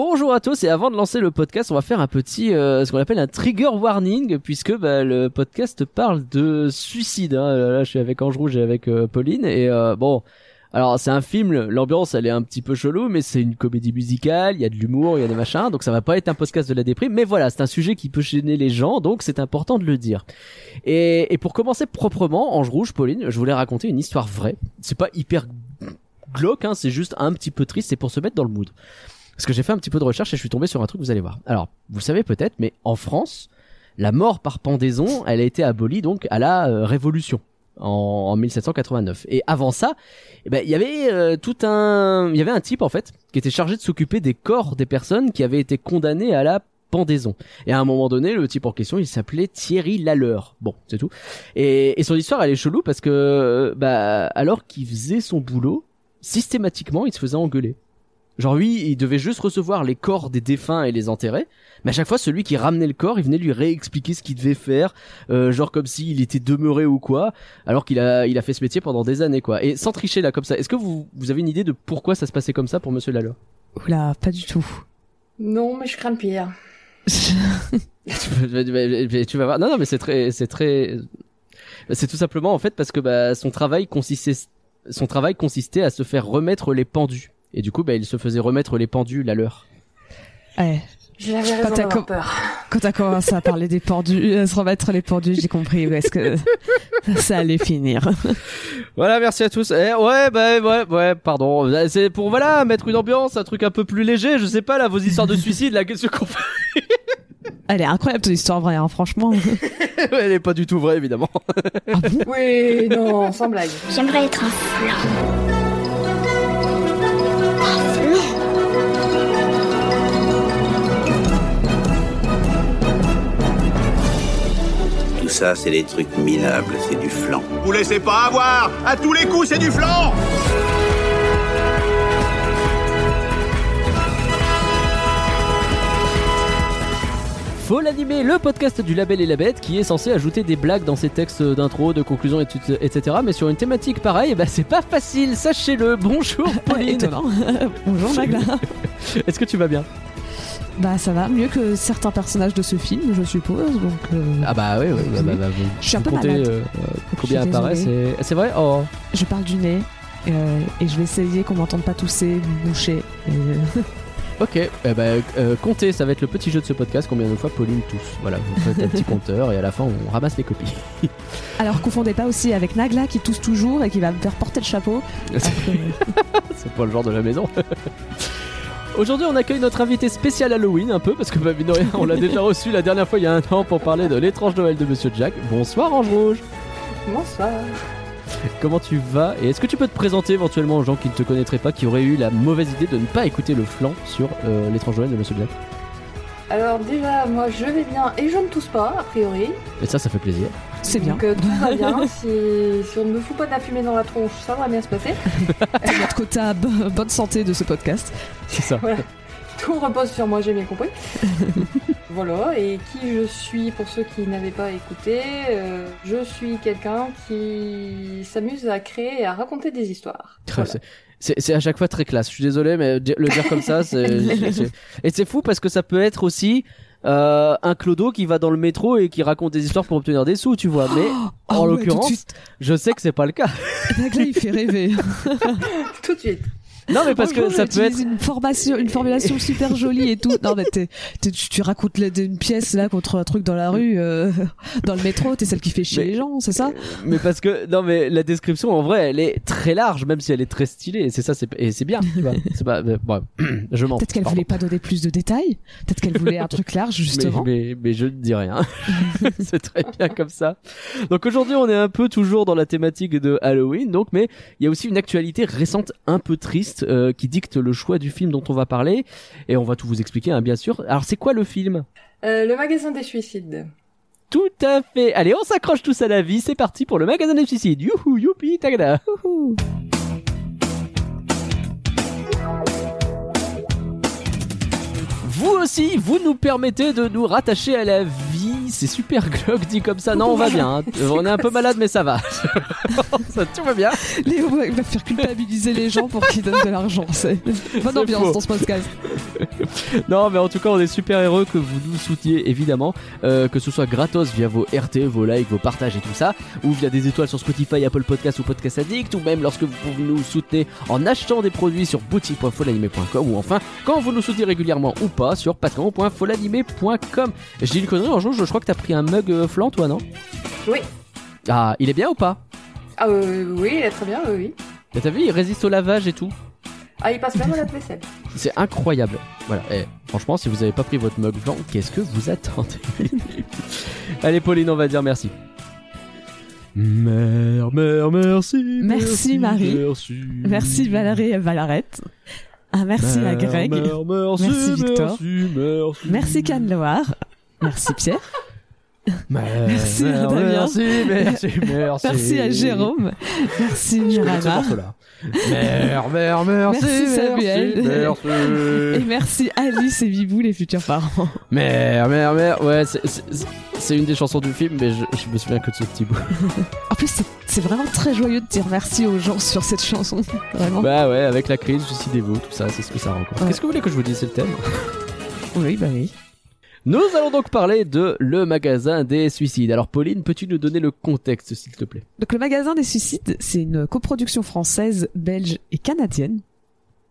Bonjour à tous et avant de lancer le podcast, on va faire un petit euh, ce qu'on appelle un trigger warning puisque bah, le podcast parle de suicide. Hein. Là, je suis avec Ange Rouge et avec euh, Pauline et euh, bon. Alors c'est un film, l'ambiance elle est un petit peu chelou, mais c'est une comédie musicale, il y a de l'humour, il y a des machins, donc ça va pas être un podcast de la déprime, mais voilà, c'est un sujet qui peut gêner les gens, donc c'est important de le dire. Et, et pour commencer proprement, Ange Rouge, Pauline, je voulais raconter une histoire vraie. C'est pas hyper glauque, hein, c'est juste un petit peu triste, c'est pour se mettre dans le mood. Parce que j'ai fait un petit peu de recherche et je suis tombé sur un truc, vous allez voir. Alors, vous savez peut-être, mais en France, la mort par pendaison, elle a été abolie donc à la euh, Révolution. En, en 1789 et avant ça eh ben il y avait euh, tout un il y avait un type en fait qui était chargé de s'occuper des corps des personnes qui avaient été condamnées à la pendaison. Et à un moment donné, le type en question, il s'appelait Thierry Lalleur. Bon, c'est tout. Et, et son histoire, elle est chelou parce que, euh, bah, alors qu'il faisait son boulot, systématiquement, il se faisait engueuler. Genre lui, il devait juste recevoir les corps des défunts et les enterrer. Mais à chaque fois, celui qui ramenait le corps, il venait lui réexpliquer ce qu'il devait faire, euh, genre comme s'il était demeuré ou quoi, alors qu'il a, il a fait ce métier pendant des années, quoi. Et sans tricher là, comme ça. Est-ce que vous, vous avez une idée de pourquoi ça se passait comme ça pour Monsieur Lalleur Oula, pas du tout. Non, mais je crains le pire. tu, tu vas voir. Non, non, mais c'est très, c'est très, c'est tout simplement en fait parce que bah, son travail consistait, son travail consistait à se faire remettre les pendus. Et du coup, bah, il se faisait remettre les pendus à l'heure. Ouais. J'avais raison Quand t'as d'avoir com- peur. Quand t'as commencé à parler des pendus, à se remettre les pendus, j'ai compris où est-ce que ça allait finir. Voilà, merci à tous. Eh, ouais, bah, ouais, ouais, pardon. C'est pour, voilà, mettre une ambiance, un truc un peu plus léger. Je sais pas, là, vos histoires de suicide, là, qu'est-ce qu'on fait Elle est incroyable ton histoire vraie, hein, franchement. Elle est pas du tout vraie, évidemment. Ah bon? Oui, non, sans blague. J'aimerais être un flan. Flan Tout ça, c'est des trucs minables, c'est du flan. Vous laissez pas avoir À tous les coups, c'est du flanc Faut l'animer, le podcast du Label et la Bête, qui est censé ajouter des blagues dans ses textes d'intro, de conclusion, etc. Mais sur une thématique pareille, bah, c'est pas facile, sachez-le. Bonjour, Pauline. Bonjour Nagla. Est-ce que tu vas bien? Bah ça va, mieux que certains personnages de ce film, je suppose. Donc euh, Ah bah oui, oui, bah, bah, bah, vous, Je suis un peu comptez, malade. euh, combien. C'est vrai? Oh. je parle du nez euh, et je vais essayer qu'on m'entende pas tousser. Et, euh, Ok, eh ben, euh, comptez, ça va être le petit jeu de ce podcast, combien de fois Pauline tousse. Voilà, vous faites un petit compteur et à la fin on ramasse les copies. Alors confondez pas aussi avec Nagla qui tousse toujours et qui va me faire porter le chapeau. C'est c'est pas le genre de la maison. Aujourd'hui, on accueille notre invité spécial Halloween un peu parce que bah, mine de rien, on l'a déjà reçu la dernière fois il y a un an pour parler de l'étrange Noël de Monsieur Jack. Bonsoir Ange Rouge. Bonsoir. Comment tu vas Et est-ce que tu peux te présenter éventuellement aux gens qui ne te connaîtraient pas, qui auraient eu la mauvaise idée de ne pas écouter le flanc sur euh, l'étrange Noël de Monsieur Jack Alors déjà, moi je vais bien et je ne tousse pas, a priori. Et ça, ça fait plaisir. C'est bien. Donc euh, tout va bien. si, si on ne me fout pas de la fumée dans la tronche, ça va bien se passer. C'est notre quota bo- bonne santé de ce podcast. C'est ça. Voilà. Tout repose sur moi, j'ai bien compris. voilà, et qui je suis pour ceux qui n'avaient pas écouté, euh, je suis quelqu'un qui s'amuse à créer et à raconter des histoires. Voilà. C'est- à chaque fois très classe. Je suis désolé, mais le dire comme ça, c'est. Et c'est fou parce que ça peut être aussi euh, un clodo qui va dans le métro et qui raconte des histoires pour obtenir des sous, tu vois. Mais Ah en l'occurrence, je sais que c'est pas le cas. Nagla il fait rêver. Tout de suite. Non, mais parce que ça peut être. une formation, une formulation super jolie et tout. Non mais t'es, t'es- tu, tu racontes la- une pièce là contre un truc dans la rue, euh, dans le métro. T'es celle qui fait chier Mais- les gens, c'est ça Mais parce que non, mais la description en vrai, elle est très large, même si elle est très stylée. Et c'est ça, c'est et c'est bien. Tu vois. C'est pas. mais, bon, je m'en. Peut-être qu'elle voulait pas donner plus de détails. Peut-être qu'elle voulait un truc large justement. Mais, mais, mais je ne dis rien. c'est très bien comme ça. Donc aujourd'hui, on est un peu toujours dans la thématique de Halloween, donc, mais il y a aussi une actualité récente un peu triste euh, qui dicte le choix du film dont on va parler, et on va tout vous expliquer, hein, bien sûr. Alors, c'est quoi le film? Euh, le magasin des suicides. Tout à fait. Allez, on s'accroche tous à la vie. C'est parti pour le magasin des suicides. Youhou, youpi, tagada. Vous aussi, vous nous permettez de nous rattacher à la vie. C'est super glauque dit comme ça. Non, on va bien. hein. On est un peu malade, mais ça va. ça, tout va bien. Léo va va faire culpabiliser les gens pour qu'ils donnent de l'argent. C'est bonne ambiance faux. dans ce podcast. non, mais en tout cas, on est super heureux que vous nous souteniez, évidemment, euh, que ce soit gratos via vos RT, vos likes, vos partages et tout ça, ou via des étoiles sur Spotify, Apple Podcast ou Podcast Addict, ou même lorsque vous nous soutenez en achetant des produits sur boutique.folanimé.com, ou enfin, quand vous nous soutenez régulièrement ou pas sur patreon.folanimé.com. Je dis une connerie, en jour, je crois que t'as pris un mug euh, flan, toi, non? Oui. Ah, il est bien ou pas? Ah euh, oui, il est très bien, oui, T'as vu, il résiste au lavage et tout. Ah, il passe même à la vaisselle. C'est incroyable. Voilà. Et franchement, si vous avez pas pris votre mug blanc, qu'est-ce que vous attendez? Allez, Pauline, on va dire merci. Mère, mère, merci. Merci, Marie. Merci, Merci Valérie et Valarette. Un merci à Greg. mère, merci, Merci, Victor. Merci, merci. Merci Cannes-Loire. Merci Pierre. Merci, mère, Damien. Merci, merci, merci. Merci à Jérôme. Merci. Mère, mère, merci. Merci, Samuel. Merci. Et merci Alice et Bibou, les futurs parents. Mère, mère, mère. Ouais, c'est- une des chansons du film, mais je, je me souviens que de ce petit bout. En plus, c'est- vraiment très joyeux de dire merci aux gens sur cette chanson. Vraiment. Bah ouais, avec la crise, suicidez-vous, tout ça, c'est ce que ça rencontre. Ouais. Qu'est-ce que vous voulez que je vous dise, c'est le thème? Oui, bah oui. Nous allons donc parler de le magasin des suicides. Alors Pauline, peux-tu nous donner le contexte, s'il te plaît? Donc le magasin des suicides, c'est une coproduction française, belge et canadienne.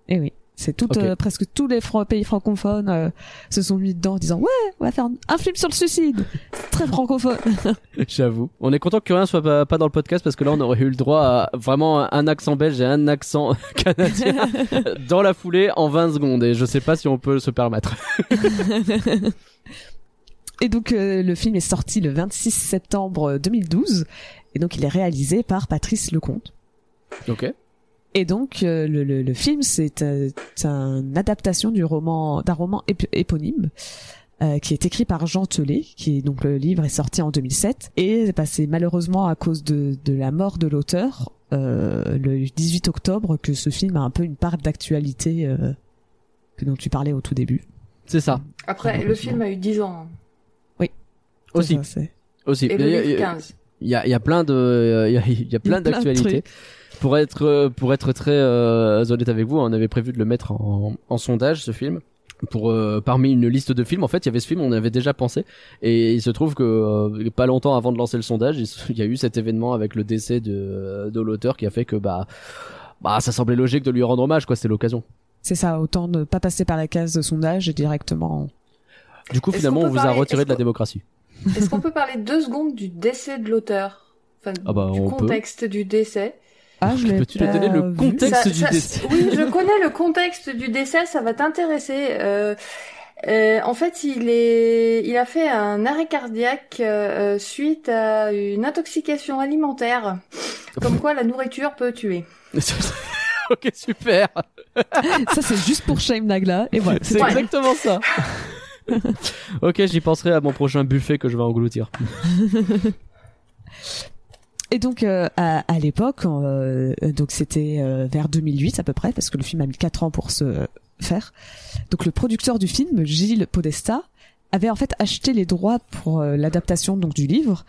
Et oui, c'est tout, euh, presque tous les fran- pays francophones euh, se sont mis dedans en disant ouais, on va faire un- film sur le suicide. Très francophone. J'avoue. On est content que rien soit pas, pas dans le podcast parce que là on aurait eu le droit à vraiment un accent belge et un accent canadien dans la foulée en 20 secondes et je sais pas si on peut se permettre. Et donc euh, le film est sorti le 26 septembre 2012 et donc il est réalisé par Patrice Lecomte. Ok. Et donc euh, le, le, le film c'est euh, c'est une adaptation du roman d'un roman ép- éponyme euh, qui est écrit par Jean Telet, qui est donc le livre est sorti en 2007 et bah, c'est malheureusement à cause de, de la mort de l'auteur euh, le 18 octobre que ce film a un peu une part d'actualité euh, que dont tu parlais au tout début. C'est ça. Après, le film a eu 10 ans. Aussi. Ça, c'est- Aussi. Et le Il y a- livre il y a- 15. Il y a, il y a plein de, il y a, il y a plein d'actualités. Pour être, euh, pour être très euh, honnête avec vous, on avait prévu de le mettre en, en sondage ce film. Pour euh, parmi une liste de films, en fait, il y avait ce film, on avait déjà pensé, et il se trouve que euh, pas longtemps avant de lancer le sondage, il, y a eu cet événement avec le décès de, de l'auteur qui a fait que bah, bah, ça semblait logique de lui rendre hommage, quoi. C'était l'occasion. C'est ça, autant ne pas passer par la case de sondage et directement. Du coup, finalement, on peut vous a parler- retiré est-ce de la démocratie. Est-ce qu'on peut parler deux secondes du décès de l'auteur? Enfin, Ah bah, du on peut. contexte du décès. Ah, je l'ai Peux-tu nous pas donner le contexte Ça- du ça- décès Oui, je connais le contexte du décès, ça va t'intéresser. Euh, euh, en fait, il est, il a fait un arrêt cardiaque euh, euh, suite à une intoxication alimentaire. Comme quoi, la nourriture peut tuer. ok, super. Ça, c'est juste pour Shame Nagla. Et voilà. C'est Ouais. exactement ça. ok, j'y penserai à mon prochain buffet que je vais engloutir. Et donc, euh, à, à l'époque, euh, donc c'était euh, vers 2008 à peu près, parce que le film a mis 4 ans pour se faire. Donc, le producteur du film, Gilles Podesta, avait en fait acheté les droits pour euh, l'adaptation donc du livre,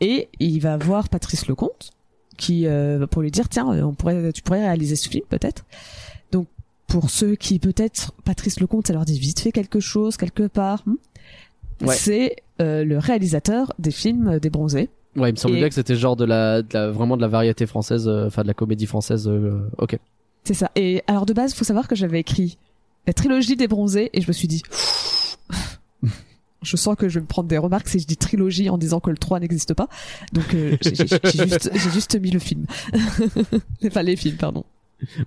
et il va voir Patrice Lecomte, qui euh, pour lui dire tiens, on pourrait, tu pourrais réaliser ce film peut-être. Donc, pour ceux qui peut-être Patrice Lecomte, ça leur dit vite fait quelque chose quelque part. hmm Ouais. C'est euh, le réalisateur des films des Bronzés. Ouais, il me semble Et- bien que c'était genre de la, de la- vraiment de la variété française, euh, enfin de la comédie française. euh, ok. C'est ça. Et alors de base, faut savoir que j'avais écrit la trilogie des bronzés et je me suis dit, je sens que je vais me prendre des remarques si je dis trilogie en disant que le 3 n'existe pas. Donc euh, j'ai j'ai- j'ai juste, j'ai juste mis le film. enfin les films, pardon.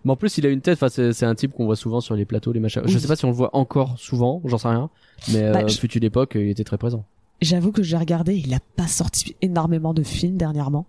Mais en plus, il a une tête. Enfin, c'est c'est un type qu'on voit souvent sur les plateaux, les machins. Je Oui. sais pas si on le voit encore souvent, j'en sais rien. Mais Bah, euh, je- fut une époque, il était très présent. J'avoue que j'ai regardé, il a pas sorti énormément de films dernièrement.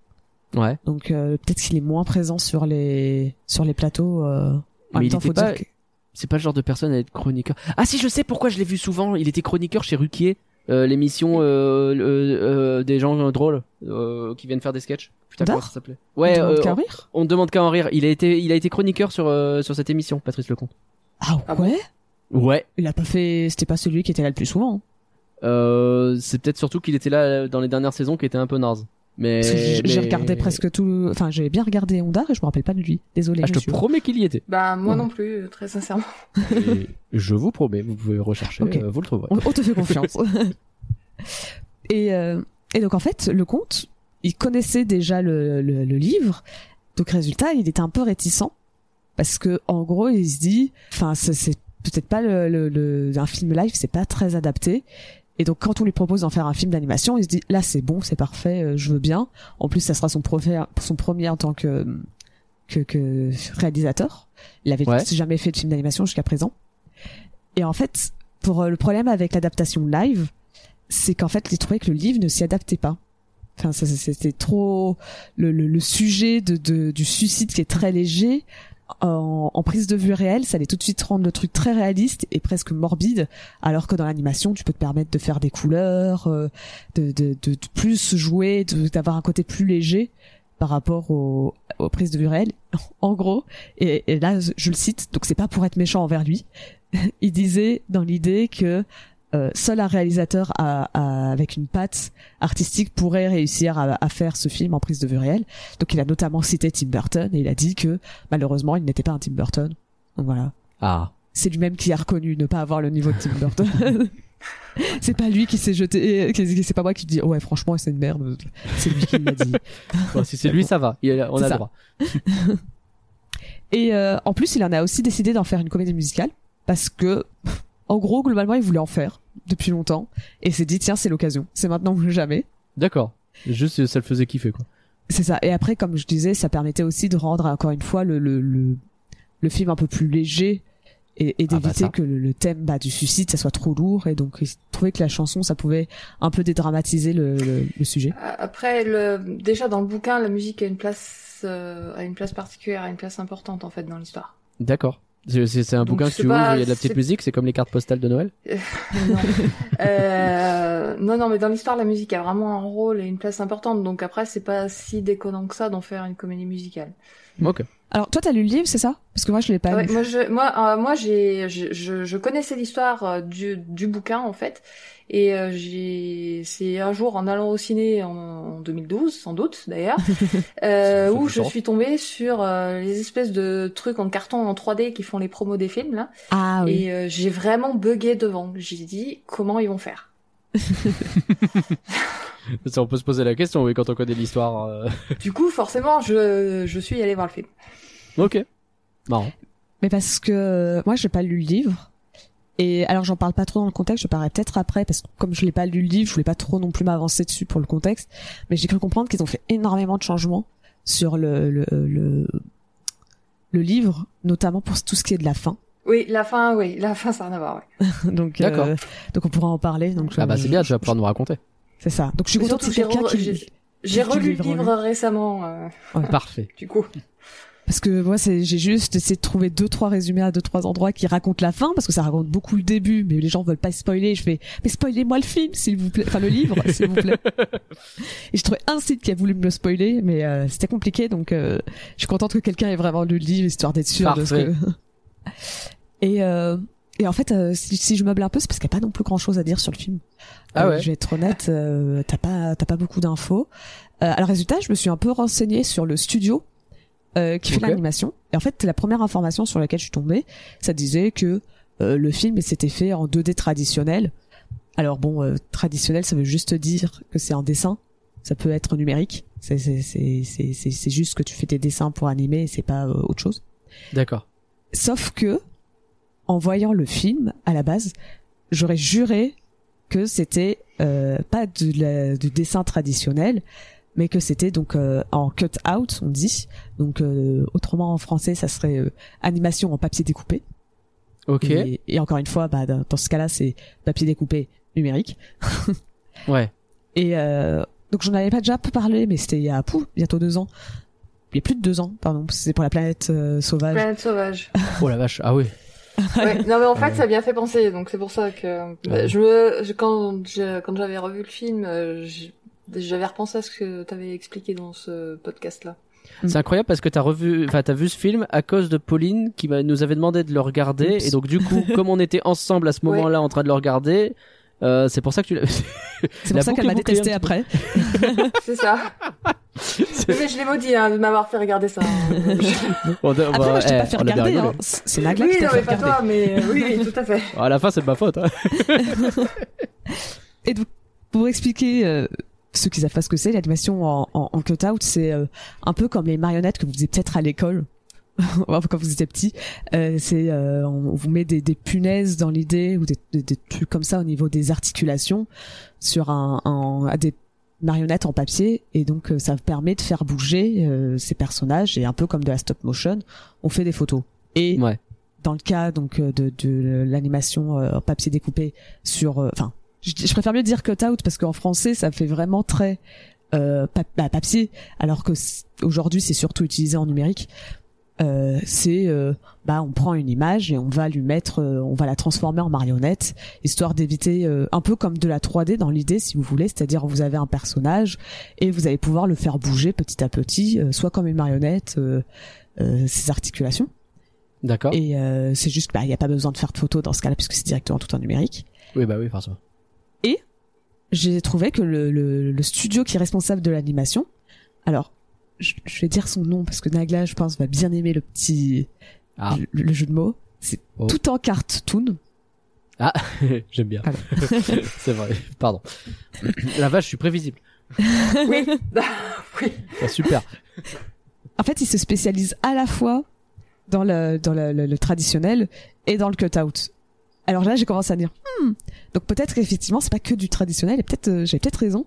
Ouais. Donc euh, peut-être qu'il est moins présent sur les sur les plateaux. Euh... En Mais même il temps, était faut pas- dire que- C'est pas le genre de personne à être chroniqueur. Ah si, je sais pourquoi je l'ai vu souvent. Il était chroniqueur chez Ruquier, euh, l'émission euh, euh, euh, des gens drôles euh, qui viennent faire des sketchs. Putain, comment ça s'appelait Ouais. on demande euh, qu'à rire on ne demande qu'à en rire. Il a été, il a été chroniqueur sur euh, sur cette émission, Patrice Lecomte. Ah Ah bon ouais? Ouais. Il a pas fait, c'était pas celui qui était là le plus souvent. hein. Euh, c'est peut-être surtout qu'il était là euh, dans les dernières saisons qui était un peu naze. Mais, j'ai mais- regardé presque tout, enfin j'ai bien regardé Ondar et je me rappelle pas de lui. Désolé. Ah, je te promets qu'il y était. Bah moi Ouais. non plus, euh, très sincèrement. Et je vous promets, vous pouvez rechercher, euh, vous le trouverez. On, on te fait confiance. et, euh, et donc en fait, le comte, il connaissait déjà le, le, le livre, donc résultat, il était un peu réticent parce que en gros, il se dit, enfin, c'est c'est peut-être pas le, le, le- un film live, c'est pas très adapté. Et donc quand on lui propose d'en faire un film d'animation, il se dit là c'est bon, c'est parfait, euh, je veux bien. En plus, ça sera son premier, son premier en tant que que, que réalisateur. Il avait Ouais. jamais fait de film d'animation jusqu'à présent. Et en fait, pour euh, le problème avec l'adaptation live, c'est qu'en fait, il trouvait que le livre ne s'y adaptait pas. Enfin, c'était trop le, le, le sujet de, de, du suicide qui est très léger. En, en prise de vue réelle, ça allait tout de suite rendre le truc très réaliste et presque morbide, alors que dans l'animation, tu peux te permettre de faire des couleurs, euh, de, de, de, de plus jouer, d'avoir un côté plus léger par rapport au, aux prises de vue réelles. En gros, et, et là, je le cite, donc c'est pas pour être méchant envers lui, il disait dans l'idée que euh, seul un réalisateur avec une patte artistique pourrait réussir à, à faire ce film en prise de vue réelle. Donc il a notamment cité Tim Burton et il a dit que malheureusement il n'était pas un Tim Burton. Donc voilà. Ah. C'est lui-même qui a reconnu ne pas avoir le niveau de Tim Burton. c'est pas lui qui s'est jeté, c'est pas moi qui dis ouais franchement c'est une merde. C'est lui qui l'a dit. Bon, si c'est lui, ça va. Il a- on a ça. le droit. Et euh, en plus, il en a aussi décidé d'en faire une comédie musicale parce que, en gros, globalement, il voulait en faire depuis longtemps et s'est dit tiens, c'est l'occasion, c'est maintenant ou jamais. D'accord. Juste, ça le faisait kiffer, quoi. C'est ça. Et après, comme je disais, ça permettait aussi de rendre encore une fois le le le, le film un peu plus léger et, et Ah bah d'éviter que le, le thème bah, du suicide ça soit trop lourd. Et donc, il trouvait que la chanson ça pouvait un peu dédramatiser le, le, le sujet. A- Après, le... déjà dans le bouquin, la musique a une place, euh, a une place particulière, a une place importante en fait dans l'histoire. D'accord. C'est un Donc, bouquin que tu pas- ouvres, il y a de la petite musique, c'est comme les cartes postales de Noël. non. Euh, non, non, mais dans l'histoire, la musique a vraiment un rôle et une place importante. Donc après, c'est pas si déconnant que ça d'en faire une comédie musicale. Ok. Alors, toi, t'as lu le livre, c'est ça? Parce que moi, je l'ai pas Ouais, lu. moi, je, moi, euh, moi, j'ai, je, je, je connaissais l'histoire euh, du, du bouquin en fait, et euh, j'ai, c'est un jour en allant au ciné en, en 2012, sans doute d'ailleurs, euh, où je suis tombée sur euh, les espèces de trucs en carton en 3D qui font les promos des films là, Ah oui. et euh, j'ai vraiment bugué devant. J'ai dit comment ils vont faire? On peut se poser la question, oui, quand on connaît l'histoire. euh. Du coup, forcément, je, je suis allée voir le film. Ok. Marrant. Mais parce que euh, moi, j'ai pas lu le livre. Et alors, j'en parle pas trop dans le contexte, je parlerai peut-être après, parce que comme je l'ai pas lu le livre, je voulais pas trop non plus m'avancer dessus pour le contexte. Mais j'ai cru comprendre qu'ils ont fait énormément de changements sur le, le, le, le livre, notamment pour tout ce qui est de la fin. Oui, la fin, oui, la fin, ça n'a rien à voir. Ouais. donc, D'accord. euh, donc on pourra en parler. Donc, Ah bah je- c'est bien, tu vas pouvoir nous raconter. C'est ça. Donc je suis contente que quelqu'un j'ai qui, j'ai- relu le livre récemment, euh, Parfait. du coup. Parce que moi, c'est, j'ai juste essayé de trouver deux, trois résumés à deux, trois endroits qui racontent la fin, parce que ça raconte beaucoup le début, mais les gens veulent pas spoiler. Je fais, mais spoilez-moi le film, s'il vous plaît, enfin le livre, s'il vous plaît. Et j'ai trouvé un site qui a voulu me le spoiler, mais euh, c'était compliqué, donc euh, je suis contente que quelqu'un ait vraiment lu le livre, histoire d'être sûr de ce que. Et euh, et en fait, euh, si, si je meuble un peu, c'est parce qu'il n'y a pas non plus grand chose à dire sur le film. Ah Euh, ouais. Je vais être honnête, euh, t'as pas t'as pas beaucoup d'infos. Euh, le résultat, je me suis un peu renseignée sur le studio euh, qui fait l'animation. Et en fait, la première information sur laquelle je suis tombée, ça disait que euh, le film s'était fait en 2D traditionnel. Alors bon, euh, traditionnel, ça veut juste dire que c'est un dessin. Ça peut être numérique. C'est c'est c'est c'est c'est c'est juste que tu fais tes dessins pour animer, c'est pas euh, autre chose. D'accord. Sauf que, en voyant le film, à la base, j'aurais juré que c'était euh, pas de la, du dessin traditionnel, mais que c'était donc euh, en cut out, on dit. Donc euh, autrement en français, ça serait euh, animation en papier découpé. Ok. Et, et encore une fois, bah, dans dans ce cas-là, c'est papier découpé numérique. Ouais. Et euh, donc j'en avais pas déjà parlé, mais c'était il y a pouf, bientôt deux ans. Il y a plus de deux ans, pardon. C'est pour la planète euh, sauvage. Planète sauvage. Oh la vache. Ah oui. ouais. Non mais en fait Ouais. ça a bien fait penser donc c'est pour ça que bah, Ouais. je me je- quand je- quand j'avais revu le film euh, je- j'avais repensé à ce que t'avais expliqué dans ce podcast là. C'est incroyable parce que t'as revu, enfin t'as vu ce film à cause de Pauline qui nous avait demandé de le regarder Oups. et donc du coup comme on était ensemble à ce moment-là en train de le regarder, Euh, c'est pour ça que tu l'as. C'est La pour ça qu'elle m'a détesté après. C'est ça. Mais je l'ai maudit hein, de m'avoir fait regarder ça. hein. Bon, on- Après, moi, je t'ai eh, pas fait regarder. Hein. C'est c'est Nagla oui, qui t'a non, fait mais pas regarder. toi, mais euh, oui, oui, tout à fait. À la fin, c'est de ma faute. Hein. Et donc, pour expliquer euh, ceux qui savent pas ce que c'est, l'animation en, en, en cut-out, c'est euh, un peu comme les marionnettes que vous faisiez peut-être à l'école. Quand vous étiez petit, euh, c'est euh, on vous met des, des punaises dans l'idée ou des, des, des trucs comme ça au niveau des articulations sur un, un à des marionnettes en papier et donc euh, ça permet de faire bouger euh, ces personnages et un peu comme de la stop motion, on fait des photos. Et Ouais. dans le cas donc de, de l'animation euh, en papier découpé sur enfin je, je préfère mieux dire cut out parce qu'en français ça fait vraiment très euh, pa- bah, papier alors que aujourd'hui c'est surtout utilisé en numérique euh, c'est euh, bah on prend une image et on va lui mettre euh, on va la transformer en marionnette histoire d'éviter euh, un peu comme de la 3D dans l'idée si vous voulez c'est-à-dire vous avez un personnage et vous allez pouvoir le faire bouger petit à petit euh, soit comme une marionnette euh, euh, ses articulations D'accord. et euh, c'est juste qu'il n'y a pas besoin de faire de photos dans ce cas-là puisque c'est directement tout en numérique. Oui, bah oui, forcément. J'ai trouvé que le, le, le studio qui est responsable de l'animation, alors je, je vais dire son nom parce que Nagla, je pense, va bien aimer le petit Ah. le, le jeu de mots. C'est Oh. tout en cartoon. J'aime bien. C'est vrai. Pardon. La vache, je suis prévisible. Oui. oui. Ah, super. En fait, il se spécialise à la fois dans le dans le, le- le traditionnel et dans le cut-out. Alors là, j'ai commencé à dire, hmm, donc peut-être qu'effectivement, c'est pas que du traditionnel, et peut-être euh, j'avais peut-être raison.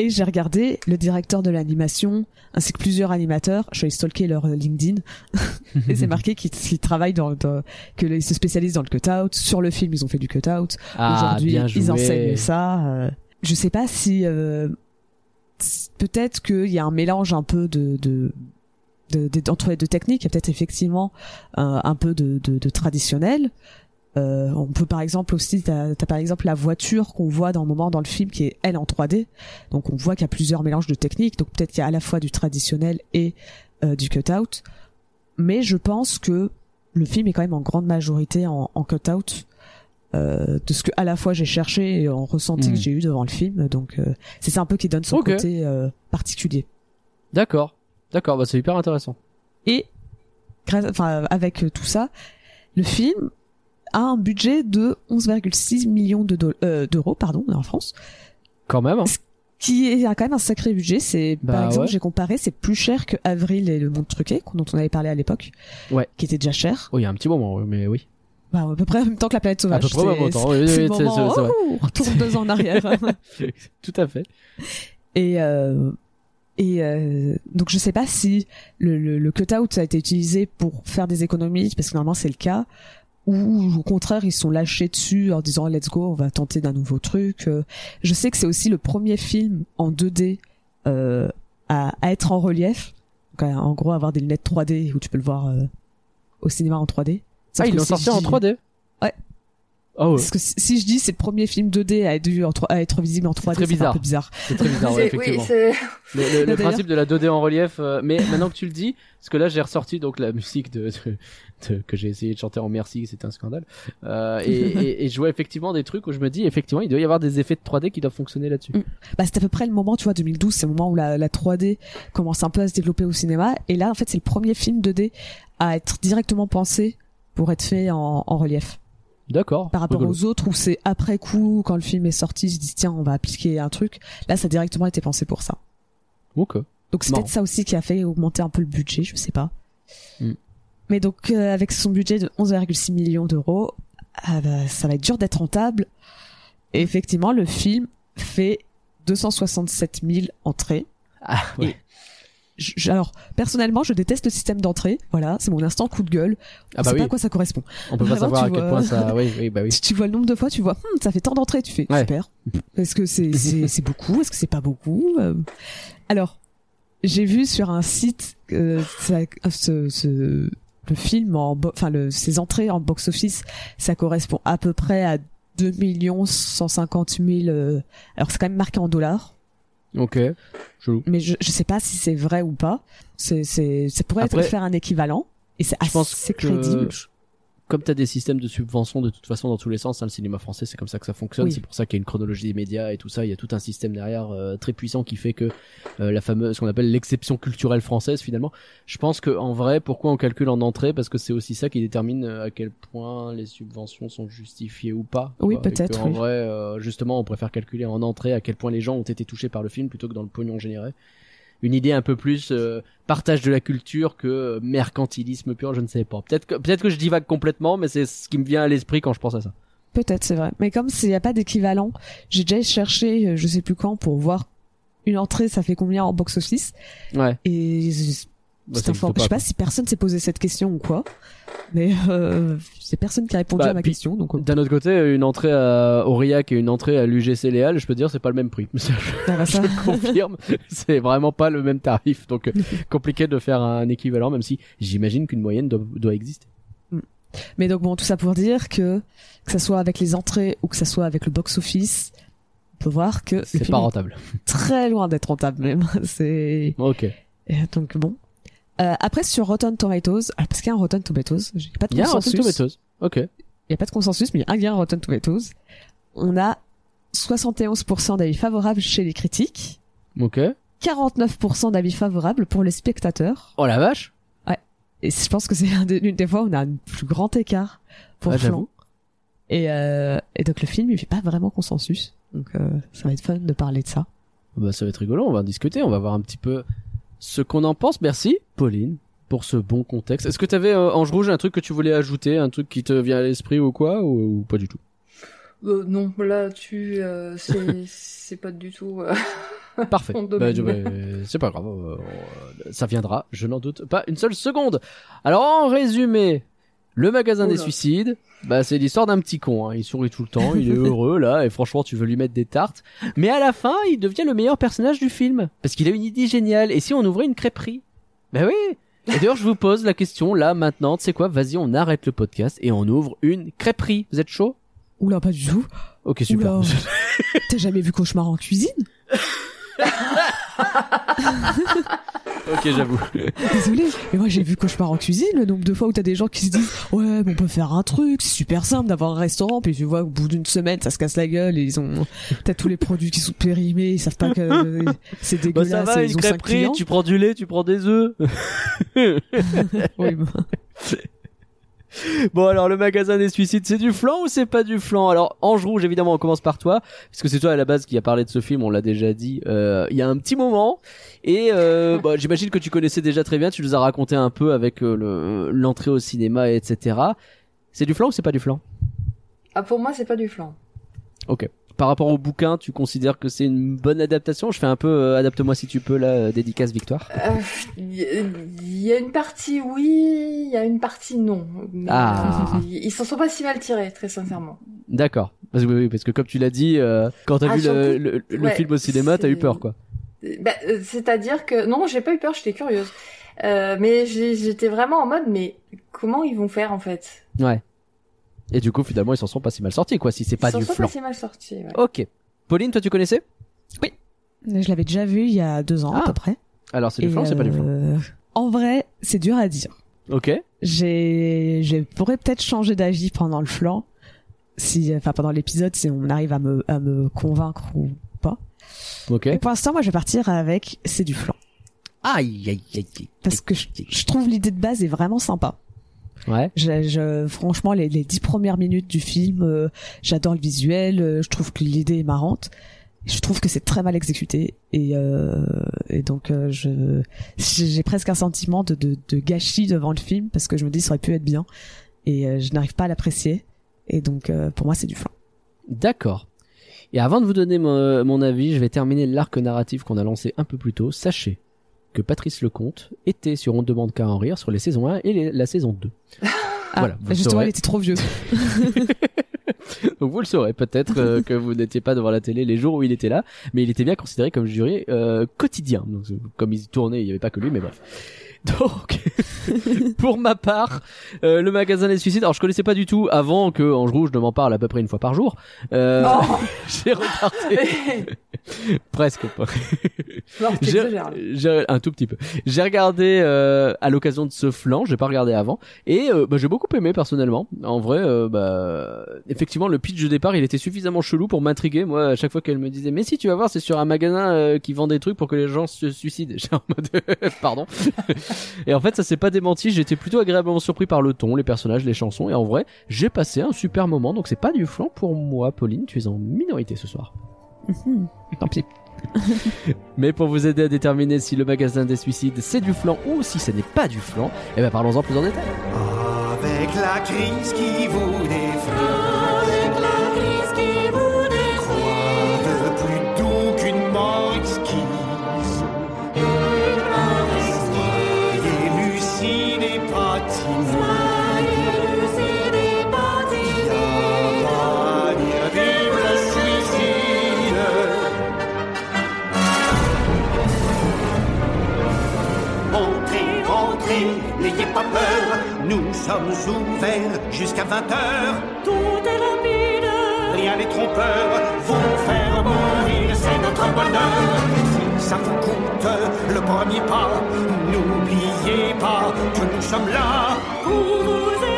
Et j'ai regardé le directeur de l'animation, ainsi que plusieurs animateurs. Je suis allée stalker leur euh, LinkedIn, et c'est marqué qu'ils qu'ils travaillent dans, dans que ils se spécialisent dans le cut-out. Sur le film, ils ont fait du cut-out. Ah, Aujourd'hui, ils enseignent ça. euh, je sais pas si euh, peut-être qu'il y a un mélange un peu de de de, de- entre les deux techniques. Il y a peut-être effectivement un, un peu de, de, de traditionnel. Euh, on peut par exemple aussi, t'as as par exemple la voiture qu'on voit dans le moment dans le film qui est elle en 3D. Donc on voit qu'il y a plusieurs mélanges de techniques. Donc peut-être qu'il y a à la fois du traditionnel et euh, du cut-out. Mais je pense que le film est quand même en grande majorité en, en cut-out. Euh, de ce que à la fois j'ai cherché et en ressenti Hmm. que j'ai eu devant le film donc c'est ça un peu qui donne son côté particulier D'accord. D'accord, bah c'est hyper intéressant. et grâce, enfin, avec tout ça, le film a un budget de 11,6 millions de euh, d'euros, pardon, en France, Quand même. hein. qui est quand même un sacré budget. C'est, Bah par exemple, ouais. j'ai comparé, c'est plus cher que Avril et le Monde Truqué, dont on avait parlé à l'époque, Ouais. qui était déjà cher. Oh, il y a un petit moment, oui, mais oui. Bah, à peu près en même temps que la planète sauvage. À peu près C'est- même temps, oui, oui, c'est oui, moment, oh, on retourne deux ans en arrière. Tout à fait. Et euh, et euh, donc je sais pas si le, le, le cut-out a été utilisé pour faire des économies parce que normalement c'est le cas ou au contraire ils sont lâchés dessus en disant let's go on va tenter d'un nouveau truc. Euh, Je sais que c'est aussi le premier film en 2D euh, à, à être en relief. Donc, en gros avoir des lunettes 3D où tu peux le voir euh, au cinéma en 3D. Sauf Ah, ils l'ont sorti en dis- 3D Ouais. Oh, ouais. Parce que si, si je dis c'est le premier film 2D à être, vu en tro- à être visible en 3D, très c'est un bizarre. peu bizarre. c'est très bizarre, ouais, C'est- oui, effectivement. c'est. Le, le- le D'ailleurs- principe de la 2D en relief, euh, mais maintenant que tu le dis, parce que là j'ai ressorti donc la musique de, de- de- que j'ai essayé de chanter en merci, c'était un scandale, euh, et, et, et je vois effectivement des trucs où je me dis effectivement il doit y avoir des effets de 3D qui doivent fonctionner là-dessus. Mm. Bah, c'était à peu près le moment, tu vois, 2012, c'est le moment où la, la 3D commence un peu à se développer au cinéma. Et là, en fait, c'est le premier film 2D à être directement pensé pour être fait en, en relief. D'accord. Par rapport aux autres où c'est après coup, quand le film est sorti, ils se disent tiens, on va appliquer un truc. Là, ça a directement été pensé pour ça. Ok. Donc c'est peut-être ça aussi qui a fait augmenter un peu le budget, je sais pas. Mm. Mais donc euh, avec son budget de 11,6 millions d'euros, ah bah, ça va être dur d'être rentable. Et effectivement, le film fait 267 000 entrées. Ah, ouais. Je- je- alors personnellement, je déteste le système d'entrée. Voilà, c'est mon instant coup de gueule. Ah bah sait oui, pas à quoi ça correspond. on peut pas savoir à tu quel vois. point ça. Oui, oui, bah oui. Si tu vois le nombre de fois, tu vois, Hum, ça fait tant d'entrées, tu fais Ouais. super. Est-ce que c'est c'est c'est beaucoup? Est-ce que c'est pas beaucoup? Euh, Alors, j'ai vu sur un site euh, ça- ce, ce le film en enfin le ses entrées en box office, ça correspond à peu près à 2 millions 150 000 euh, alors c'est quand même marqué en dollars Ok. Chelou. mais je je sais pas si c'est vrai ou pas c'est c'est ça pourrait Après- être faire un équivalent et c'est assez que- crédible comme t'as des systèmes de subvention de toute façon dans tous les sens, hein, le cinéma français c'est comme ça que ça fonctionne. Oui. C'est pour ça qu'il y a une chronologie des médias et tout ça. Il y a tout un système derrière euh, très puissant qui fait que euh, la fameuse, ce qu'on appelle l'exception culturelle française finalement. Je pense que en vrai, pourquoi on calcule en entrée? Parce que c'est aussi ça qui détermine euh, à quel point les subventions sont justifiées ou pas. Oui, peut-être, En oui. vrai, euh, justement, on préfère calculer en entrée à quel point les gens ont été touchés par le film plutôt que dans le pognon généré. Une idée un peu plus euh, partage de la culture que euh, mercantilisme pur, je ne sais pas. Peut-être que peut-être que je divague complètement, mais c'est ce qui me vient à l'esprit quand je pense à ça. Peut-être, c'est vrai. Mais comme s'il n'y a pas d'équivalent, j'ai déjà cherché, euh, je sais plus quand, pour voir une entrée, ça fait combien en box-office. Ouais. Et Bah, c'est je sais pas, si personne s'est posé cette question ou quoi. Mais euh, c'est personne qui a répondu Bah, à ma puis- question. Donc, euh, D'un autre côté, une entrée à Aurillac et une entrée à l'UGC Léal, je peux dire, c'est pas le même prix. Ça, je ah bah ça. le confirme, c'est vraiment pas le même tarif. Donc, euh, compliqué de faire un équivalent, même si j'imagine qu'une moyenne doit, doit exister. Mais donc bon, tout ça pour dire que que ça soit avec les entrées ou que ça soit avec le box-office, on peut voir que C'est pas rentable. très loin d'être rentable même. c'est Ok. et donc bon. Euh, après sur Rotten Tomatoes, ah, parce qu'il y a un Rotten Tomatoes, j'ai pas de Il y a un consensus. Rotten Tomatoes. Ok. Il y a pas de consensus, mais il y a un gain Rotten Tomatoes. On a 71% d'avis favorables chez les critiques, Ok. 49% d'avis favorables pour les spectateurs. Oh la vache. Et je pense que c'est l'une des fois où on a un plus grand écart pour Ouais, Flan. Et, euh, et donc le film, il fait pas vraiment consensus. Donc euh, ça va être fun de parler de ça. Bah, ça va être rigolo, on va en discuter, on va voir un petit peu ce qu'on en pense. Merci, Pauline, pour ce bon contexte. Est-ce que t'avais, euh, Ange Rouge, un truc que tu voulais ajouter, un truc qui te vient à l'esprit ou quoi, ou, ou pas du tout? Euh, non, là, tu, euh, c'est, pas du tout. euh, Parfait. Bah, c'est pas grave, euh, ça viendra, je n'en doute pas une seule seconde. Alors, en résumé, le magasin des Oula. suicides, bah, c'est l'histoire d'un petit con. Hein. Il sourit tout le temps, il est heureux là, et franchement, tu veux lui mettre des tartes. Mais à la fin, il devient le meilleur personnage du film parce qu'il a une idée géniale. Et si on ouvrait une crêperie? Bah oui. Et d'ailleurs, je vous pose la question là maintenant. Tu sais quoi? Vas-y, on arrête le podcast et on ouvre une crêperie. Vous êtes chaud? Oula, pas du tout. Ok, super. T'as jamais vu Cauchemar en cuisine? ok, j'avoue. Désolé, mais moi j'ai vu Cauchemar en cuisine, le nombre de fois où t'as des gens qui se disent ouais, mais on peut faire un truc, c'est super simple d'avoir un restaurant, puis tu vois au bout d'une semaine ça se casse la gueule et ils ont peut-être tous les produits qui sont périmés, ils savent pas que c'est Bah dégueulasse, ça va, et une ils ont cinq crêperie, clients. tu prends du lait, tu prends des œufs. Oui, bah. Bon alors le magasin des suicides c'est du flan ou c'est pas du flan? Alors Ange Rouge évidemment on commence par toi puisque c'est toi à la base qui a parlé de ce film on l'a déjà dit euh, il y a un petit moment et euh, bah, j'imagine que tu connaissais déjà très bien tu nous as raconté un peu avec euh, le- l'entrée au cinéma etc. C'est du flan ou c'est pas du flan? Ah, pour moi, c'est pas du flan. Ok. Par rapport au bouquin tu considères que c'est une bonne adaptation Je fais un peu euh, adapte-moi si tu peux là euh, dédicace Victoire. Euh, Il y, il y a une partie oui, il y a une partie non. Ah. euh, ils s'en sont pas si mal tirés, très sincèrement. D'accord. Parce que, oui, parce que comme tu l'as dit, euh, quand t'as Ah, vu le, surtout- le, le ouais, film au cinéma, t'as eu peur quoi. Euh, Bah, euh, C'est-à-dire que non, j'ai pas eu peur, j'étais curieuse. Euh, mais j'étais vraiment en mode, mais comment ils vont faire en fait? Ouais. Et du coup, finalement, ils s'en sont pas si mal sortis, quoi, si c'est pas Ils s'en du sont flan. pas si mal sortis. ouais. Ok. Pauline, toi, tu connaissais? Je l'avais déjà vu il y a deux ans Ah. à peu près. Alors, c'est du flan ou c'est pas du flan euh, En vrai, c'est dur à dire. Ok. J'ai, je pourrais peut-être changer d'avis pendant le flanc, si, enfin pendant l'épisode, si on arrive à me, à me convaincre ou pas. Ok. Et pour l'instant, moi, je vais partir avec c'est du flan, Aïe, aïe, aïe, aïe. parce que je, je trouve l'idée de base est vraiment sympa. Ouais. Je, je- franchement, les, les dix premières minutes du film, euh, j'adore le visuel, euh, je trouve que l'idée est marrante. Je trouve que c'est très mal exécuté et, euh, et donc euh, je j'ai j'ai presque un sentiment de, de, de gâchis devant le film parce que je me dis ça aurait pu être bien et euh, je n'arrive pas à l'apprécier et donc euh, pour moi c'est du flan. D'accord. Et avant de vous donner mon, mon avis, je vais terminer l'arc narratif qu'on a lancé un peu plus tôt. Sachez que Patrice Lecomte était sur On ne demande qu'à en rire sur les saisons 1 et les- la saison 2. Ah, Voilà, justement saurez. il était trop vieux. Donc vous le saurez peut-être euh, que vous n'étiez pas devant la télé les jours où il était là, mais il était bien considéré comme jury euh, quotidien. Donc, comme il tournait, il n'y avait pas que lui, mais bref. Donc, pour ma part, euh, le magasin des suicides, alors je connaissais pas du tout avant que Ange Rouge ne m'en parle à peu près une fois par jour. Euh, Oh. j'ai regardé presque pas. non, j'ai- un tout petit peu. J'ai regardé euh, à l'occasion de ce flanc, j'ai pas regardé avant et euh, bah, j'ai beaucoup aimé personnellement. En vrai, euh, bah effectivement le pitch de départ, il était suffisamment chelou pour m'intriguer. Moi, à chaque fois qu'elle me disait "Mais si tu vas voir, c'est sur un magasin euh, qui vend des trucs pour que les gens se suicident." J'ai en mode pardon. Et en fait, ça s'est pas démenti, j'étais plutôt agréablement surpris par le ton, les personnages, les chansons et en vrai, j'ai passé un super moment. Donc c'est pas du flanc pour moi, Pauline, tu es en minorité ce soir. Mhm. Tant pis. Mais pour vous aider à déterminer si le magasin des suicides c'est du flan ou si ce n'est pas du flan, eh ben parlons-en plus en détail. Avec la crise qui vous défraie, nous sommes ouverts jusqu'à 20h. Tout est rapide, rien n'est trompeur, vous faire mourir, c'est notre bonheur. Si ça vous coûte le premier pas, n'oubliez pas que nous sommes là pour vous aider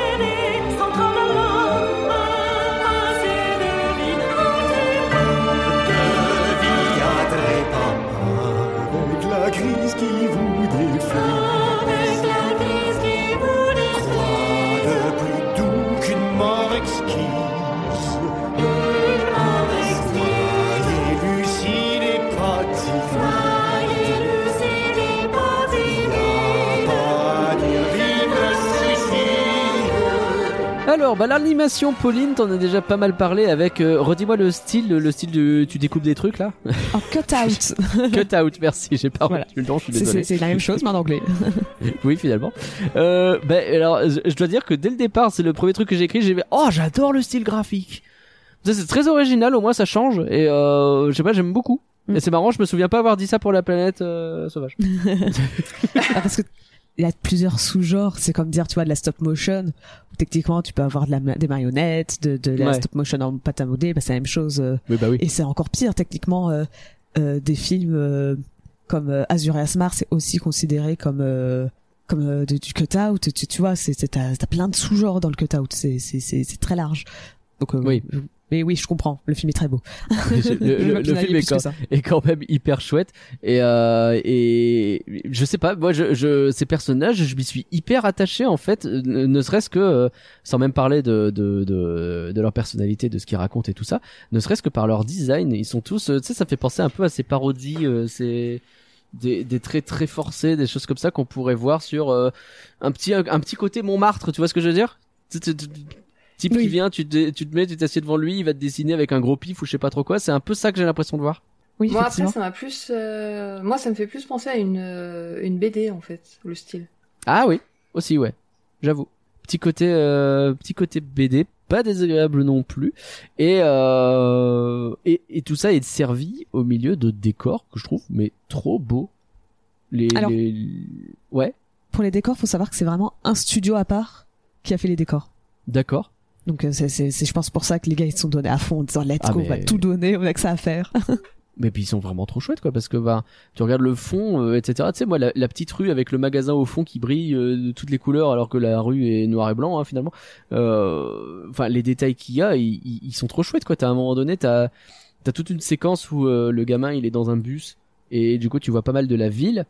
Alors, bah l'animation, Pauline, t'en as déjà pas mal parlé avec. euh, Redis-moi le style, le, le style de tu découpes des trucs là. En cut-out. Cut out, merci, j'ai pas Voilà. le nom, je suis désolé. c'est la même chose, mais en anglais. Oui, finalement. Euh, ben alors, je dois dire que dès le départ, c'est le premier truc que j'ai écrit. J'ai fait, oh, j'adore le style graphique. C'est très original, au moins ça change et euh, je sais pas, j'aime beaucoup. Mm. Et c'est marrant, je me souviens pas avoir dit ça pour la planète euh, sauvage. Ah, parce que il y a plusieurs sous-genres. C'est comme dire, tu vois, de la stop motion. Où techniquement, tu peux avoir de la, des marionnettes, de, de la Ouais. stop motion en pâte à modeler. Bah, c'est la même chose. euh, Oui, bah oui. Et c'est encore pire, techniquement, euh, euh, des films euh, comme euh, Azur et Asmar, c'est aussi considéré comme euh, comme de- du cut-out. Tu, tu vois, c'est t'as plein de sous-genres dans le cut-out. C'est c'est c'est c'est très large. Donc euh, Oui. Mais oui, je comprends. Le film est très beau. le, film est quand, ça. est quand même hyper chouette et euh, et je sais pas moi je, je ces personnages je m'y suis hyper attaché en fait ne serait-ce que euh, sans même parler de de de, de leur personnalité de ce qu'ils racontent et tout ça ne serait-ce que par leur design ils sont tous euh, tu sais ça fait penser un peu à ces parodies euh, ces des, des traits très forcés des choses comme ça qu'on pourrait voir sur euh, un petit un, petit côté Montmartre tu vois ce que je veux dire? Type Oui. qui vient tu te, tu te mets tu t'assieds devant lui il va te dessiner avec un gros pif ou je sais pas trop quoi c'est un peu ça que j'ai l'impression de voir Oui, Moi après ça m'a plus, euh, moi ça me fait plus penser à une euh, une BD en fait, le style. Ah oui, aussi ouais, j'avoue. Petit côté euh, petit côté BD, pas désagréable non plus. Et, euh, et et tout ça est servi au milieu de décors que je trouve mais trop beaux. Les, Alors- les... ouais, Pour les décors, faut savoir que c'est vraiment un studio à part qui a fait les décors. d'accord. Donc euh, c'est c'est c'est je pense pour ça que les gars ils se sont donnés à fond en disant let's Ah, go, mais- on va tout donner, on a que ça à faire. Mais puis ils sont vraiment trop chouettes quoi parce que bah tu regardes le fond euh, etc. Tu sais moi la, la petite rue avec le magasin au fond qui brille euh, de toutes les couleurs alors que la rue est noir et blanc hein, finalement. Euh, Enfin les détails qu'il y a ils, sont trop chouettes quoi. T'as à un moment donné t'as t'as toute une séquence où le gamin il est dans un bus et du coup tu vois pas mal de la ville.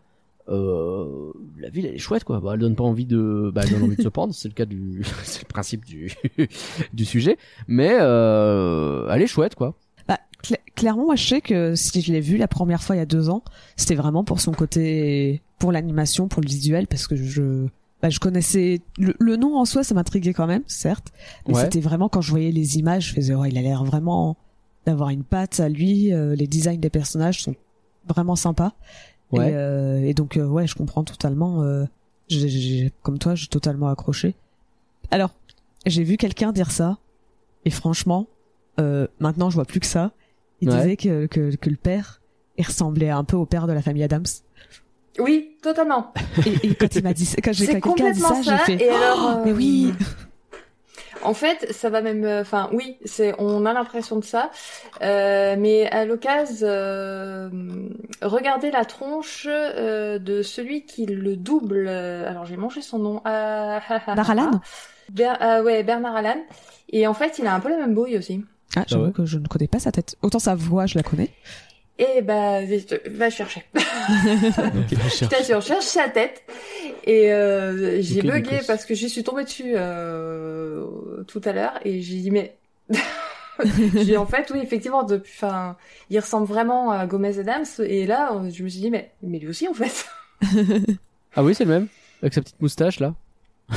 Euh, la ville elle est chouette quoi. Bah, elle donne pas envie de bah elle donne envie de se prendre c'est le cas du c'est le principe du du sujet mais euh, elle est chouette quoi. Bah, cla- clairement, moi, je sais que si je l'ai vu la première fois il y a deux ans, c'était vraiment pour son côté, pour l'animation, pour le visuel, parce que je, bah, je connaissais le, le nom en soi, ça m'intriguait quand même, certes, mais Ouais. c'était vraiment quand je voyais les images, je faisais, oh, il a l'air vraiment d'avoir une patte à lui. euh, les designs des personnages sont vraiment sympas. Ouais. Et, euh, et donc, euh, ouais, je comprends totalement. Euh, j'ai- j'ai- comme toi, j'ai totalement accroché. Alors, j'ai vu quelqu'un dire ça, et franchement, euh, maintenant je vois plus que ça. Il Ouais. disait que, que, que le père, il ressemblait un peu au père de la famille Adams. Oui, totalement. Et, et quand il m'a dit, quand j'ai quelqu'un a dit ça, ça. j'ai fait. Et alors, Oh, mais oui. En fait, ça va même, euh, enfin, oui, c'est, on a l'impression de ça, euh, mais à l'occasion, euh, regardez la tronche euh, de celui qui le double. euh, alors, j'ai mangé son nom. Euh, Bernard Allan Ber- euh, ouais, Bernard Allan. Et en fait, il a un peu la même bouille aussi. Ah, j'avoue ouais que je ne connais pas sa tête. Autant sa voix, je la connais. Et bah, vite, va chercher. Donc, il va chercher. Putain, je recherche sa tête et euh, j'ai Ok, bugué parce que j'y suis tombée dessus euh, tout à l'heure et j'ai dit mais j'ai en fait oui effectivement depuis enfin il ressemble vraiment à Gomez Adams et là euh, je me suis dit mais mais lui aussi en fait Ah oui, c'est le même avec sa petite moustache là.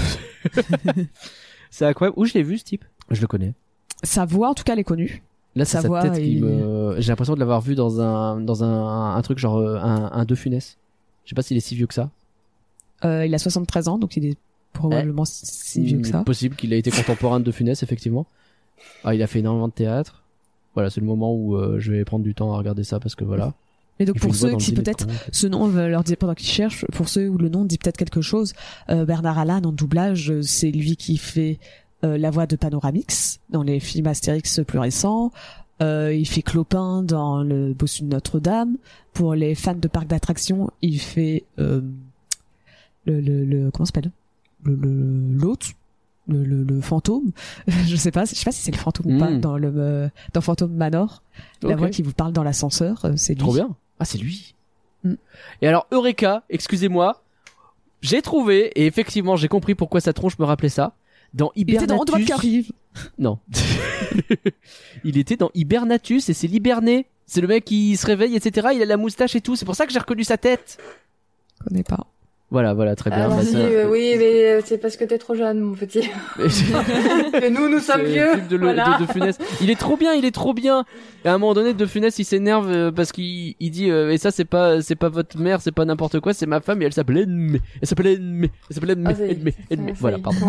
c'est incroyable. Où je l'ai vu ce type? Je le connais. Sa voix, en tout cas, elle est connue. Là, c'est Sa tête qui me. J'ai l'impression de l'avoir vu dans un dans un, un truc genre euh, un, un De Funès. Je sais pas s'il est si vieux que ça. Euh, il a 73 ans, donc il est probablement si- si vieux que ça. Hmm, Possible qu'il a été contemporain de De Funès, effectivement. Ah, il a fait énormément de théâtre. Voilà, c'est le moment où euh, je vais prendre du temps à regarder ça parce que voilà. Et donc pour ceux qui peut-être ce nom veut leur dire pendant qu'ils cherchent, pour ceux où le nom dit peut-être quelque chose, euh, Bernard Allan en doublage, euh, c'est lui qui fait euh, la voix de Panoramix dans les films Astérix plus récents. Euh, il fait Clopin dans le Bossu de Notre-Dame. Pour les fans de parcs d'attractions, il fait euh, le, le, le comment s'appelle? Le l'hôte? Le, le, le fantôme, je sais pas, je sais pas si c'est le fantôme ou pas Mm. dans le euh, dans Fantôme Manor, la voix qui vous parle dans l'ascenseur, euh, c'est lui. Trop bien. Ah, c'est lui. Mm. Et alors, Eureka, excusez-moi, j'ai trouvé, et effectivement, j'ai compris pourquoi sa tronche me rappelait ça. Dans Il était dans On doit Hibernatus. qui arrive. Non. il était dans Hibernatus et c'est l'hiberné. C'est le mec qui se réveille, etc. Il a la moustache et tout. C'est pour ça que j'ai reconnu sa tête. Je connais pas. Voilà, voilà, très bien. Ah, Bah, si, euh, oui mais euh, c'est parce que t'es trop jeune mon petit que nous nous sommes vieux de, le- voilà. de, de Funès. Il est trop bien, il est trop bien. Et à un moment donné, De Funès, il s'énerve euh, parce qu'il il dit euh, et ça c'est pas c'est pas votre mère, c'est pas n'importe quoi, c'est ma femme et elle s'appelle Edmé. Elle s'appelle Edmé. Elle s'appelle Edmé. Ah, Edmé. Edmé. Voilà, pardon.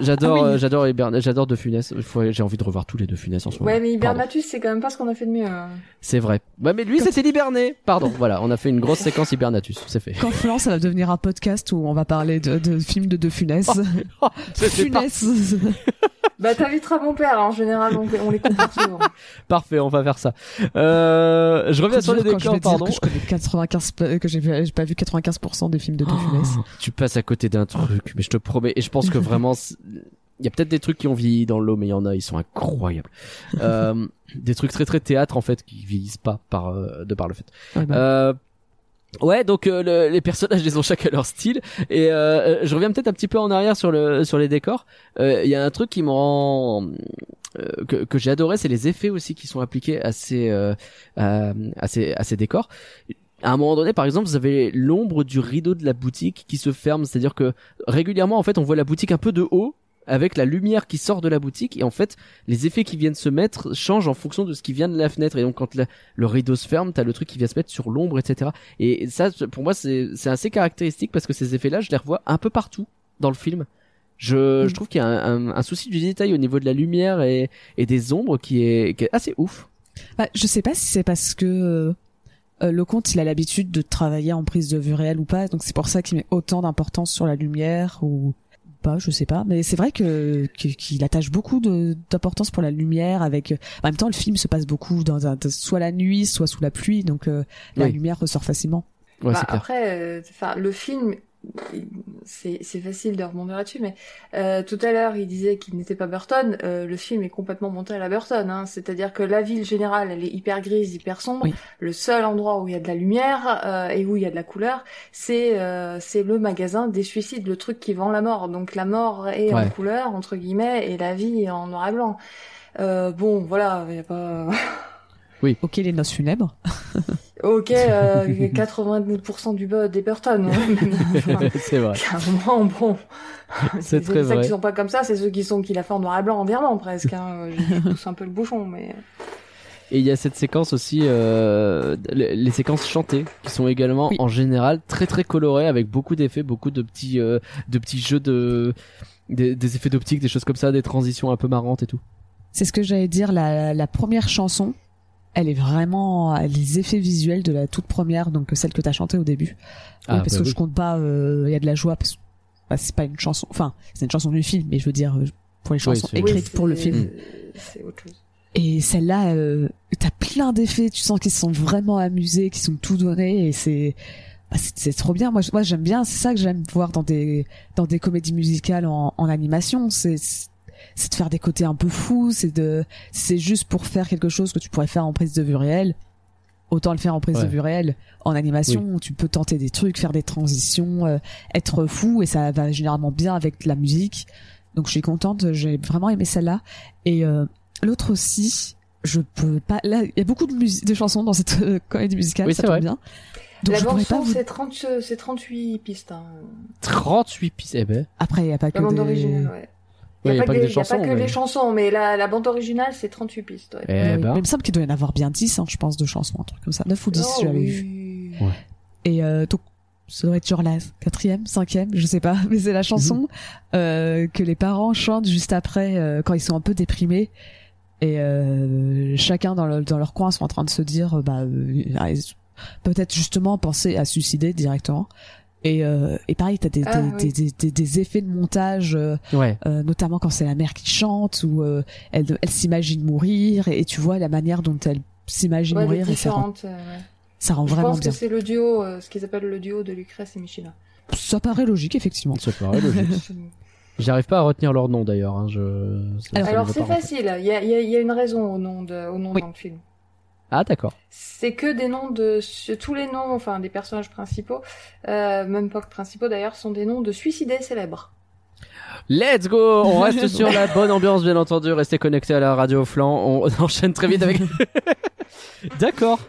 J'adore Ah oui. euh, j'adore j'adore De Funès. J'ai envie de revoir tous les De Funès en ce moment. ouais mais. Hibernatus c'est quand même pas ce qu'on a fait de mieux hein. C'est vrai. Ouais, mais lui c'était l'hiberné. Pardon. Voilà, on a fait une grosse séquence Hibernatus. C'est fait. Quand Florence, ça va devenir un podcast où on va parler de, de films de De Funès. Oh, pas- Funès. bah t'inviteras mon père hein, en général on les comprend souvent Parfait, on va faire ça. Euh, je reviens sur les décors, pardon. que je connais 95, p- que j'ai pas vu 95% des films de De Funès. Oh, tu passes à côté d'un truc, mais je te promets. Et je pense que vraiment, il y a peut-être des trucs qui ont vieilli dans l'eau, mais il y en a, ils sont incroyables. Euh, des trucs très très théâtre en fait, qui vieillissent pas par euh, de par le fait. Ouais, bah, Euh, Ouais, donc euh, le- les personnages, ils ont chacun leur style. Et euh, je reviens peut-être un petit peu en arrière sur le sur les décors. Euh, Il y a un truc qui me rend euh, que, que j'ai adoré, c'est les effets aussi qui sont appliqués à ces euh, à ces à ces décors. À un moment donné, par exemple, vous avez l'ombre du rideau de la boutique qui se ferme, c'est-à-dire que régulièrement, en fait, on voit la boutique un peu de haut avec la lumière qui sort de la boutique et en fait les effets qui viennent se mettre changent en fonction de ce qui vient de la fenêtre et donc quand la- le rideau se ferme t'as le truc qui vient se mettre sur l'ombre etc et ça, pour moi, c'est assez caractéristique parce que ces effets-là, je les revois un peu partout dans le film. Je, Mm. je trouve qu'il y a un, un- un souci du détail au niveau de la lumière et, et des ombres qui est, qui est assez ouf. bah, je sais pas si c'est parce que euh, euh, le comte il a l'habitude de travailler en prise de vue réelle ou pas, donc c'est pour ça qu'il met autant d'importance sur la lumière ou pas, je sais pas. Mais c'est vrai que qu'il attache beaucoup d'importance pour la lumière. Avec euh, en même temps, le film se passe beaucoup dans un soit la nuit, soit sous la pluie, donc euh, la Oui. lumière ressort facilement. Ouais, Bah, après, euh, enfin, le film, c'est facile de rebondir là-dessus, mais euh, tout à l'heure, il disait qu'il n'était pas Burton. Euh, le film est complètement monté à la Burton, hein. c'est-à-dire que la ville générale, elle est hyper grise, hyper sombre. Oui. Le seul endroit où il y a de la lumière euh, et où il y a de la couleur, c'est euh, c'est le magasin des suicides, le truc qui vend la mort. Donc la mort est en couleur entre guillemets et la vie est en noir et blanc. Euh, bon, voilà, il y a pas. Ok, les noces funèbres. Ok, euh, 90% du bot des Burton. hein. c'est vrai. Clairement, bon. C'est très ceux vrai. qui sont pas comme ça, c'est ceux qui sont qui la fait en noir et blanc entièrement presque. Hein. Je pousse un peu le bouchon, mais Et il y a cette séquence aussi, euh, les, les séquences chantées, qui sont également Oui. en général très très colorées, avec beaucoup d'effets, beaucoup de petits, euh, de petits jeux de, des, des effets d'optique, des choses comme ça, des transitions un peu marrantes et tout. C'est ce que j'allais dire. La, la première chanson elle est vraiment les effets visuels de la toute première, donc celle que t'as chantée au début. Ah, Oui, parce bah que oui. je compte pas, euh, il y a de la joie parce que bah, c'est pas une chanson, enfin c'est une chanson du film, mais je veux dire euh, pour les chansons écrites Oui, pour le film. C'est autre chose. Et celle-là, euh, t'as plein d'effets, tu sens qu'ils sont vraiment amusés, qu'ils sont tout donnés, et c'est bah, c'est trop bien. Moi, moi j'aime bien, c'est ça que j'aime voir dans des dans des comédies musicales en, en animation, c'est c'est de faire des côtés un peu fous, c'est de c'est juste pour faire quelque chose que tu pourrais faire en prise de vue réelle. Autant le faire en prise Ouais. de vue réelle. En animation, tu peux tenter des trucs, faire des transitions, euh, être fou, et ça va généralement bien avec la musique. Donc je suis contente, j'ai vraiment aimé celle-là. Et euh, l'autre aussi, je peux pas. Là, il y a beaucoup de, musique, de chansons dans cette euh, comédie musicale, Oui, ça c'est tombe vrai. bien. Donc la je bande pourrais pas son, vous. c'est 30, euh, c'est 38 pistes. Hein. 38 pistes. Eh ben. Après, il y a pas que La bande des. originale, ouais. Il n'y a, pas que, des les- y a chansons, pas que mais- les chansons, mais la, la bande originale, c'est 38 pistes. Ouais. Eh ben. mais il me semble qu'il doit y en avoir bien 10, hein, je pense, de chansons, un truc comme ça. 9 ou 10, Oh, j'avais oui. vu. Et euh, donc, ça doit être genre la quatrième, cinquième, je sais pas, mais c'est la chanson euh, que les parents chantent juste après, euh, quand ils sont un peu déprimés. Et euh, chacun dans, le- dans leur coin sont en train de se dire, bah, euh, ah, peut-être justement penser à suicider directement. Et, euh, et pareil, t'as des, Ah, des, oui. des, des, des effets de montage, euh, Ouais. euh, notamment quand c'est la mère qui chante ou euh, elle, elle s'imagine mourir et, et tu vois la manière dont elle s'imagine Ouais, mourir et ça rend, euh, ouais. ça rend Je vraiment pense bien. que c'est le duo, euh, ce qu'ils appellent le duo de Lucrèce et Michela. Ça paraît logique effectivement. Ça paraît logique. J'arrive pas à retenir leur nom d'ailleurs. Hein. Je... Alors- c'est facile, il y a, il y a- il y a une raison au nom, de, au nom Oui. dans le film. Ah d'accord. C'est que des noms de tous les noms, enfin des personnages principaux, euh, même pas que principaux d'ailleurs, sont des noms de suicidés célèbres. Let's go On reste sur la bonne ambiance, bien entendu. Restez connectés à la radio au flanc. On enchaîne très vite avec... D'accord.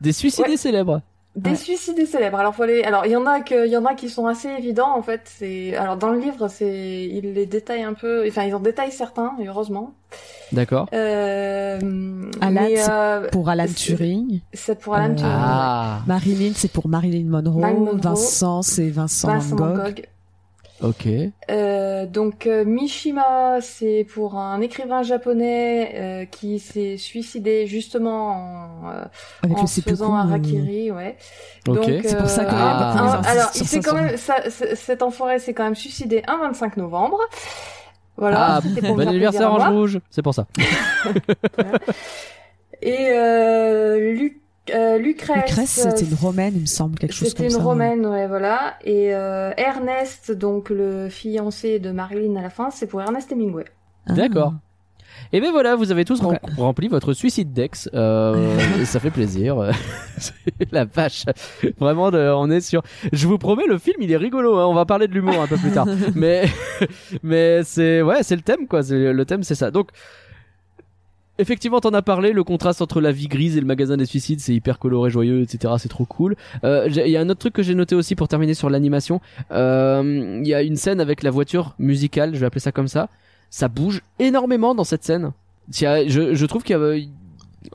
Des suicidés Ouais. célèbres. Des Ouais. suicidés célèbres. Alors faut les, alors il y en a que, il y en a qui sont assez évidents en fait. C'est, alors dans le livre, c'est, ils les détaillent un peu, enfin ils en détaillent certains, heureusement. D'accord. Euh, Alan, euh, Pour Alan c'est- Turing, c'est pour Alan Euh, Turing. Ah. Marilyn c'est pour Marilyn Monroe, Marilyn Monroe. Vincent c'est Vincent, Vincent Van Gogh. Van Gogh. Ok. Euh, donc euh, Mishima, c'est pour un écrivain japonais euh, qui s'est suicidé justement en, euh, avec en le se faisant euh, harakiri, ouais. Ok. Donc, C'est pour ça que- Ah. un- ils alors, il s'est quand même, ça, cet enfoiré s'est quand même suicidé un 25 novembre. Voilà. Ah, c'était pour bon anniversaire moi. Rouge. C'est pour ça. Et euh, Luc, euh, Lucrèce. Lucrèce c'était euh, une romaine il me semble quelque chose C'était comme une ça. romaine, ouais, voilà. Et euh, Ernest, donc le fiancé de Marilyn à la fin, c'est pour Ernest Hemingway. Ah. D'accord. Et ben voilà, vous avez tous rem- rempli votre suicide Dex. Euh, ça fait plaisir. C'est la vache. Vraiment, de- on est sur. Je vous promets, le film, il est rigolo. hein. On va parler de l'humour un peu plus tard. mais, mais c'est ouais, c'est le thème quoi. Le thème, c'est ça. Donc. Effectivement, t'en as parlé, le contraste entre la vie grise et le magasin des suicides, c'est hyper coloré, joyeux, etc. C'est trop cool. Euh, Il y a un autre truc que j'ai noté aussi pour terminer sur l'animation. Euh, Il y a une scène avec la voiture musicale, je vais appeler ça comme ça. Ça bouge énormément dans cette scène. A- Je, je trouve qu'il y a,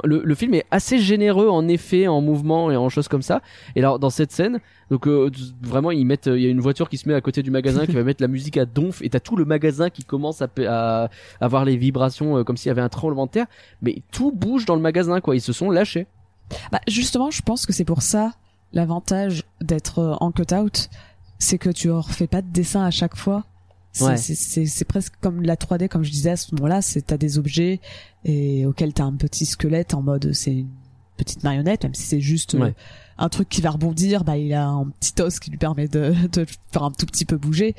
le, le film est assez généreux en effets, en mouvement et en choses comme ça. Et alors dans cette scène, donc euh, vraiment ils mettent, il y a une voiture qui se met à côté du magasin qui va mettre la musique à donf et t'as tout le magasin qui commence à, à avoir les vibrations euh, comme s'il y avait un tremblement de terre. Mais tout bouge dans le magasin quoi. Ils se sont lâchés. Bah, justement, je pense que c'est pour ça l'avantage d'être euh, en cut-out, c'est que tu refais pas de dessin à chaque fois. C'est Ouais. presque comme la 3D, comme je disais à ce moment-là, c'est t'as des objets et auxquels t'as un petit squelette en mode c'est une petite marionnette, même si c'est juste euh, un truc qui va rebondir, bah il a un petit os qui lui permet de, de faire un tout petit peu bouger.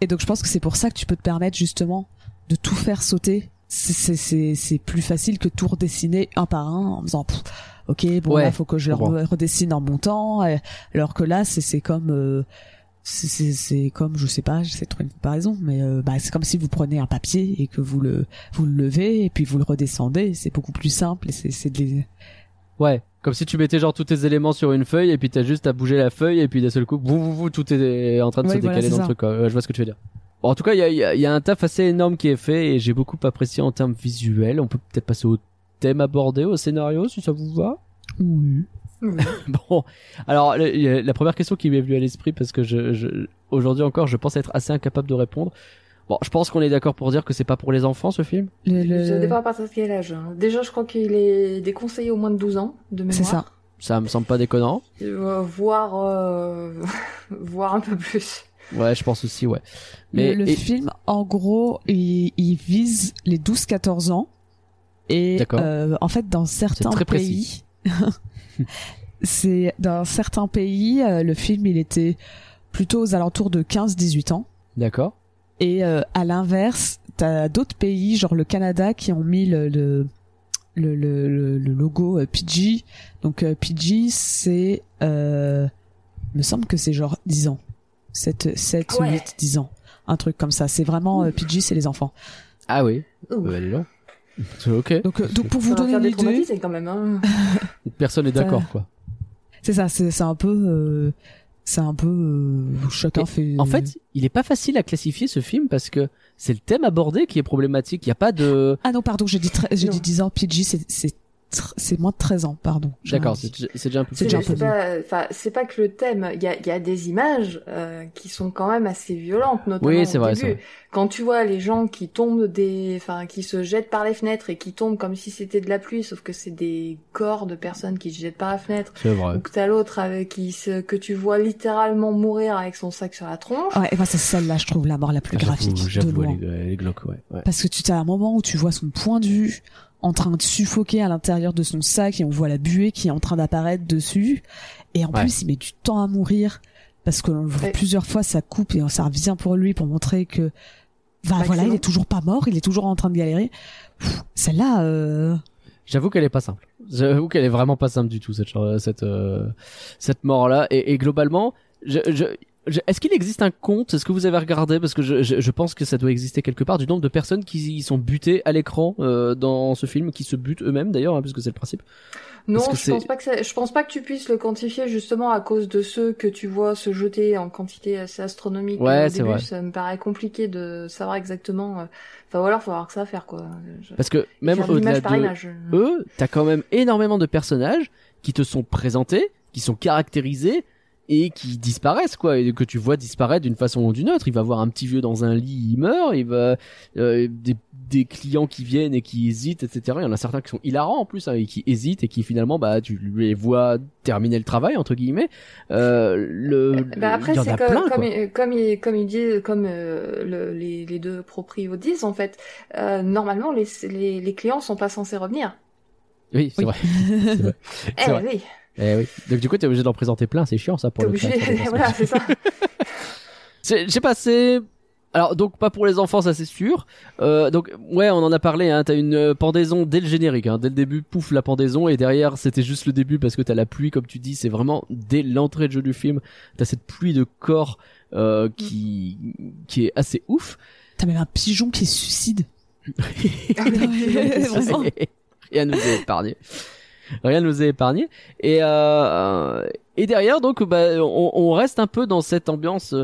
Et donc je pense que c'est pour ça que tu peux te permettre justement de tout faire sauter. C'est- C'est c'est- c'est plus facile que tout redessiner un par un en faisant pff, ok bon Ouais, là faut que je le redessine en montant euh, alors que là c'est c'est comme euh, c'est- comme je sais pas j'essaie de trouver une comparaison mais euh, bah c'est comme si vous prenez un papier et que vous le vous le levez et puis vous le redescendez c'est beaucoup plus simple et c'est de les Ouais. Comme si tu mettais genre tous tes éléments sur une feuille et puis t'as juste à bouger la feuille et puis d'un seul coup, vous, vous, vous, tout est en train de se décaler dans le truc. quoi. Je vois ce que tu veux dire. Bon, en tout cas, il y a, y a- il y a un taf assez énorme qui est fait et j'ai beaucoup apprécié en termes visuels. On peut peut-être passer au thème abordé, au scénario, si ça vous va. oui Bon, alors le- la première question qui m'est venue à l'esprit parce que je, je aujourd'hui encore, je pense être assez incapable de répondre. Bon, je pense qu'on est d'accord pour dire que c'est pas pour les enfants ce film. Le- le- Ça dépend à partir de quel âge. hein? Déjà, je crois qu'il est déconseillé au moins de 12 ans, de mémoire. C'est ça. Ça me semble pas déconnant. Euh, voire, euh, un peu plus. Ouais, je pense aussi, ouais. Mais le et- film, en gros, il, il vise les 12-14 ans. Et euh, en fait, dans certains très pays, c'est dans certains pays, euh, le film, il était plutôt aux alentours de 15-18 ans. d'accord. Et euh, à l'inverse, t'as d'autres pays, genre le Canada, qui ont mis le le le, le, le- le logo euh, PG. Donc euh, PG, c'est, euh, me semble que c'est genre 10 ans, 7, 7 Ouais. 8, 10 ans, un truc comme ça. C'est vraiment euh, PG, c'est les enfants. Ah oui. Euh, ok. Donc euh, donc pour vous donner une idée, quand même. Hein. Personne est d'accord, quoi. c'est ça, c'est c'est un peu, euh, c'est un peu, euh, chacun Et fait. En fait, il est pas facile à classifier ce film parce que c'est le thème abordé qui est problématique. Il y a pas de. ah non, pardon, j'ai dit j'ai dit 10 ans. PG, c'est c'est tr- c'est moins de 13 ans, pardon. D'accord, c'est c'est déjà un peu C'est plus. déjà un peu c'est pas, enfin, c'est pas que le thème. Il y a, il y a des images euh, qui sont quand même assez violentes, notamment Oui, c'est au vrai, début. c'est vrai. Quand tu vois les gens qui tombent des, enfin, qui se jettent par les fenêtres et qui tombent comme si c'était de la pluie, sauf que c'est des corps de personnes qui se jettent par la fenêtre. C'est vrai. Ou que t'as l'autre avec qui se, que tu vois littéralement mourir avec son sac sur la tronche. Ouais, et ben c'est celle-là, je trouve la mort la plus Ah, graphique J'avoue, de loin. elle est, elle est glauque, ouais. ouais. Parce que tu as un moment où tu vois son point de vue en train de suffoquer à l'intérieur de son sac et on voit la buée qui est en train d'apparaître dessus. Et en Ouais. plus, il met du temps à mourir parce que l'on le voit plusieurs fois, ça coupe et ça revient pour lui pour montrer que, bah Bah, voilà, il est toujours pas mort, il est toujours en train de galérer. Celle-là, euh... J'avoue qu'elle est pas simple. J'avoue qu'elle est vraiment pas simple du tout cette ch- cette euh, cette mort là. Et, et globalement, je, je- est-ce qu'il existe un compte? Est-ce que vous avez regardé? Parce que je, je, je pense que ça doit exister quelque part du nombre de personnes qui y sont butées à l'écran euh, dans ce film, qui se butent eux-mêmes d'ailleurs, hein, puisque c'est le principe. Non, je pense pas que ça- je pense pas que tu puisses le quantifier justement à cause de ceux que tu vois se jeter en quantité assez astronomique Ouais, au c'est début. vrai. Ça me paraît compliqué de savoir exactement. euh, Enfin, alors faut voir que ça à faire quoi. Je- Parce que même au-delà de eux, t'as quand même énormément de personnages qui te sont présentés, qui sont caractérisés et qui disparaissent quoi et que tu vois disparaître d'une façon ou d'une autre. Il va voir un petit vieux dans un lit il meurt il va euh, des, des clients qui viennent et qui hésitent etc il y en a certains qui sont hilarants en plus hein, et qui hésitent et qui finalement bah tu les vois terminer le travail entre guillemets. Euh, le Bah après y en c'est a comme, plein comme, il, comme il comme il dit comme euh, le- les, les deux proprios disent en fait euh, normalement les, les les clients sont pas censés revenir. oui c'est Oui. vrai. Vrai, Eh vrai. oui, Eh oui. donc du coup t'es obligé d'en présenter plein c'est chiant ça pour t'es le obligé. voilà c'est ça. C'est, je sais pas, c'est. Alors donc pas pour les enfants, ça c'est sûr. Euh, donc ouais, on en a parlé. Hein, t'as une euh, pendaison dès le générique, hein, dès le début, pouf la pendaison et derrière c'était juste le début parce que t'as la pluie comme tu dis. C'est vraiment dès l'entrée de jeu du film, t'as cette pluie de corps euh, qui qui est assez ouf. t'as même un pigeon qui se suicide. Ah Ouais, vraiment. Rien nous est épargné. Rien nous est épargné. Et euh, et derrière donc bah on, on reste un peu dans cette ambiance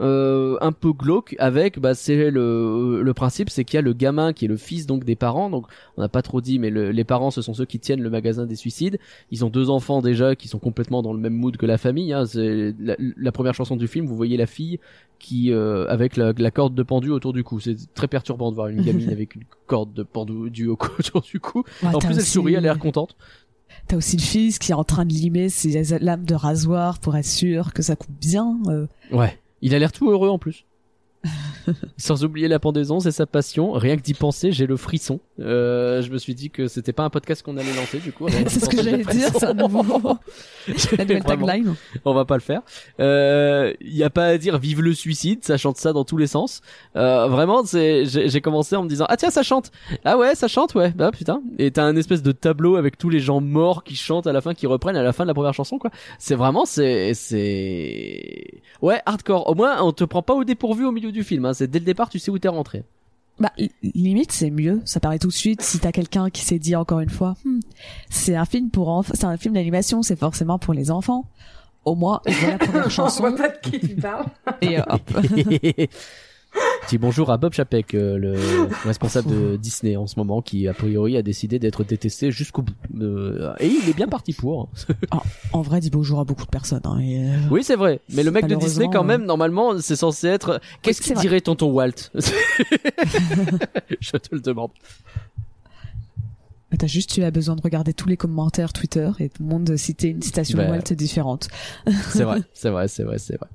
euh, un peu glauque avec bah c'est le le principe c'est qu'il y a le gamin qui est le fils donc des parents. Donc on n'a pas trop dit mais le- les parents ce sont ceux qui tiennent le magasin des suicides. Ils ont deux enfants déjà qui sont complètement dans le même mood que la famille hein. c'est la, la première chanson du film vous voyez la fille qui euh, avec la, la corde de pendu autour du cou. C'est très perturbant de voir une gamine avec une corde de pendu du autour du cou. Ouais, en plus elle sourit elle a l'air contente T'as aussi le fils qui est en train de limer ses lames de rasoir pour être sûr que ça coupe bien. euh. Ouais. Il a l'air tout heureux en plus. Sans oublier la pendaison, c'est sa passion. Rien que d'y penser, j'ai le frisson. Euh, je me suis dit que c'était pas un podcast qu'on allait lancer du coup. C'est ce que j'allais dire, c'est un nouveau. La nouvelle Vraiment. tagline. On va pas le faire. Euh, y a pas à dire vive le suicide, ça chante ça dans tous les sens. Euh, vraiment, c'est j'ai j'ai commencé en me disant ah tiens ça chante. Ah ouais ça chante ouais. Bah putain. Et t'as un espèce de tableau avec tous les gens morts qui chantent à la fin, qui reprennent à la fin de la première chanson quoi. C'est vraiment c'est c'est ouais hardcore. Au moins on te prend pas au dépourvu au milieu du film. Hein. C'est dès le départ tu sais où t'es rentré. Bah, li- limite, c'est mieux. Ça paraît tout de suite. Si t'as quelqu'un qui s'est dit encore une fois, Hmm, c'est un film pour enfants, c'est un film d'animation, c'est forcément pour les enfants. Au moins, il voit la première On chanson voit pas de qui tu parles. et hop. Petit bonjour à Bob Chapek, euh, le responsable de Disney en ce moment, qui a priori a décidé d'être détesté jusqu'au bout. Euh, et il est bien parti pour. En vrai, dis bonjour à beaucoup de personnes. Hein, et, euh, Oui, c'est vrai. Mais le mec de Disney, quand même, normalement, c'est censé être. Qu'est-ce qu'il dirait tonton Walt Je te le demande. T'as juste eu à besoin de regarder tous les commentaires Twitter et tout le monde citait une citation Bah, de Walt différente. C'est vrai, c'est vrai, c'est vrai, c'est vrai.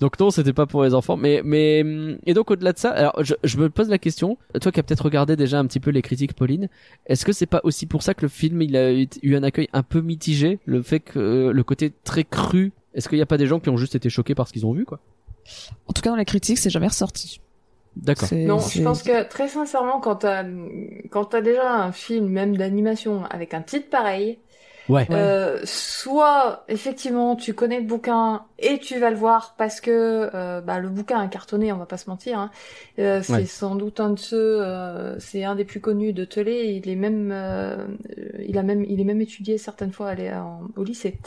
Donc non, c'était pas pour les enfants, mais mais hum, et donc au-delà de ça, alors je, je me pose la question, toi qui as peut-être regardé déjà un petit peu les critiques, Pauline, est-ce que c'est pas aussi pour ça que le film il a eu eu un accueil un peu mitigé, le fait que euh, le côté très cru, est-ce qu'il y a pas des gens qui ont juste été choqués par ce qu'ils ont vu quoi? En tout cas, dans les critiques, c'est jamais ressorti. D'accord. C'est- Non, je pense que très sincèrement, quand t'as quand t'as déjà un film même d'animation avec un titre pareil, Ouais. euh, soit effectivement tu connais le bouquin et tu vas le voir parce que euh, bah, le bouquin a cartonné, on va pas se mentir. Hein. Euh, c'est Ouais. sans doute un de ceux, c'est un des plus connus de Telé. Il est même, il a même, il est même étudié certaines fois aller au lycée.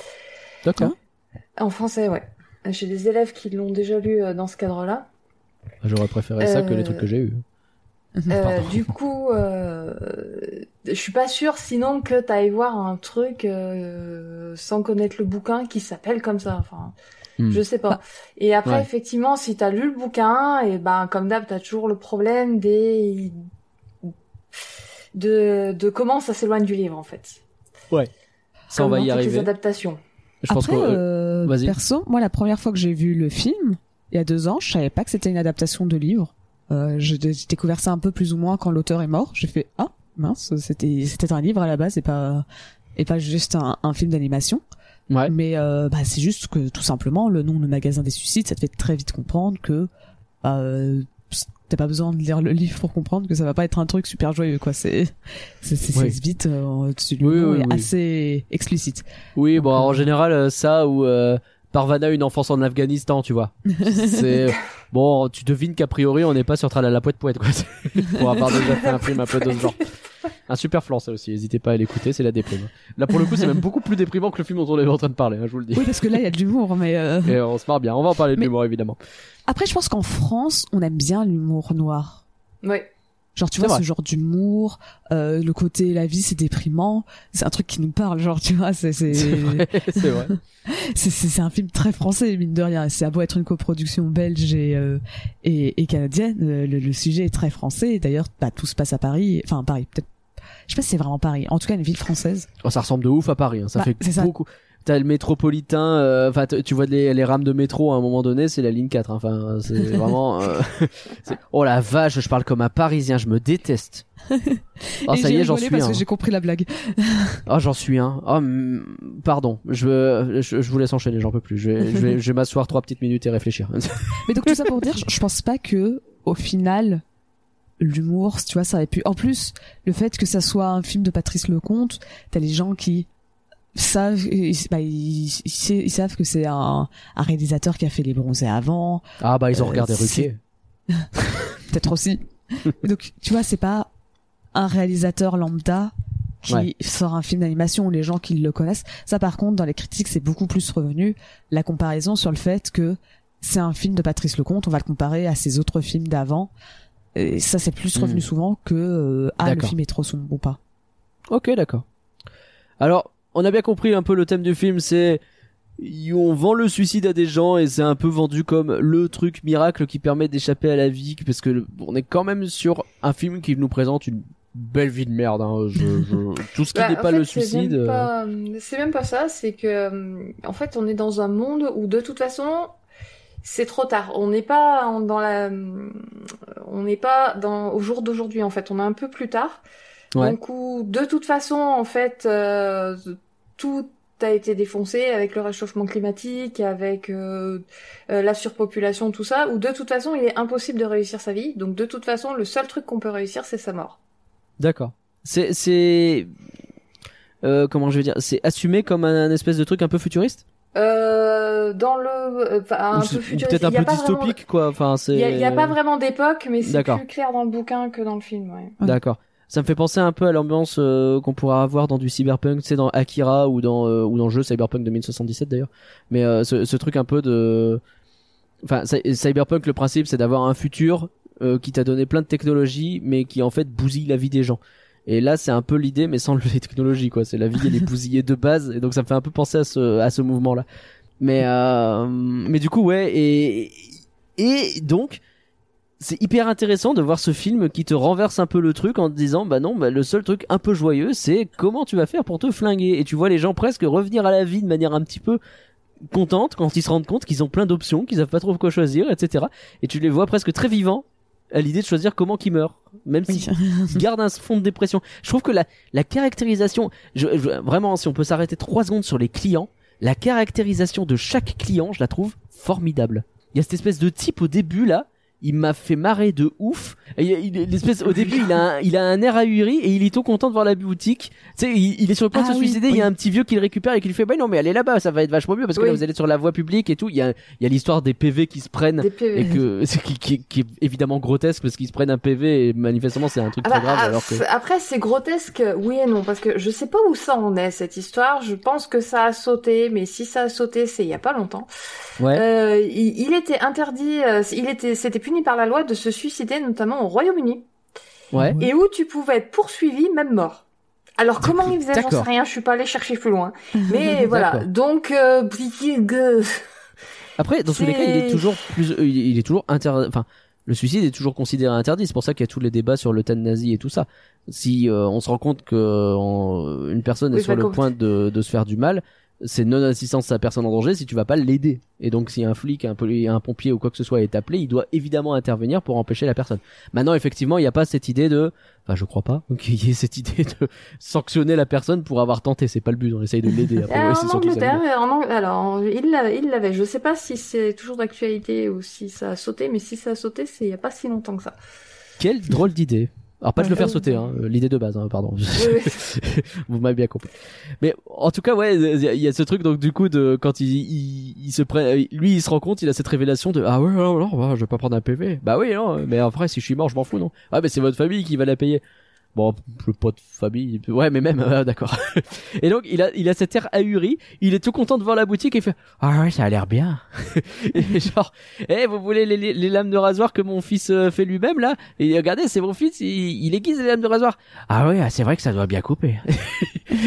D'accord. En français, ouais. J'ai des élèves qui l'ont déjà lu dans ce cadre-là. J'aurais préféré ça que les trucs que j'ai eu. Euh, Pardon. du coup, euh, je suis pas sûre sinon que t'ailles voir un truc euh, sans connaître le bouquin qui s'appelle comme ça. Enfin, Hmm. je sais pas. Et après, Ouais. effectivement, si t'as lu le bouquin, et ben comme d'hab, t'as toujours le problème des de de comment ça s'éloigne du livre en fait. Ça on va y toutes les arriver. adaptations. Je pense Après, que euh, perso, moi, la première fois que j'ai vu le film, il y a deux ans, je savais pas que c'était une adaptation de livre. Euh, j'ai découvert ça un peu plus ou moins quand l'auteur est mort. J'ai fait ah mince, c'était c'était un livre à la base et pas et pas juste un, un film d'animation. ouais. Mais euh, bah, c'est juste que tout simplement le nom le magasin des suicides, ça te fait très vite comprendre que euh, t'as pas besoin de lire le livre pour comprendre que ça va pas être un truc super joyeux quoi. C'est c'est c'est Oui. vite euh, Oui, oui, est oui. assez explicite. Oui, bon, en euh, général, euh, ça ou euh, Parvana, une enfance en Afghanistan, tu vois. C'est bon, tu devines qu'a priori, on n'est pas sur Tralala Poète Poète, quoi. Pour avoir déjà fait un film un peu de ce genre. Un super flanc, ça aussi. N'hésitez pas à l'écouter, c'est la déprime. Là, pour le coup, c'est même beaucoup plus déprimant que le film dont on est en train de parler, hein, je vous le dis. Oui parce que là il y a de l'humour mais euh, Et on se marre bien. On va en parler de Mais- l'humour, évidemment. Après, je pense qu'en France, on aime bien l'humour noir. Ouais. Genre, tu vois, vrai. ce genre d'humour, euh, le côté la vie, c'est déprimant. C'est un truc qui nous parle, genre, tu vois, c'est c'est C'est vrai. C'est un film très français, mine de rien. C'est à beau être une coproduction belge et euh, et, et canadienne, euh, le, le sujet est très français. D'ailleurs, bah, tout se passe à Paris. Enfin, Paris, peut-être. Je sais pas si c'est vraiment Paris. En tout cas, une ville française. Oh, ça ressemble de ouf à Paris. Hein. Ça Bah, fait ça. T'as le métropolitain. euh, Enfin, t- tu vois les, les rames de métro à un moment donné, c'est la ligne 4. hein. Enfin, c'est vraiment. euh, oh la vache, je parle comme un Parisien. Je me déteste. Oh, et ça y est, j'en suis parce un. que j'ai compris la blague. Oh, j'en suis un. Oh, pardon. Je, je, je vous laisse enchaîner. J'en peux plus. Je vais, je vais, je vais m'asseoir trois petites minutes et réfléchir. Mais donc tout ça pour dire, je, je pense pas que au final l'humour, tu vois, ça aurait pu. En plus, le fait que ça soit un film de Patrice Lecomte, t'as les gens qui savent, ils, bah, ils, ils ils savent que c'est un, un réalisateur qui a fait les bronzés avant, Ah bah ils ont Euh, regardé Ruquier. peut-être aussi. donc tu vois, c'est pas un réalisateur lambda qui Ouais. sort un film d'animation ou les gens qui le connaissent. Ça par contre, dans les critiques, c'est beaucoup plus revenu la comparaison sur le fait que c'est un film de Patrice Lecomte, on va le comparer à ses autres films d'avant. Et ça, c'est plus revenu Hmm. souvent que euh, ah le film est trop sombre ou pas. Ok, d'accord. Alors, on a bien compris un peu le thème du film, c'est on vend le suicide à des gens et c'est un peu vendu comme le truc miracle qui permet d'échapper à la vie parce que on est quand même sur un film qui nous présente une belle vie de merde. Hein. Je, je- tout ce qui Bah, n'est pas fait, le suicide. euh, pas- C'est même pas ça, c'est que, en fait, on est dans un monde où de toute façon, c'est trop tard. On n'est pas dans la, on n'est pas dans au jour d'aujourd'hui en fait. On est un peu plus tard. Ouais. Donc où, de toute façon, en fait, euh, tout a été défoncé avec le réchauffement climatique, avec euh, euh, la surpopulation, tout ça. Où de toute façon, il est impossible de réussir sa vie. Donc de toute façon, le seul truc qu'on peut réussir, c'est sa mort. D'accord. C'est c'est euh, comment je vais dire, c'est assumé comme un, un espèce de truc un peu futuriste? Euh, dans le, euh, enfin, un peu futuriste. peut-être un Il y a peu pas vraiment- dystopique quoi. Enfin c'est. Il y a, a pas vraiment d'époque, mais c'est D'accord. plus clair dans le bouquin que dans le film. Ouais. D'accord. Ça me fait penser un peu à l'ambiance euh, qu'on pourrait avoir dans du cyberpunk, tu sais, dans Akira ou dans euh, ou dans le jeu Cyberpunk 2077 d'ailleurs. Mais euh, ce, ce truc un peu de enfin Cy- Cyberpunk le principe c'est d'avoir un futur euh, qui t'a donné plein de technologies mais qui en fait bousille la vie des gens. Et là c'est un peu l'idée mais sans les technologies quoi. C'est la vie elle est bousillée de base et donc ça me fait un peu penser à ce à ce mouvement là. Mais euh, mais du coup ouais et et donc c'est hyper intéressant de voir ce film qui te renverse un peu le truc en te disant bah non bah le seul truc un peu joyeux c'est comment tu vas faire pour te flinguer. Et tu vois les gens presque revenir à la vie de manière un petit peu contente quand ils se rendent compte qu'ils ont plein d'options qu'ils savent pas trop quoi choisir etc et tu les vois presque très vivants à l'idée de choisir comment qu'ils meurent même Oui. s'ils gardent un fond de dépression. Je trouve que la, la caractérisation je, je- vraiment si on peut s'arrêter trois secondes sur les clients la caractérisation de chaque client je la trouve formidable. Il y a cette espèce de type au début là il m'a fait marrer de ouf. Et il, il- l'espèce, au début, il a, un, il a un air ahuri et il est tout content de voir la boutique. Tu sais, il, il est sur le point de Ah se oui, suicider. Il y a un petit vieux qui le récupère et qui lui fait, bah non, mais allez là-bas, ça va être vachement mieux parce que Oui. là, vous allez sur la voie publique et tout. Il y a, il y a l'histoire des PV qui se prennent Des PV. et que, c'est qui, qui, qui est évidemment grotesque parce qu'ils se prennent un PV et manifestement c'est un truc Ah très bah, grave ah, alors que. Après, c'est grotesque, oui et non, parce que je sais pas où ça en est cette histoire. Je pense que ça a sauté, mais si ça a sauté, c'est il y a pas longtemps. Ouais. Euh, il, il était interdit, euh, il était, c'était puni par la loi de se suicider, notamment au Royaume-Uni, Ouais. et où tu pouvais être poursuivi, même mort. Alors comment il faisait, j'en sais rien, je suis pas allée chercher plus loin. Mais voilà, donc euh, euh, Après, dans tous les cas, il est toujours plus, euh, il est- toujours interdit. Enfin, le suicide est toujours considéré interdit. C'est pour ça qu'il y a tous les débats sur l'euthanasie et tout ça. Si euh, on se rend compte que euh, une personne est sur le point de, de se faire du mal, c'est non assistance à la personne en danger si tu vas pas l'aider. Et donc, si un flic, un, pompier ou quoi que ce soit est appelé, il doit évidemment intervenir pour empêcher la personne. Maintenant, effectivement, il n'y a pas cette idée de, enfin, je crois pas qu'il y ait cette idée de sanctionner la personne pour avoir tenté. C'est pas le but. On essaye de l'aider. Après, Euh, ouais, en. Angleterre, en Ang- alors il l'avait, il l'avait. Je sais pas si c'est toujours d'actualité ou si ça a sauté, mais si ça a sauté, c'est il y a pas si longtemps que ça. Quelle drôle d'idée. Alors pas de le faire sauter, hein, euh, l'idée de base, hein, pardon. Oui, oui. Vous m'avez bien compris. Mais en tout cas, ouais, il y a- ce truc donc du coup de quand il, il, il se prend, lui il se rend compte, il a cette révélation de ah ouais non, non bah, je vais pas prendre un PV. Bah oui non, mais après si je suis mort je m'en fous non. Ah mais c'est votre famille qui va la payer. Bon, je pas de famille. Ouais, mais même, euh, d'accord. et donc, il a, il a cet air ahuri. Il est tout content de voir la boutique il fait, ah ouais, ça a l'air bien. et genre, eh, vous voulez les, les, les lames de rasoir que mon fils euh, fait lui-même, là? Et regardez, c'est mon fils, il, il aiguise les lames de rasoir. Ah ouais, c'est vrai que ça doit bien couper.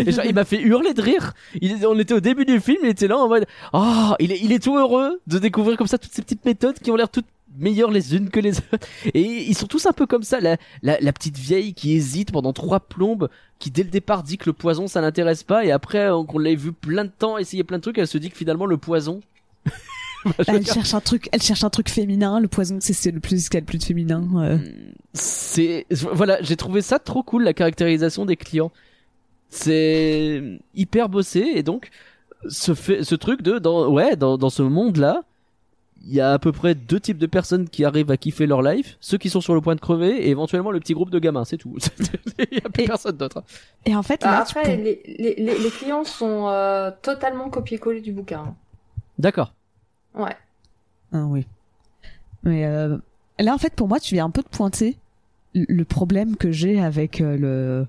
et genre, il m'a fait hurler de rire. Il, on était au début du film, il était là en mode, oh, il est, il est tout heureux de découvrir comme ça toutes ces petites méthodes qui ont l'air toutes meilleures les unes que les autres. Et ils sont tous un peu comme ça. La, la, la petite vieille qui hésite pendant trois plombes, qui dès le départ dit que le poison ça l'intéresse pas, et après euh, qu'on l'ait vu plein de temps essayer plein de trucs, elle se dit que finalement le poison. Bah, Elle dire, cherche un truc, elle cherche un truc féminin. Le poison, c'est c'est le plus ce qu'il y a de plus de féminin. euh. c'est voilà, j'ai trouvé ça trop cool la caractérisation des clients. C'est hyper bossé et donc ce fait ce truc de dans ouais dans dans ce monde là il y a à peu près deux types de personnes qui arrivent à kiffer leur life, ceux qui sont sur le point de crever et éventuellement le petit groupe de gamins, c'est tout. Il y a plus Et- personne d'autre. Et en fait, Ah, là, après, peux- les, les, les, les clients sont euh, totalement copier-coller du bouquin. D'accord. Ouais. Ah oui. Mais euh, là, en fait, pour moi, tu viens un peu de pointer le- le problème que j'ai avec euh, le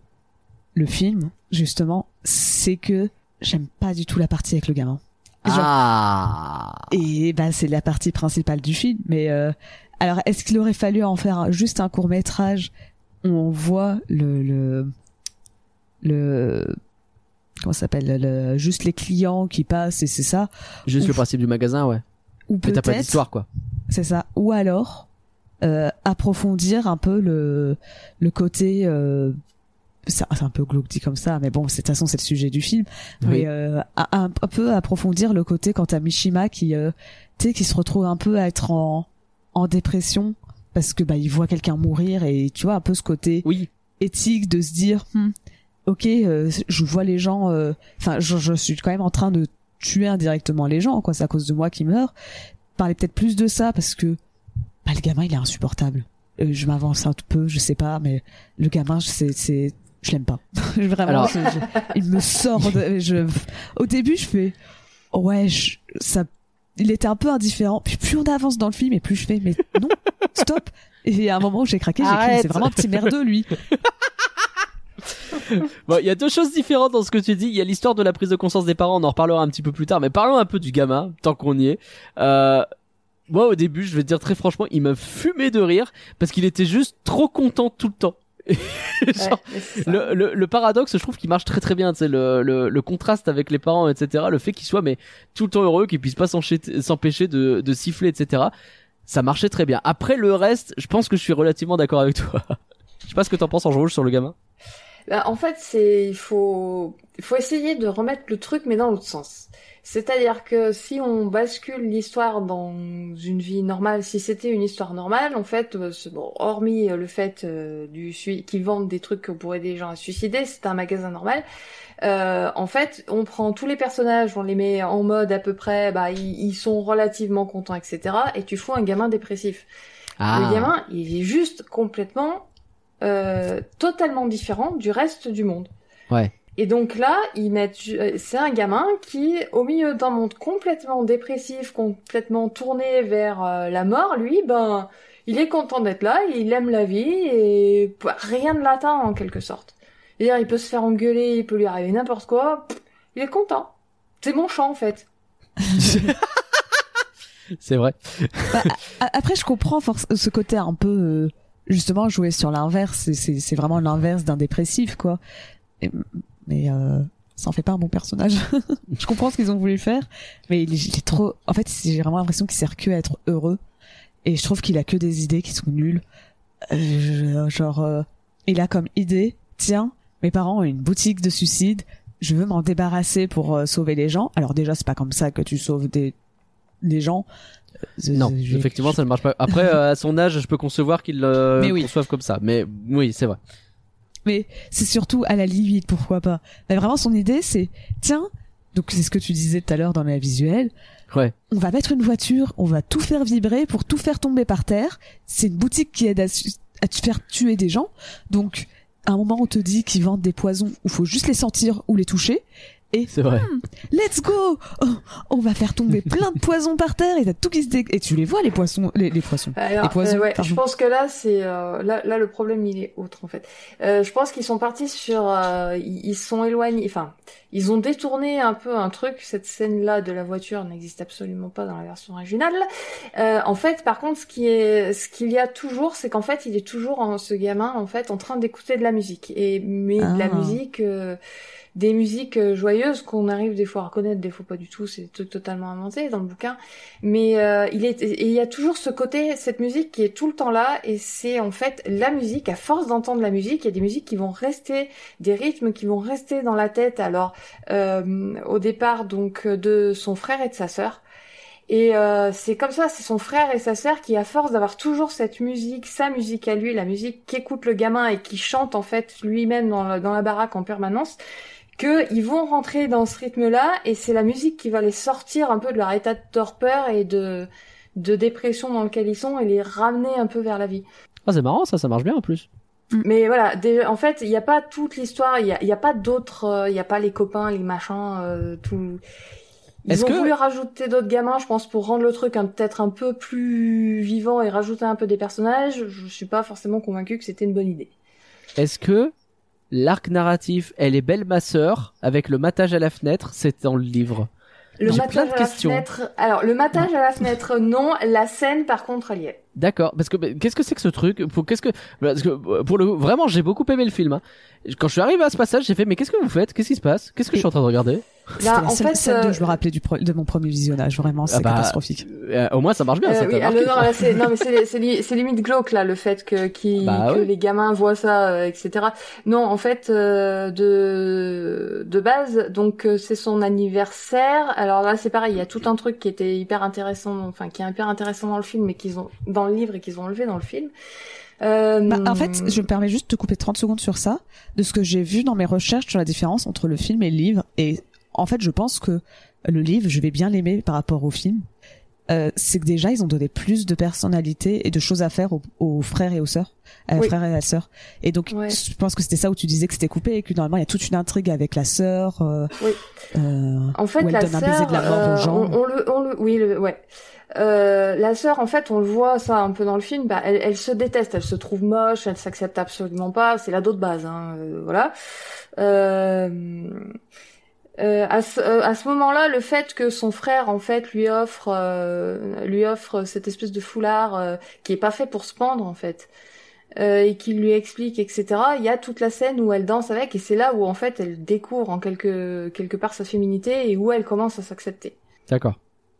le film, justement, c'est que j'aime pas du tout la partie avec le gamin. Genre- Ah. Et ben, c'est la partie principale du film. Mais euh, alors, est-ce qu'il aurait fallu en faire juste un court métrage où on voit le le le comment s'appelle? Le, juste les clients qui passent et c'est ça Juste le principe du magasin, ouais. ou Mais t'as pas peut-être d'histoire, quoi. c'est ça. Ou alors euh, approfondir un peu le le côté. Euh, c'est un peu glauque dit comme ça, mais bon, c'est- de toute façon c'est le sujet du film. Oui. Mais euh, un, un peu approfondir le côté quand t'as Mishima qui, euh, tu sais, qui se retrouve un peu à être en en dépression parce que bah il voit quelqu'un mourir et tu vois un peu ce côté Oui. éthique de se dire, Hmm, ok, euh, je vois les gens, euh, enfin, je, je suis quand même en train de tuer indirectement les gens, quoi, c'est à cause de moi qui meurt. Parler peut-être plus de ça parce que bah, le gamin il est insupportable. Euh, je m'avance un peu, je sais pas, mais le gamin, c'est, c'est, je l'aime pas. Vraiment, Alors- je- je- il me sort. De, je, au début, je fais, ouais, je- ça, il était un peu indifférent. Puis plus on avance dans le film et plus je fais, mais non, stop. Et a un moment où j'ai craqué, j'ai c'est vraiment un petit merdeux lui. Bon, il y a deux choses différentes dans ce que tu dis. Il y a l'histoire de la prise de conscience des parents, on en reparlera un petit peu plus tard, mais parlons un peu du gamin, tant qu'on y est. Euh, moi au début, je vais te dire très franchement, il m'a fumé de rire parce qu'il était juste trop content tout le temps. Genre, Ouais, le, le, le paradoxe, je trouve qu'il marche très très bien. C'est le, le, le contraste avec les parents, etc. Le fait qu'il soit mais tout le temps heureux, qu'il puisse pas s'empêcher de, de siffler, etc. Ça marchait très bien. Après le reste, je pense que je suis relativement d'accord avec toi. je sais pas ce que t'en penses en rouge sur le gamin. Bah, en fait, c'est il faut il faut essayer de remettre le truc mais dans l'autre sens. C'est-à-dire que si on bascule l'histoire dans une vie normale, si c'était une histoire normale, en fait, euh, bon, hormis euh, le fait euh, du qu'ils vendent des trucs pour aider les gens à se suicider, c'est un magasin normal. Euh, en fait, on prend tous les personnages, on les met en mode à peu près, bah ils, ils sont relativement contents, etc. Et tu fous un gamin dépressif. Ah. Le gamin, il est juste complètement euh, totalement différent du reste du monde. Ouais. Et donc là, ils mettent, euh, c'est un gamin qui, au milieu d'un monde complètement dépressif, complètement tourné vers euh, la mort, lui, ben, il est content d'être là, il aime la vie et bah, rien ne l'atteint en quelque sorte. C'est-à-dire, il peut se faire engueuler, il peut lui arriver n'importe quoi, pff, il est content. C'est mon chant en fait. C'est vrai. A- Après, je comprends force- ce côté un peu euh, justement jouer sur l'inverse. C'est- vraiment l'inverse d'un dépressif, quoi. Mais euh, ça en fait pas un bon personnage. je comprends ce qu'ils ont voulu faire, mais il, est- trop. En fait, j'ai vraiment l'impression qu'il sert que à être heureux. Et je trouve qu'il a que des idées qui sont nulles. Euh, genre, euh, il a comme idée, tiens, mes parents ont une boutique de suicide. Je veux m'en débarrasser pour euh, sauver les gens. Alors déjà, c'est pas comme ça que tu sauves des des gens. Euh, Non, effectivement, ça ne marche pas. Après, euh, à son âge, je peux concevoir qu'il euh, Mais oui. conçoive comme ça. Mais oui, c'est vrai. Mais c'est surtout à la limite, pourquoi pas. Mais vraiment, son idée, c'est, tiens, donc c'est ce que tu disais tout à l'heure dans la visuelle, Ouais. on va mettre une voiture, on va tout faire vibrer pour tout faire tomber par terre. C'est une boutique qui aide à te faire tuer des gens. Donc, à un moment, on te dit qu'ils vendent des poisons où faut juste les sentir ou les toucher. C'est vrai. Let's go! Oh, on va faire tomber plein de poisons par terre et t'as tout qui se dé... Et tu les vois, les poissons, les, les poissons. Alors, Les poisons, euh, ouais, je pense que là, c'est euh, là, là le problème il est autre en fait. Euh, je pense qu'ils sont partis sur, euh, ils sont éloignés, enfin, ils ont détourné un peu un truc. Cette scène-là de la voiture n'existe absolument pas dans la version originale. Euh, en fait, par contre, ce qui est, ce qu'il y a toujours, c'est qu'en fait, il est toujours en, ce gamin en fait en train d'écouter de la musique et mais de la Ah. musique. Des musiques euh, joyeuses qu'on arrive des fois à reconnaître, des fois pas du tout, c'est totalement inventé dans le bouquin. Mais euh, il est, il y a toujours ce côté, cette musique qui est tout le temps là, et c'est en fait la musique. À force d'entendre la musique, il y a des musiques qui vont rester, des rythmes qui vont rester dans la tête. Alors, euh, au départ, donc de son frère et de sa sœur. Et euh, c'est comme ça, c'est son frère et sa sœur qui, à force d'avoir toujours cette musique, sa musique à lui, la musique qu'écoute le gamin et qui chante en fait lui-même dans la baraque en permanence, que ils vont rentrer dans ce rythme-là et c'est la musique qui va les sortir un peu de leur état de torpeur et de de dépression dans lequel ils sont et les ramener un peu vers la vie. Ah, c'est marrant, ça, ça marche bien en plus. Mais voilà, déjà, en fait, il n'y a pas toute l'histoire, il y a, y a pas d'autres, euh, il y a pas les copains, les machins, euh, tout. Ils Est-ce ont que- voulu rajouter d'autres gamins, je pense, pour rendre le truc un- peut-être un peu plus vivant et rajouter un peu des personnages. Je suis pas forcément convaincue que c'était une bonne idée. Est-ce que l'arc narratif, elle est belle ma sœur, avec le matage à la fenêtre, c'est dans le livre Le matage plein de à la questions. fenêtre. Alors, le matage à la fenêtre, non. La scène, par contre, elle y est. D'accord, parce que qu'est-ce que c'est que ce truc Pour qu'est-ce que parce que pour le vraiment j'ai beaucoup aimé le film. hein. Quand je suis arrivé à ce passage, j'ai fait mais qu'est-ce que vous faites? Qu'est-ce qui se passe? Qu'est-ce que je suis en train de regarder? Là, la en seule fait, scène dont euh, je me rappelais du pro- de mon premier visionnage. Vraiment, c'est Ah bah, catastrophique. Euh, Au moins ça marche bien. Euh, ça oui, t'a ah, marqué, non, non, quoi. là, c'est, non, mais c'est, c'est, li- c'est limite glauque, là, le fait que, qui, Bah que les gamins voient ça, euh, etc. Non, en fait, euh, de, de base, donc, euh, c'est son anniversaire. Alors là, c'est pareil, il y a tout un truc qui était hyper intéressant, enfin, qui est hyper intéressant dans le film, mais qu'ils ont, dans le livre et qu'ils ont enlevé dans le film. Euh, Bah, en fait, je me permets juste de te couper 30 secondes sur ça, de ce que j'ai vu dans mes recherches sur la différence entre le film et le livre. Et en fait, je pense que le livre, je vais bien l'aimer par rapport au film. Euh, c'est que déjà, ils ont donné plus de personnalité et de choses à faire aux, aux frères et aux sœurs, euh, Oui. frères et à la sœur. Et donc, Ouais. je pense que c'était ça où tu disais que c'était coupé et que normalement, il y a toute une intrigue avec la sœur. Euh, Oui. euh, En fait, où elle la donne un baiser sœur, de la mort aux euh, gens. on, on le, on le, oui, le- ouais. Euh, la sœur, en fait, on le voit ça un peu dans le film. Bah, elle, elle se déteste, elle se trouve moche, elle s'accepte absolument pas. C'est la de base, hein, euh, voilà. Euh, Euh, à ce, euh, ce moment-là, le fait que son frère en fait lui offre lui offre cette espèce de foulard qui est pas fait pour se pendre en fait et qu'il lui explique etc. Il y a toute la scène où elle danse avec et c'est là où en fait elle découvre en quelque quelque part sa féminité et où elle commence à s'accepter. D'accord.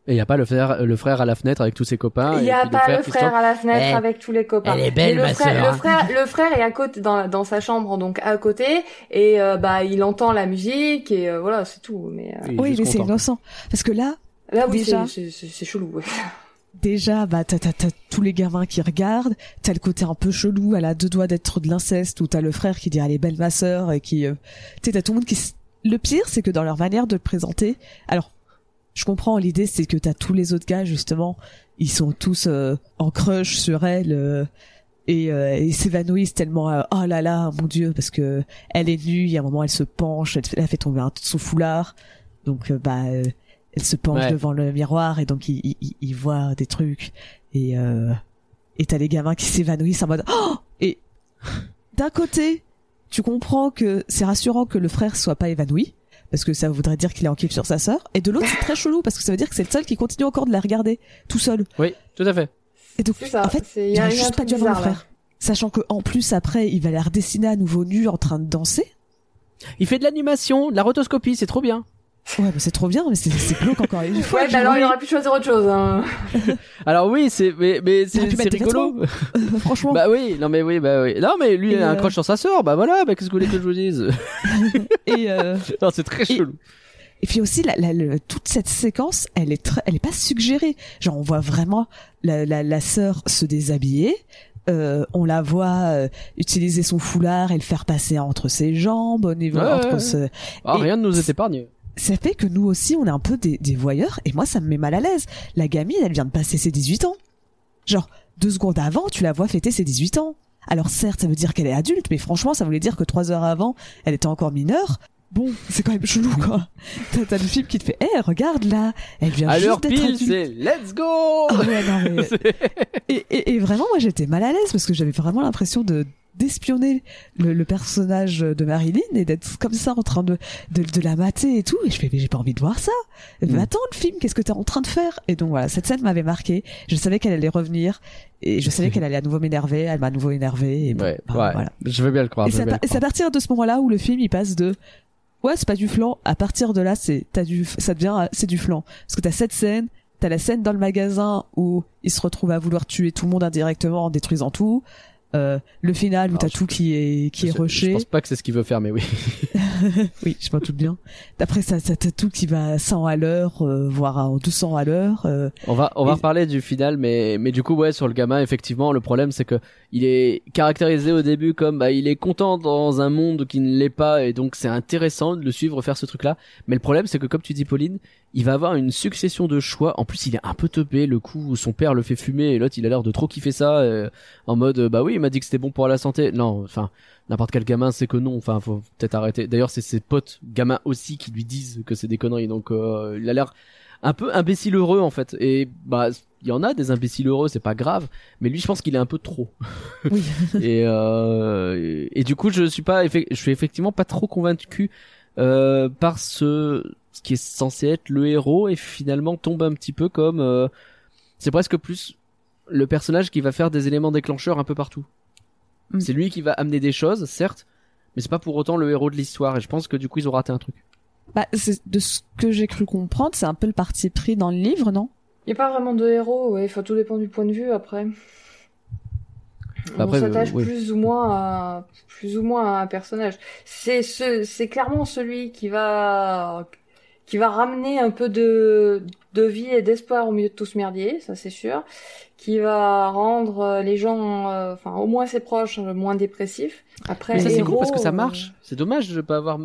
Et il y a pas le frère, le frère à la fenêtre avec tous ses copains. Il y et a pas le frère à la fenêtre Eh, avec tous les copains. elle est belle, le ma frère, sœur, hein. Le frère, le frère est à côté dans, dans sa chambre donc à côté et euh, bah il entend la musique et euh, voilà c'est tout. Mais euh, Il est Oui, mais c'est innocent. Parce que là, là oui Déjà. c'est- chelou. ouais. déjà, bah, t'as, t'as, t'as tous les gamins qui regardent, t'as le côté un peu chelou, elle a deux doigts d'être de l'inceste, ou t'as le frère qui dit, elle est belle ma sœur, et qui, euh, t'as tout le monde qui, s- le pire, c'est que dans leur manière de le présenter, alors, je comprends l'idée, c'est que t'as tous les autres gars, justement, ils sont tous euh, en crush sur elle, euh, et, euh, et s'évanouissent tellement, euh, oh là là, mon dieu, parce que elle est nue, il y a un moment, elle se penche, elle, fait- elle a fait tomber un, son foulard, donc, euh, bah, euh, elle se penche Ouais. devant le miroir et donc il, il, il voit des trucs et euh, et t'as les gamins qui s'évanouissent en mode oh et d'un côté tu comprends que c'est rassurant que le frère soit pas évanoui parce que ça voudrait dire qu'il est en kiff sur sa sœur et de l'autre c'est très chelou parce que ça veut dire que c'est le seul qui continue encore de la regarder tout seul Oui, tout à fait. et donc ça. en fait il a, juste pas dû avoir là. frère sachant que en plus après il va la redessiner à nouveau nu en train de danser Il fait de l'animation, de la rotoscopie, c'est trop bien. Ouais mais c'est trop bien mais c'est c'est glauque encore une fois Ouais, bah alors il aurait pu choisir autre chose. Hein. Alors oui, c'est mais, mais c'est c'est rigolo. franchement bah oui, non mais oui, bah oui. Non mais lui il a un euh, crush sur sa sœur, bah voilà, bah qu'est-ce que vous voulez que je vous dise? Et euh, Non, c'est très Et- chelou. Et puis aussi, la, la- le- toute cette séquence, elle est très, elle est pas suggérée. Genre, on voit vraiment la, la, la sœur se déshabiller. Euh, on la voit euh, utiliser son foulard et le faire passer entre ses jambes au niveau Ouais, entre ouais, ouais. ce- Ah, et- rien ne nous est épargné. Ça fait que nous aussi on est un peu des, des voyeurs et moi ça me met mal à l'aise. La gamine elle vient de passer ses 18 ans. Genre deux secondes avant tu la vois fêter ses 18 ans. Alors certes ça veut dire qu'elle est adulte mais franchement ça voulait dire que trois heures avant elle était encore mineure. Bon c'est quand même chelou quoi. T'as le film qui te fait hé regarde là elle vient À juste d'être adulte. c'est let's go Ah ouais, non, mais- et, et, et vraiment, moi, j'étais mal à l'aise parce que j'avais vraiment l'impression de d'espionner le, le personnage de Marilyn et d'être comme ça en train de, de, de la mater et tout. Et je fais, mais j'ai pas envie de voir ça. Mm. Attends, le film, qu'est-ce que t'es en train de faire? Et donc voilà, cette scène m'avait marqué. Je savais qu'elle allait revenir et je savais qu'elle allait à nouveau m'énerver. Elle m'a à nouveau énervé. Et bon, Ouais, bah, ouais. voilà. Je veux bien le croire. Et c'est à, à partir de ce moment-là où le film il passe de ouais c'est pas du flan à partir de là c'est t'as du ça devient c'est du flan parce que t'as cette scène t'as la scène dans le magasin où il se retrouve à vouloir tuer tout le monde indirectement en détruisant tout euh, le final où Alors, t'as je- tout qui est qui est Je- Je rushé pense pas que c'est ce qu'il veut faire, mais oui. oui je m'en doute bien d'après ça ça t'as tout qui va à 100 à l'heure euh, voire à 200 à l'heure euh, On va, on va reparler du final, mais, mais du coup, ouais, sur le gamin, effectivement, le problème, c'est que il est caractérisé au début comme, bah, il est content dans un monde qui ne l'est pas, et donc c'est intéressant de le suivre faire ce truc-là. Mais le problème, c'est que, comme tu dis, Pauline, il va avoir une succession de choix. En plus, il est un peu teubé, le coup où son père le fait fumer, et l'autre, il a l'air de trop kiffer ça, euh, en mode, bah oui, il m'a dit que c'était bon pour la santé. Non, enfin, n'importe quel gamin sait que non. Enfin, faut peut-être arrêter. D'ailleurs, c'est ses potes gamins aussi qui lui disent que c'est des conneries. Donc, euh, il a l'air un peu imbécile heureux en fait. Et bah, il y en a des imbéciles heureux, c'est pas grave. Mais lui, je pense qu'il est un peu trop. oui et, euh, et, et du coup, je suis pas, je suis effectivement pas trop convaincu euh, par ce, ce qui est censé être le héros et finalement tombe un petit peu comme, euh, c'est presque plus le personnage qui va faire des éléments déclencheurs un peu partout. Mm. C'est lui qui va amener des choses, certes, mais c'est pas pour autant le héros de l'histoire. Et je pense que du coup, ils ont raté un truc. bah, c'est- de ce que j'ai cru comprendre c'est un peu le parti pris dans le livre non? Il n'y a pas vraiment de héros, ouais. Enfin, tout dépend du point de vue après. Après, on s'attache euh, plus ou moins à plus ou moins à un personnage. C'est ce, c'est clairement celui qui va qui va ramener un peu de de vie et d'espoir au milieu de tout ce merdier, ça c'est sûr. Qui va rendre euh, les gens, euh, enfin au moins ses proches, euh, moins dépressifs. Après, Mais ça c'est cool parce que ça euh, marche. C'est dommage de pas avoir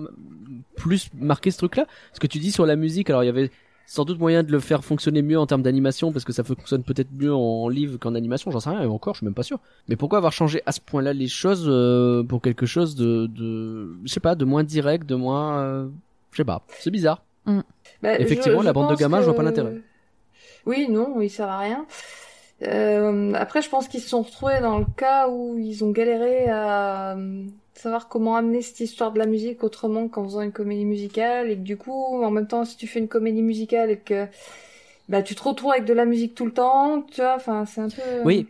plus marqué ce truc-là. Ce que tu dis sur la musique, alors il y avait sans doute moyen de le faire fonctionner mieux en termes d'animation parce que ça fonctionne peut-être mieux en livre qu'en animation, j'en sais rien, et encore je suis même pas sûr. Mais pourquoi avoir changé à ce point-là les choses euh, pour quelque chose de, de je sais pas, de moins direct, de moins, euh, je sais pas, c'est bizarre. Bah, Effectivement, la bande de gamins, je vois pas que- l'intérêt. Oui, non, il sert à rien. Euh, après, je pense qu'ils se sont retrouvés dans le cas où ils ont galéré à, savoir comment amener cette histoire de la musique autrement qu'en faisant une comédie musicale et que du coup, en même temps, si tu fais une comédie musicale et que bah tu te retrouves avec de la musique tout le temps, tu vois, enfin c'est un peu. Oui.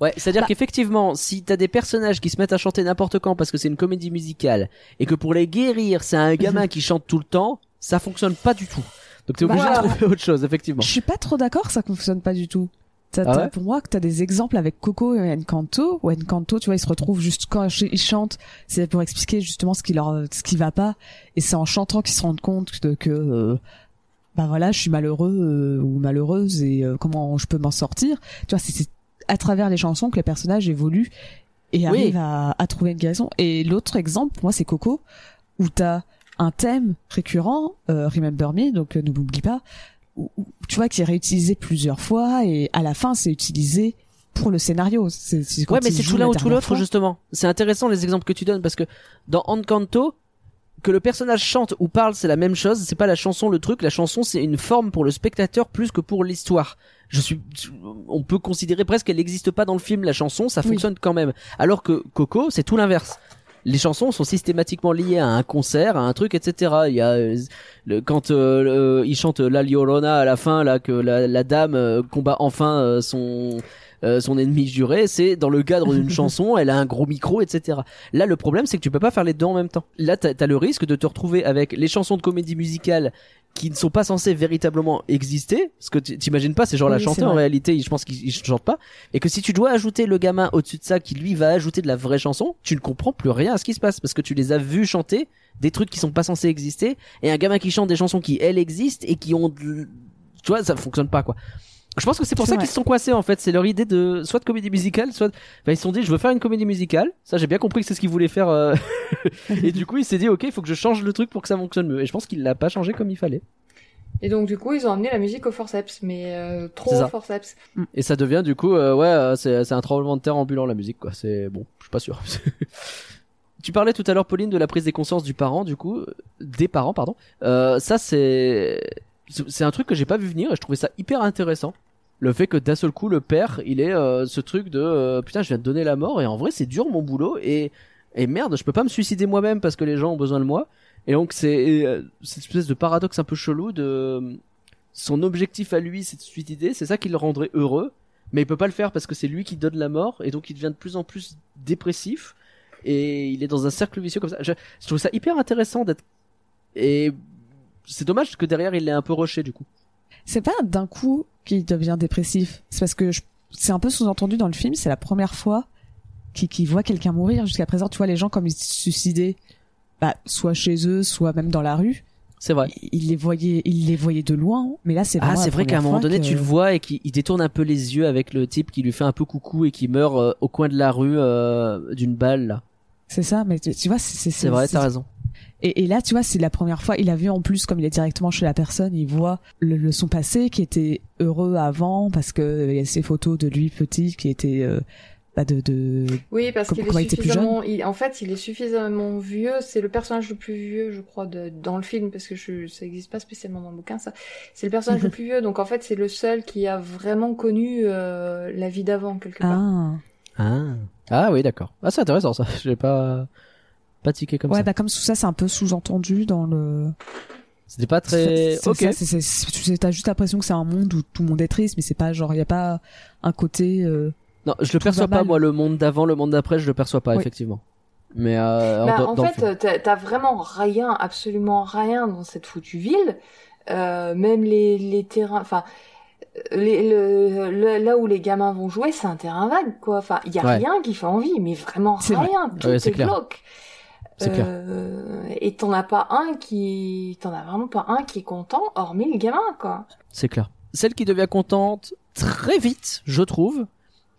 Ouais, c'est-à-dire Bah- qu'effectivement, si t'as des personnages qui se mettent à chanter n'importe quand parce que c'est une comédie musicale et que pour les guérir, c'est un gamin qui chante tout le temps, ça fonctionne pas du tout. Donc t'es Bah, obligé de trouver autre chose, effectivement. Je suis pas trop d'accord, ça fonctionne pas du tout. T'as- Ah pour moi, que t'as des exemples avec Coco et Encanto, où Encanto, tu vois, ils se retrouvent juste quand ils chantent, c'est pour expliquer justement ce qui leur, ce qui va pas, et c'est en chantant qu'ils se rendent compte de que, euh, bah voilà, je suis malheureux euh, ou malheureuse et euh, comment je peux m'en sortir. Tu vois, c'est c'est à travers les chansons que les personnages évoluent et arrivent à, à trouver une guérison. Et l'autre exemple, pour moi, c'est Coco, où t'as un thème récurrent, euh, Remember Me, donc euh, ne m'oublie pas, où- où, tu vois, qui est réutilisé plusieurs fois et à la fin, c'est utilisé pour le scénario. C'est, Ouais, mais c'est tout l'un ou tout l'autre, justement. C'est intéressant les exemples que tu donnes parce que dans Encanto, que le personnage chante ou parle, c'est la même chose. C'est pas la chanson le truc. La chanson, c'est une forme pour le spectateur plus que pour l'histoire. Je suis, on peut considérer presque qu'elle n'existe pas dans le film. La chanson, ça Oui. fonctionne quand même. Alors que Coco, c'est tout l'inverse. Les chansons sont systématiquement liées à un concert, à un truc, etc. Il y a euh, le, quand euh, le- il chante La Llorona à la fin, là que la, la dame euh, combat enfin euh, son euh, son ennemi juré, c'est dans le cadre d'une chanson, elle a un gros micro, etc. Là, le problème, c'est que tu peux pas faire les deux en même temps. Là, t'as as le risque de te retrouver avec les chansons de comédie musicale qui ne sont pas censées véritablement exister, parce que tu- t'imagines pas, c'est genre la Oui, c'est en réalité, je pense qu'ils ils chantent pas, et que si tu dois ajouter le gamin au-dessus de ça, qui lui va ajouter de la vraie chanson, tu ne comprends plus rien à ce qui se passe, parce que tu les as vus chanter des trucs qui sont pas censés exister, et un gamin qui chante des chansons qui elles existent et qui ont, de- tu vois, ça fonctionne pas quoi. Je pense que c'est pour ça qu'ils se sont coincés en fait. C'est leur idée de soit de comédie musicale, soit. Enfin, ils se sont dit, je veux faire une comédie musicale. Ça, j'ai bien compris que c'est ce qu'ils voulaient faire. euh, et du coup, il s'est dit, ok, il faut que je change le truc pour que ça fonctionne mieux. Et je pense qu'il l'a pas changé comme il fallait. Et donc du coup, ils ont amené la musique au forceps, mais euh, trop au forceps. Et ça devient du coup, euh, ouais, c'est un tremblement de terre ambulant la musique, quoi. C'est bon, je suis pas sûr. tu parlais tout à l'heure, Pauline, de la prise des consciences du parent, du coup, des parents, pardon. Euh, ça, c'est c'est un truc que j'ai pas vu venir et je trouvais ça hyper intéressant. Le fait que d'un seul coup, le père, il est euh, ce truc de euh, putain, je viens de donner la mort et en vrai, c'est dur mon boulot et et merde, je peux pas me suicider moi-même parce que les gens ont besoin de moi. Et donc c'est euh, cette espèce de paradoxe un peu chelou de son objectif à lui, c'est de suicider, c'est ça qui le rendrait heureux, mais il peut pas le faire parce que c'est lui qui donne la mort et donc il devient de plus en plus dépressif et il est dans un cercle vicieux comme ça. Je, je trouve ça hyper intéressant d'être et c'est dommage que derrière il l'ait un peu rushé du coup. C'est pas d'un coup qu'il devient dépressif. C'est parce que je- c'est un peu sous-entendu dans le film. C'est la première fois qu'il voit quelqu'un mourir. Jusqu'à présent, tu vois les gens comme ils se suicidaient, bah, soit chez eux, soit même dans la rue. C'est vrai. Il les voyait, il les voyait de loin. Mais là, c'est Ah, c'est vrai qu'à un moment donné, que- tu le vois et qu'il il détourne un peu les yeux avec le type qui lui fait un peu coucou et qui meurt euh, au coin de la rue euh, d'une balle. C'est ça. Mais tu, tu vois, c'est C'est vrai, t'as raison. Et, et là, tu vois, c'est la première fois. Il a vu en plus, comme il est directement chez la personne, il voit le, le son passé qui était heureux avant parce que euh, il y a ces photos de lui petit qui était euh, bah, de, de Oui, parce qu'il est était plus suffisamment. il- en fait, il est suffisamment vieux. C'est le personnage le plus vieux, je crois, de, dans le film, parce que je, ça n'existe pas spécialement dans le bouquin. Ça, c'est le personnage le plus vieux. Donc en fait, c'est le seul qui a vraiment connu euh, la vie d'avant quelque part. ah Ah, ah oui, d'accord. Ah, c'est intéressant ça. J'ai pas pas tiqué comme ouais ça. bah comme tout ça c'est un peu sous-entendu dans le C'était pas très. Ok. t'as juste l'impression que c'est un monde où tout le monde est triste mais c'est pas genre il y a pas un côté euh, Non, je le perçois pas mal. moi le monde d'avant, le monde d'après, je le perçois pas Oui. effectivement. Mais euh, Bah, en fait, t'as- vraiment rien, absolument rien dans cette foutue ville. Euh, même les, les terrains, enfin, les, le, le- là où les gamins vont jouer, c'est un terrain vague, quoi. Enfin, il y a Ouais. rien qui fait envie, mais vraiment C'est vrai. rien. Tout Ouais, est, c'est clair. C'est clair. Euh, et t'en as pas un qui, t'en as vraiment pas un qui est content, hormis le gamin, quoi. C'est clair. Celle qui devient contente très vite, je trouve.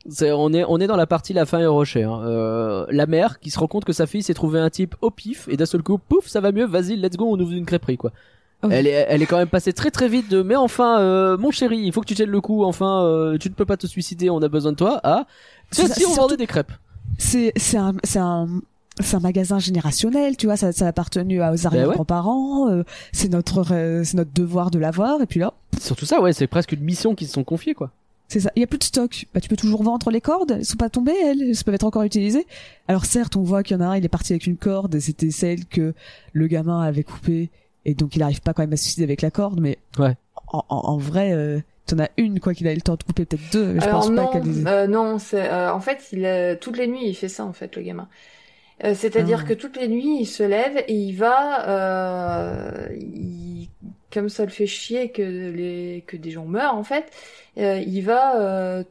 C'est, on est, on est dans la partie la fin et rocher. Hein. Euh, la mère qui se rend compte que sa fille s'est trouvé un type au pif et d'un seul coup, pouf, ça va mieux. Vas-y, let's go, on ouvre une crêperie quoi. Oh. Elle est, elle est quand même passée très très vite de, mais enfin, euh, mon chéri, il faut que tu tiennes le coup. Enfin, euh, tu ne peux pas te suicider, on a besoin de toi. Ah, C'est tiens, ça, si on vendait des crêpes. c'est c'est un c'est un c'est un magasin générationnel, tu vois, ça, ça a appartenu à- aux arrière-grands-parents, euh, c'est notre euh, c'est notre devoir de l'avoir, et puis là, Surtout ça, ouais, c'est presque une mission qu'ils se sont confiée quoi. C'est ça. Il y a plus de stock. Bah, tu peux toujours vendre les cordes. Elles sont pas tombées, elles. Elles peuvent être encore utilisées. Alors certes, on voit qu'il y en a un, il est parti avec une corde et c'était celle que le gamin avait coupée et donc il arrive pas quand même à se suicider avec la corde, mais Ouais. en, en, en vrai, euh, t'en as une quoi qu'il a eu le temps de couper, peut-être deux. Mais je Alors pense non, pas qu'elle les ait- euh, non, c'est euh, en fait, il euh, toutes les nuits il fait ça en fait le gamin. Euh, C'est-à-dire Ah. que toutes les nuits il se lève et il va, euh, il- comme ça le fait chier que les que des gens meurent en fait, euh, il va euh,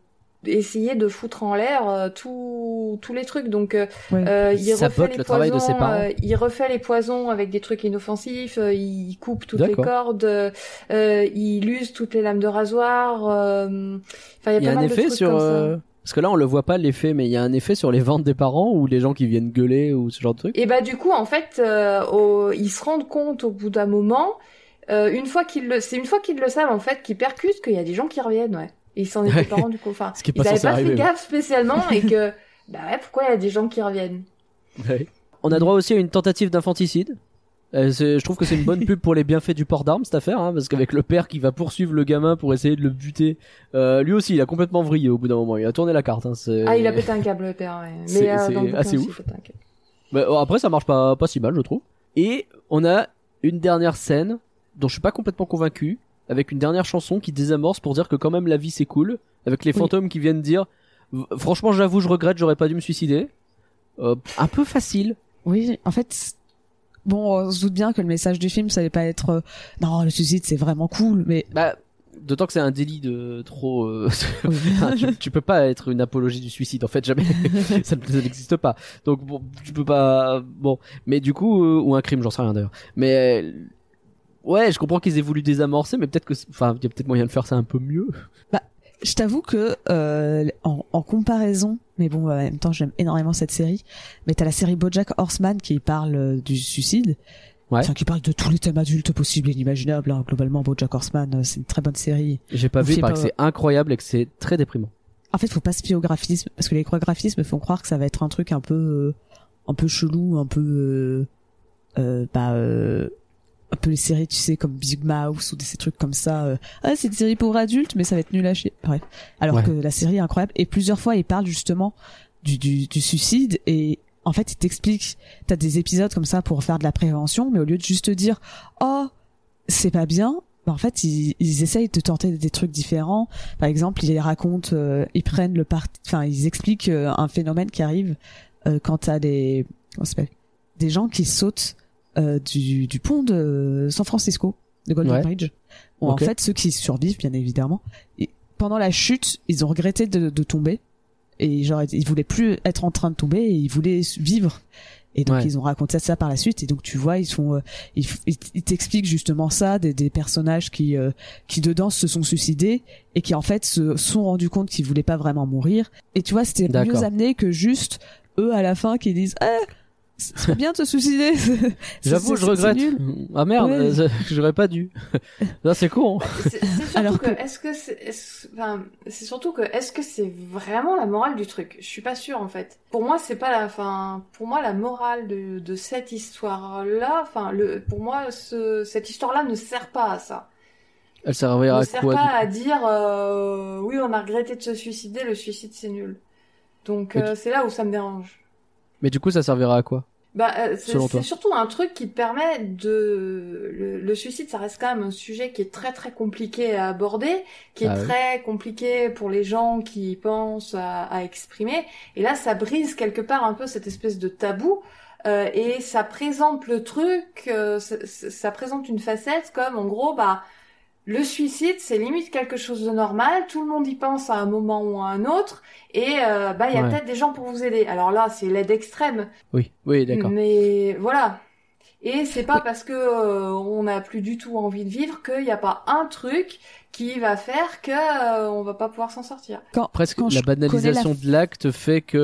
essayer de foutre en l'air euh, tous tous les trucs. Donc euh, euh, Il refait sabote les le travail de poisons, ses il refait les poisons avec des trucs inoffensifs. euh, il coupe toutes les cordes. il use toutes les lames de rasoir. euh, Enfin, il y a, Il y a pas un mal de effet trucs sur. comme ça. Parce que là, on le voit pas l'effet, mais il y a un effet sur les ventes des parents ou les gens qui viennent gueuler ou ce genre de truc? Et bah du coup, en fait, euh, au- ils se rendent compte au bout d'un moment, euh, une fois qu'ils le, c'est une fois qu'ils le savent en fait, qu'ils percutent qu'il y a des gens qui reviennent, ouais. Et ils s'en étaient pas rendus compte. Enfin, Ce qui est ils pas avaient censé pas arriver, fait gaffe spécialement et que, bah ouais, pourquoi il y a des gens qui reviennent? On a droit aussi à une tentative d'infanticide. Euh, c'est- je trouve que c'est une bonne pub pour les bienfaits du port d'armes cette affaire, hein, parce qu'avec le père qui va poursuivre le gamin pour essayer de le buter, euh, lui aussi il a complètement vrillé au bout d'un moment, il a tourné la carte. Hein, c'est- Ah, il a pété un câble, le père. Ouais. Mais euh, c'est dans le bouquin assez aussi, ouf. un câble. Bah, oh, après ça marche pas pas si mal je trouve. Et on a une dernière scène dont je suis pas complètement convaincu, avec une dernière chanson qui désamorce pour dire que quand même la vie c'est cool, avec les Oui. fantômes qui viennent dire franchement j'avoue je regrette j'aurais pas dû me suicider. Euh, un peu facile. Oui, en fait, bon, on se doute bien que le message du film, ça allait pas être euh, non, le suicide c'est vraiment cool, mais Bah d'autant que c'est un délit de trop. euh, oui. Enfin, tu, tu peux pas être une apologie du suicide en fait jamais ça, ne- ça n'existe pas donc bon tu peux pas bon mais du coup euh, ou un crime j'en sais rien d'ailleurs mais ouais je comprends qu'ils aient voulu désamorcer mais peut-être que enfin il y a peut-être moyen de faire ça un peu mieux je t'avoue que euh, en, en comparaison, mais bon, en même temps, j'aime énormément cette série. Mais t'as la série BoJack Horseman qui parle euh, du suicide, Ouais. enfin qui parle de tous les thèmes adultes possibles et inimaginables. hein. Globalement, BoJack Horseman, euh, c'est une très bonne série. j'ai pas On vu pas- que c'est incroyable et que c'est très déprimant En fait, faut pas se fier au graphisme parce que les graphismes font croire que ça va être un truc un peu, euh, un peu chelou, un peu, euh, euh, bah, euh, un peu les séries, tu sais, comme Big Mouse ou des ces trucs comme ça. euh, ah, c'est une série pour adultes, mais ça va être nul à chier. Bref. Alors Ouais. que la série est incroyable et plusieurs fois, il parle justement du, du, du suicide et en fait, il t'explique. T'as des épisodes comme ça pour faire de la prévention, mais au lieu de juste te dire, oh, c'est pas bien. bah, en fait, ils, ils essayent de tenter des trucs différents. Par exemple, ils racontent, euh, ils prennent le parti, enfin, ils expliquent euh, un phénomène qui arrive euh, quand t'as des, comment s'appelle, des gens qui sautent du, du pont de San Francisco, de Golden Ouais. Bridge. Où. En fait, ceux qui survivent, bien évidemment, et pendant la chute, ils ont regretté de, de tomber et genre ils voulaient plus être en train de tomber et ils voulaient vivre. Et donc Ouais. ils ont raconté ça par la suite et donc tu vois ils sont euh, ils, t'expliquent justement ça des, des personnages qui euh, qui dedans se sont suicidés et qui en fait se sont rendus compte qu'ils voulaient pas vraiment mourir et tu vois c'était mieux amené que juste eux à la fin qui disent ah c'est bien de se suicider j'avoue je regrette nul. ah merde Ouais. euh, j'aurais pas dû là c'est con hein. C'est surtout Alors que, que- est-ce que c'est, est-ce- enfin, c'est surtout que, est-ce que c'est vraiment la morale du truc? Je suis pas sûre en fait. Pour moi, c'est pas la, enfin, pour moi, la morale de, de cette histoire-là, enfin, le, pour moi, ce, cette histoire-là ne sert pas à ça. elle servira ne à sert quoi pas à dire, euh, oui, on a regretté de se suicider, le suicide c'est nul. Donc euh, c'est là où ça me dérange. mais du coup ça servira à quoi? Bah, euh, c'est surtout un truc qui te permet de... Le, le suicide, ça reste quand même un sujet qui est très très compliqué à aborder, qui est Ah oui. très compliqué pour les gens qui pensent à, à exprimer. Et là, ça brise quelque part un peu cette espèce de tabou. euh, et ça présente le truc, euh, ça- ça présente une facette comme en gros, bah, le suicide, c'est limite quelque chose de normal, tout le monde y pense à un moment ou à un autre, et euh, bah il y a Ouais. peut-être des gens pour vous aider. Alors là, c'est l'aide extrême, oui oui d'accord mais voilà. Et c'est pas parce que euh, on n'a plus du tout envie de vivre qu'il n'y a pas un truc qui va faire que euh, on va pas pouvoir s'en sortir. quand presque quand la banalisation la- de l'acte fait que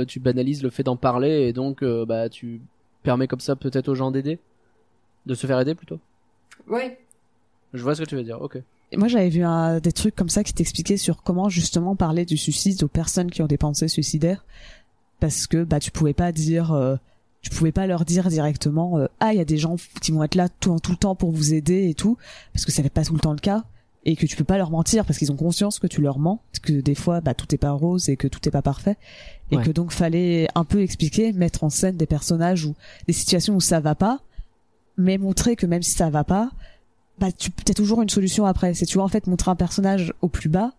le- tu banalises le fait d'en parler et donc euh, bah tu permets comme ça peut-être aux gens d'aider? De se faire aider plutôt? Oui. Je vois ce que tu veux dire ok Et Moi, j'avais vu un, des trucs comme ça qui t'expliquaient sur comment justement parler du suicide aux personnes qui ont des pensées suicidaires, parce que bah tu pouvais pas dire, euh, tu pouvais pas leur dire directement, euh, ah il y a des gens qui vont être là tout, tout le temps pour vous aider et tout, parce que ça n'est pas tout le temps le cas. et que tu peux pas leur mentir parce qu'ils ont conscience que tu leur mens, que des fois bah tout est pas rose et que tout est pas parfait et Ouais. que donc fallait un peu expliquer, mettre en scène des personnages ou des situations où ça va pas, mais montrer que même si ça va pas, bah tu as toujours une solution après. C'est tu vois en fait montrer un personnage au plus bas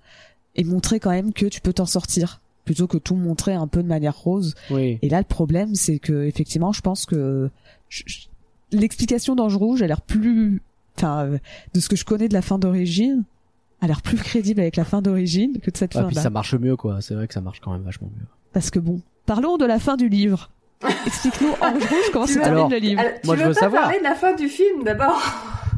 et montrer quand même que tu peux t'en sortir plutôt que tout montrer un peu de manière rose. Oui. Et là le problème c'est que effectivement je pense que l'explication d'Ange Rouge a l'air plus enfin euh, de ce que je connais de la fin d'origine a l'air plus crédible avec la fin d'origine que de cette Ah, fin puis là. ça marche mieux, quoi. C'est vrai que ça marche quand même vachement mieux. Parce que bon, parlons de la fin du livre. Explique-nous Ange Rouge comment se termine le livre. Alors, Moi, tu je veux veux pas savoir. parler de la fin du film d'abord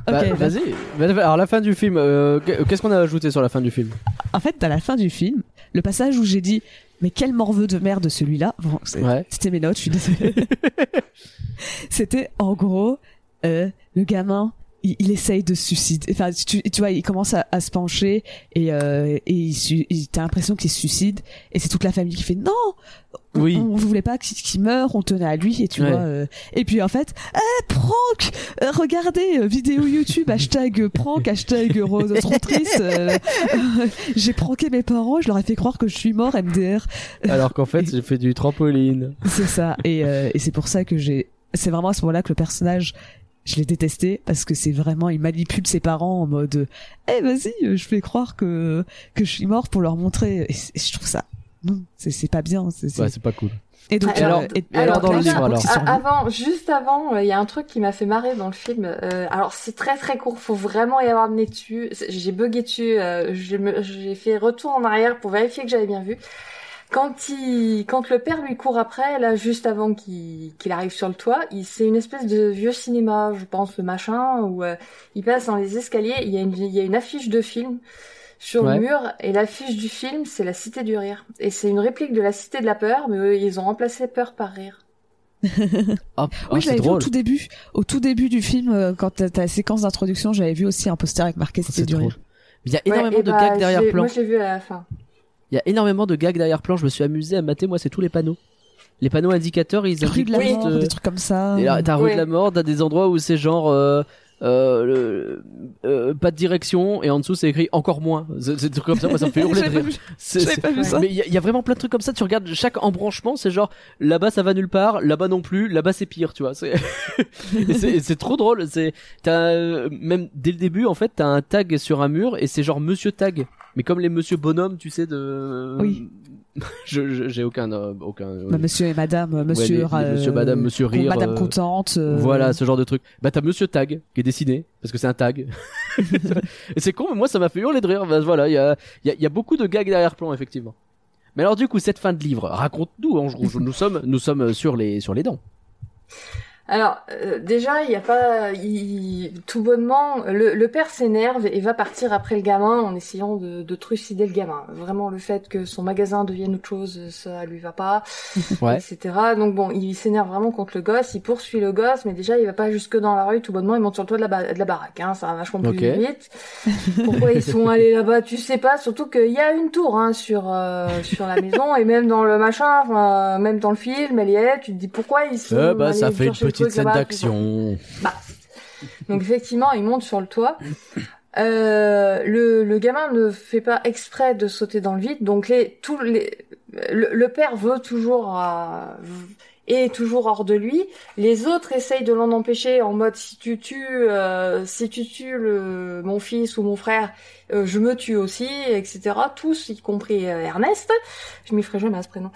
Bah, Ok, vas-y. Bah, Alors, la fin du film, euh, qu'est-ce qu'on a ajouté sur la fin du film? En fait, à la fin du film, le passage où j'ai dit mais quel morveux de merde celui-là. Bon, Ouais. c'était mes notes, je suis désolée. C'était en gros euh, le gamin. Il, il essaye de se suicider. Enfin, tu, tu vois, il commence à, à se pencher et, euh, et il, il- t'as l'impression qu'il se suicide. Et c'est toute la famille qui fait non, on- Oui. on, voulait pas qu'il qu'il meure, on tenait à lui et tu Ouais. vois. euh, et puis en fait, eh, prank, euh, regardez euh, vidéo YouTube hashtag prank hashtag rose euh, j'ai pranké mes parents, je leur ai fait croire que je suis mort MDR. Alors qu'en fait, j'ai fait du trampoline. C'est ça. Et, euh, et c'est pour ça que j'ai. C'est vraiment à ce moment-là que le personnage, je l'ai détesté parce que c'est vraiment il manipule ses parents en mode, eh vas-y, euh, je fais croire que que je suis mort pour leur montrer. Et, et je trouve ça. Non, c'est c'est pas bien. c'est- c'est- Ouais, c'est pas cool. Et donc Et alors- euh, et alors, dans le livre, alors Avant, juste avant, euh, il y a un truc qui m'a fait marrer dans le film. Euh, alors c'est très très court, faut vraiment y avoir nez dessus. J'ai bugué dessus, euh, j'ai fait retour en arrière pour vérifier que j'avais bien vu. Quand il, quand le père lui court après, là juste avant qu'il qu'il arrive sur le toit, il- c'est une espèce de vieux cinéma, je pense, le machin, où euh, il passe dans les escaliers. Il y a une, il y a une affiche de film sur Ouais. le mur, et l'affiche du film, c'est la Cité du rire. Et c'est une réplique de la Cité de la peur, mais eux, ils ont remplacé peur par rire. Oui, ah, je l'avais c'est vu au tout début. Au tout début du film, euh, quand t'as ta séquence d'introduction, j'avais vu aussi un poster avec marqué C'est C'était du drôle. rire. Il y a énormément de bah, gags j'ai- derrière-plan. Moi, je l'ai vu à la fin. Il y a énormément de gags derrière-plan. Je me suis amusé à mater. Moi, c'est tous les panneaux. Les panneaux indicateurs, ils Rue indiquent de la juste, mort, euh, des trucs comme ça. Et là, t'as rue de la mort, t'as des endroits où c'est genre euh, euh, euh, pas de direction et en dessous c'est écrit encore moins. C'est des trucs comme ça, moi ça me fait hurler de rire. vu- C'est- j'avais c'est- pas vu ça. Mais il y, y a vraiment plein de trucs comme ça. Tu regardes chaque embranchement, c'est genre là-bas ça va nulle part, là-bas non plus, là-bas c'est pire, tu vois. C'est c'est trop drôle. C'est t'as même dès le début en fait t'as un tag sur un mur et c'est genre Monsieur Tag, mais comme les Monsieur Bonhomme, tu sais de. Oui. je j'ai aucun euh, aucun. Bah, monsieur et madame, euh, monsieur, les- les monsieur, madame, monsieur rire, madame euh, contente. euh, Voilà, ce genre de truc. Bah t'as Monsieur Tag qui est dessiné parce que c'est un tag. et c'est con, mais moi ça m'a fait hurler de rire. Bah, voilà, il y a, il y, a, y a beaucoup de gags derrière-plan effectivement. Mais alors du coup cette fin de livre, raconte-nous Ange Rouge. nous sommes, nous sommes sur les sur les dents. Alors, euh, déjà, il n'y a pas... il- Tout bonnement, le, le père s'énerve et va partir après le gamin en essayant de, de trucider le gamin. Vraiment, le fait que son magasin devienne autre chose, ça lui va pas, Ouais. etc. Donc bon, il s'énerve vraiment contre le gosse, il poursuit le gosse, mais déjà, il va pas jusque dans la rue, tout bonnement, il monte sur le toit de la, ba- de la baraque. Hein, ça va vachement plus vite. Pourquoi ils sont allés là-bas, tu sais pas, surtout qu'il y a une tour hein, sur, euh, sur la maison, et même dans le machin, enfin, même dans le film, elle y est, tu te dis pourquoi ils sont Euh, bah allés ça fait une petite scène d'action. bah, donc effectivement, il monte sur le toit. Euh, le, le gamin ne fait pas exprès de sauter dans le vide, donc les, tous les, le, le père veut toujours euh, est toujours hors de lui. Les autres essayent de l'en empêcher en mode si tu tues, euh, si tu tues le, mon fils ou mon frère, euh, je me tue aussi, etc. Tous, y compris euh, Ernest. Je m'y ferai jamais à ce prénom.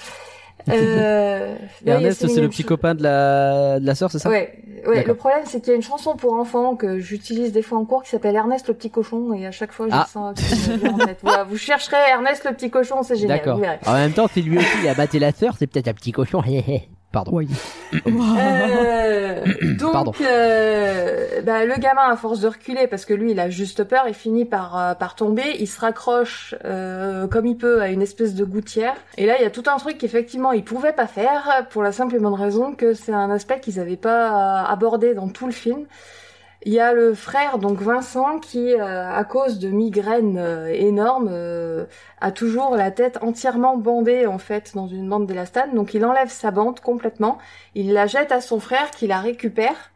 Euh, Ernest, c'est le petit copain de la de la sœur, c'est ça? Ouais, ouais. Le problème, c'est qu'il y a une chanson pour enfants que j'utilise des fois en cours qui s'appelle Ernest le petit cochon et à chaque fois, j'ai Ah. ça qui me vient en tête. Voilà, vous chercherez Ernest le petit cochon, c'est génial. D'accord. En même temps, c'est lui aussi, il a battu la sœur, c'est peut-être un petit cochon. Pardon. Ouais. Euh, donc, Pardon. euh, bah, le gamin, à force de reculer, parce que lui, il a juste peur, il finit par euh, par tomber. Il se raccroche euh, comme il peut à une espèce de gouttière. Et là, il y a tout un truc qu'effectivement, il pouvait pas faire pour la simple et bonne raison que c'est un aspect qu'ils avaient pas euh, abordé dans tout le film. Il y a le frère, donc Vincent, qui, euh, à cause de migraines euh, énormes, euh, a toujours la tête entièrement bandée en fait dans une bande d'élastane. Donc il enlève sa bande complètement, il la jette à son frère qui la récupère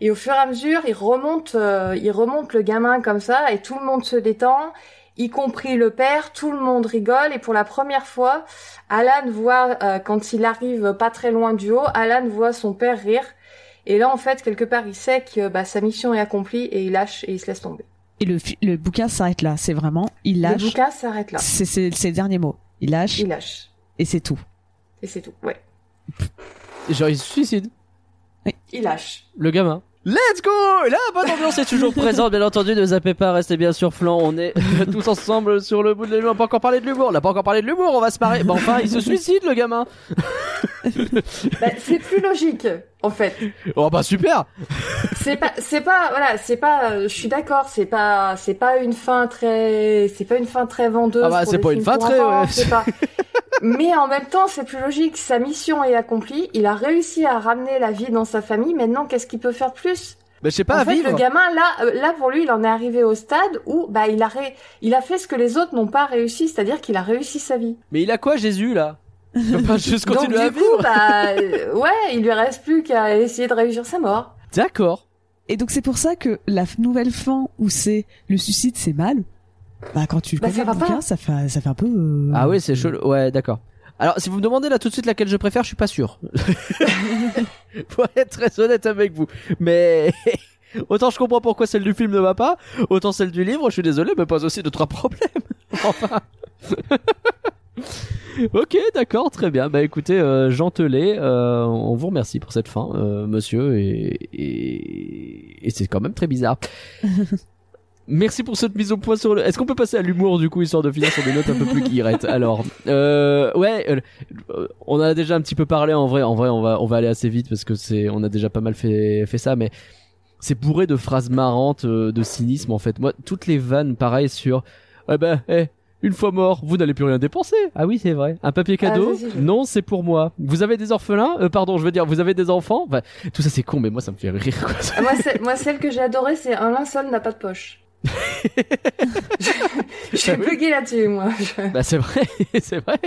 Et au fur et à mesure, il remonte, euh, il remonte le gamin comme ça, et tout le monde se détend, y compris le père. Tout le monde rigole, et pour la première fois, Alan voit euh, quand il arrive pas très loin du haut, Alan voit son père rire. Et là, en fait, quelque part, il sait que bah, sa mission est accomplie et il lâche et il se laisse tomber. Et le, le bouquin s'arrête là. C'est vraiment, il Le lâche. bouquin s'arrête là. C'est le dernier mot. Il lâche Il lâche. et c'est tout. Et c'est tout. Ouais. Genre il se suicide. Il lâche. Le gamin. Let's go La bonne ambiance est toujours présente, bien entendu, ne zappez pas, restez bien sur flanc, on est tous ensemble sur le bout de l'humour, on n'a pas encore parlé de l'humour, on n'a pas encore parlé de l'humour, on va se marrer. Bon enfin, il se suicide le gamin Bah, c'est plus logique, en fait. Oh bah super C'est pas, c'est pas, voilà, c'est pas. euh, Je suis d'accord, c'est pas, c'est pas une fin très, c'est pas une fin très vendeuse. Ah bah, c'est pas une fin très, enfants, ouais. c'est pas. Mais en même temps, c'est plus logique. Sa mission est accomplie. Il a réussi à ramener la vie dans sa famille. Maintenant, qu'est-ce qu'il peut faire de plus? Bah je sais pas, En à fait, vivre le gamin, là, euh, là pour lui, il en est arrivé au stade où, bah, il a, ré- il a fait ce que les autres n'ont pas réussi, c'est-à-dire qu'il a réussi sa vie. Mais il a quoi Jésus là? Il peut pas juste Donc continuer à du coup, vivre bah, euh, ouais, il lui reste plus qu'à essayer de réussir sa mort. D'accord. Et donc c'est pour ça que la nouvelle fin où c'est le suicide c'est mal. Bah quand tu Bah, connais ça le bouquin, ça fait ça fait un peu. euh, Ah oui, c'est chaud. Ouais, d'accord. Alors, si vous me demandez là tout de suite laquelle je préfère, je suis pas sûr. Pour être très honnête avec vous. Mais autant je comprends pourquoi celle du film ne va pas, autant celle du livre, je suis désolé, me pose aussi deux trois problèmes. Enfin. Ok, d'accord, très bien. Bah écoutez, euh, Jean Telet, euh, on vous remercie pour cette fin, euh, monsieur, et, et, et c'est quand même très bizarre. Merci pour cette mise au point sur le. Est-ce qu'on peut passer à l'humour du coup histoire de finir sur des notes un peu plus guirettes Alors, euh, ouais, euh, on a déjà un petit peu parlé en vrai. En vrai, on va on va aller assez vite parce que c'est on a déjà pas mal fait fait ça, mais c'est bourré de phrases marrantes, euh, de cynisme en fait. Moi, toutes les vannes, pareil sur. Eh ben, eh, une fois mort, vous n'allez plus rien dépenser. Ah oui, c'est vrai. Un papier cadeau c'est vrai. Non, c'est pour moi. Vous avez des orphelins Euh, Pardon, je veux dire, vous avez des enfants Enfin, Tout ça, c'est con, mais moi, ça me fait rire. Quoi. Ah, moi, celle que j'ai adorée, c'est un linceul n'a pas de poche. je suis buguée là-dessus, moi. Je- Bah c'est vrai, c'est vrai.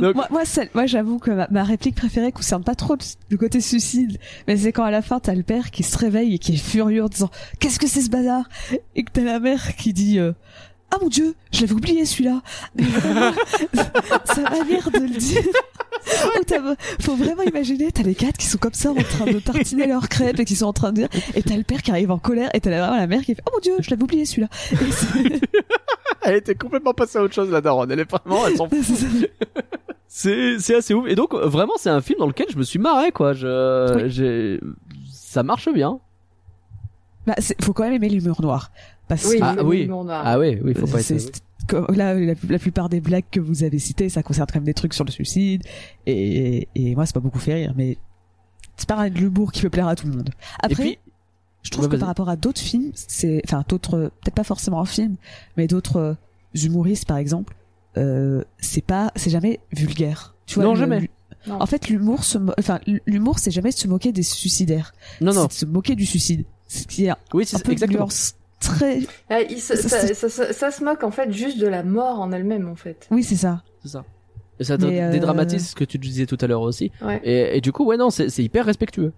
Donc, Moi, moi, celle- moi, j'avoue que ma, ma réplique préférée concerne pas trop le, le côté suicide, mais c'est quand à la fin t'as le père qui se réveille et qui est furieux en disant qu'est-ce que c'est ce bazar? Et que t'as la mère qui dit euh, ah mon dieu, je l'avais oublié celui-là. Mais vraiment, Sa manière de le dire. T'as- faut vraiment imaginer, t'as les quatre qui sont comme ça en train de tartiner leurs crêpes et qui sont en train de dire, et t'as le père qui arrive en colère, et t'as vraiment la mère qui fait, oh mon dieu, je l'avais oublié celui-là. Elle était complètement passée à autre chose la daronne. Elle est vraiment, elle s'en fout. c'est assez ouf. Et donc vraiment c'est un film dans lequel je me suis marré quoi. Je Oui. j'ai ça marche bien. Bah, c'est- faut quand même aimer l'humour noir. Parce Oui, que Ah, oui. noir. Ah oui, oui, faut pas C'est- être. c'est- là, la, la plupart des blagues que vous avez citées, ça concerne quand même des trucs sur le suicide. Et, et moi, c'est pas beaucoup fait rire, mais c'est pas de l'humour qui peut plaire à tout le monde. Et Après, puis je trouve que par rapport à d'autres films, c'est, enfin, d'autres, peut-être pas forcément un film, mais d'autres euh, humoristes, par exemple, euh, c'est pas, c'est jamais vulgaire. Tu vois, Non, le- jamais. Non. En fait, l'humour, enfin, l'humour, c'est jamais se moquer des suicidaires. non non. C'est se moquer du suicide. Ce qui est un Oui, c'est peu une exactement. nuance très, Ah, il se- Ça, ça, c'est- ça- ça- ça se moque en fait juste de la mort en elle-même en fait. oui, c'est ça. C'est ça. Et ça euh, dédramatise ce que tu disais tout à l'heure aussi. Ouais. Et, et du coup ouais non c'est hyper respectueux.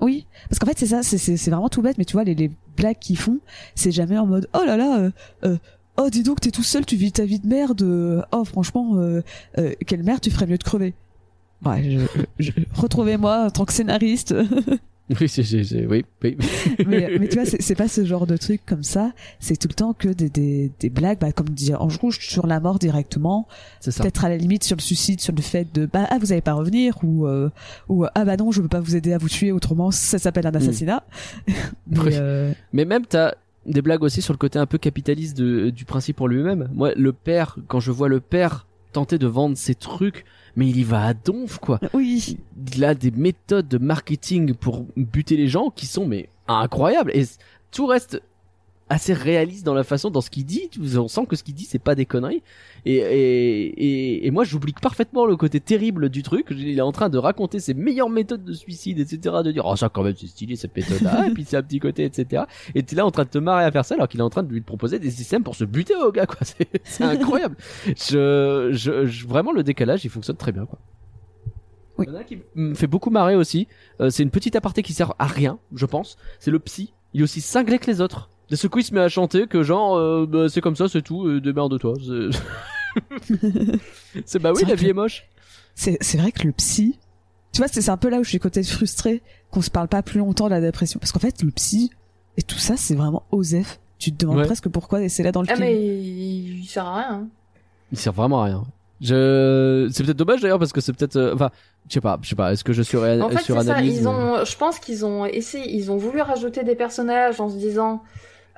Oui, parce qu'en fait c'est ça, c'est vraiment tout bête, mais tu vois les, les blagues qu'ils font, c'est jamais en mode oh là là, euh, euh, oh dis donc t'es tout seul, tu vis ta vie de merde, oh franchement euh, euh, quelle merde, tu ferais mieux de crever. Ouais, je, je- retrouvez-moi en tant que scénariste, Oui c'est c'est c'est- oui oui. mais, mais tu vois c'est pas ce genre de truc comme ça, c'est tout le temps que des des, des blagues, bah, comme dire Ange Rouge sur la mort directement, c'est ça. peut-être à la limite sur le suicide, sur le fait de bah ah vous allez pas revenir ou euh, ou ah bah non je peux pas vous aider à vous tuer autrement ça s'appelle un assassinat. Mais, Oui. euh, Mais même t'as des blagues aussi sur le côté un peu capitaliste de, du principe pour lui-même. Moi, le père, quand je vois le père tenter de vendre ses trucs, mais il y va à donf quoi. oui. Il a des méthodes de marketing pour buter les gens qui sont mais incroyables et tout reste assez réaliste dans la façon dans ce qu'il dit. On sent que ce qu'il dit c'est pas des conneries. Et et, et, et moi j'oublie parfaitement le côté terrible du truc. Il est en train de raconter ses meilleures méthodes de suicide, etc. De dire oh ça quand même c'est stylé cette méthode là. et puis c'est un petit côté etc. Et t'es là en train de te marrer à faire ça alors qu'il est en train de lui proposer des systèmes pour se buter au gars quoi. C'est incroyable. je, je, je- vraiment le décalage il fonctionne très bien quoi. Oui. Il y en a qui me fait beaucoup marrer aussi. Euh, c'est une petite aparté qui sert à rien, je pense. C'est le psy. Il est aussi cinglé que les autres. De ce coup, il se met à chanter que genre, euh, bah, c'est comme ça, c'est tout, euh, démerde-toi. C'est- C'est bah oui, la vie que- est moche. C'est c'est vrai que le psy, tu vois, c'est c'est un peu là où je suis côté frustré qu'on se parle pas plus longtemps de la dépression. Parce qu'en fait, le psy et tout ça, c'est vraiment Osef. Tu te demandes Ouais. presque pourquoi et c'est là dans le Ah film. mais il, il sert à rien. hein. Il sert vraiment à rien. Je, c'est peut-être dommage d'ailleurs parce que c'est peut-être, euh, enfin, je sais pas, je sais pas. Est-ce que je suis En fait, c'est ça. Ils ont, je pense qu'ils ont essayé, ils ont voulu rajouter des personnages en se disant,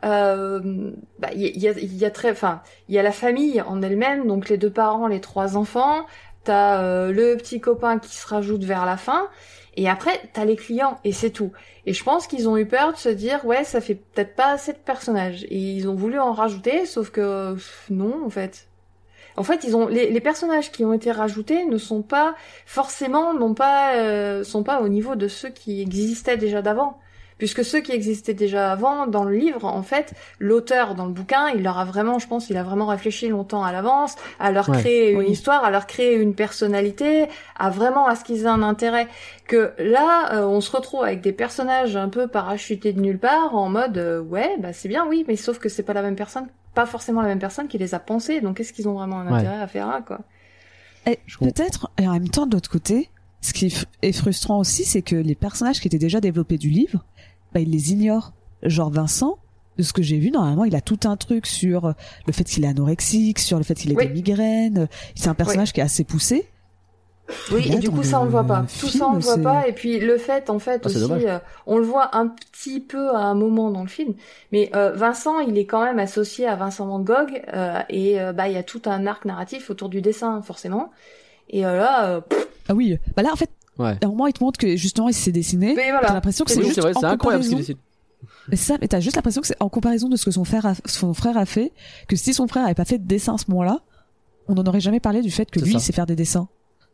euh, bah, y, y a, y a très, enfin, il y a la famille en elle-même, donc les deux parents, les trois enfants. T'as euh, le petit copain qui se rajoute vers la fin, et après t'as les clients et c'est tout. Et je pense qu'ils ont eu peur de se dire, ouais, ça fait peut-être pas assez de personnages, et ils ont voulu en rajouter, sauf que non, en fait. En fait, ils ont les, les personnages qui ont été rajoutés ne sont pas forcément non pas euh, sont pas au niveau de ceux qui existaient déjà d'avant. Puisque ceux qui existaient déjà avant dans le livre, en fait, l'auteur dans le bouquin, il leur a vraiment, je pense, il a vraiment réfléchi longtemps à l'avance, à leur Ouais. créer une histoire, à leur créer une personnalité, à vraiment à ce qu'ils aient un intérêt. Que là, euh, on se retrouve avec des personnages un peu parachutés de nulle part, en mode euh, ouais, bah c'est bien, oui, mais sauf que c'est pas la même personne, pas forcément la même personne qui les a pensés. Donc est-ce qu'ils ont vraiment un Ouais. intérêt à faire un quoi? Peut-être, et en même temps, de l'autre côté, ce qui est frustrant aussi, c'est que les personnages qui étaient déjà développés du livre, bah, ils les ignorent. Genre Vincent, de ce que j'ai vu, normalement, il a tout un truc sur le fait qu'il est anorexique, sur le fait qu'il ait Oui. des migraines. C'est un personnage qui est assez poussé. Oui, et du coup, ça, on le voit pas. Tout ça, on le voit pas. Et puis, le fait, en fait, Ah, aussi, euh, on le voit un petit peu à un moment dans le film. Mais euh, Vincent, il est quand même associé à Vincent Van Gogh. euh, et euh, bah, il y a tout un arc narratif autour du dessin, forcément. Et euh, là, euh, pff, Ah oui, bah là, en fait, Ouais. à un moment, il te montre que justement, il s'est dessiné. mais T'as voilà. l'impression que C'est juste c'est vrai, en c'est incroyable ce qu'il comparaison. décide. Mais c'est ça, mais t'as juste l'impression que c'est en comparaison de ce que son frère a, son frère a fait, que si son frère avait pas fait de dessin à ce moment-là, on n'en aurait jamais parlé du fait que lui, ça. il sait faire des dessins.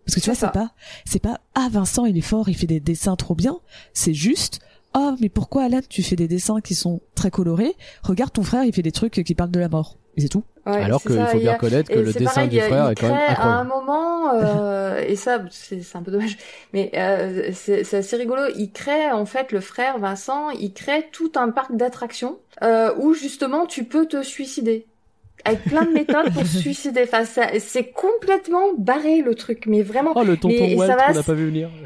Parce que tu vois, c'est pas, c'est pas, ah, Vincent, il est fort, il fait des dessins trop bien. C'est juste, oh, mais pourquoi, Alan, tu fais des dessins qui sont très colorés? Regarde ton frère, il fait des trucs qui parlent de la mort. Et c'est tout. Ouais, Alors qu'il faut bien a- reconnaître que Et le dessin pareil, du frère il est quand même crée à un incroyable. moment, euh, et ça, c'est un peu dommage, mais euh, c'est c'est assez rigolo. Il crée en fait le frère Vincent, il crée tout un parc d'attractions euh, où justement tu peux te suicider. Avec plein de méthodes pour se suicider. Enfin, ça- c'est complètement barré le truc, mais vraiment. Oh, le tonton Mais Walt ça va, qu'on n'a pas vu venir.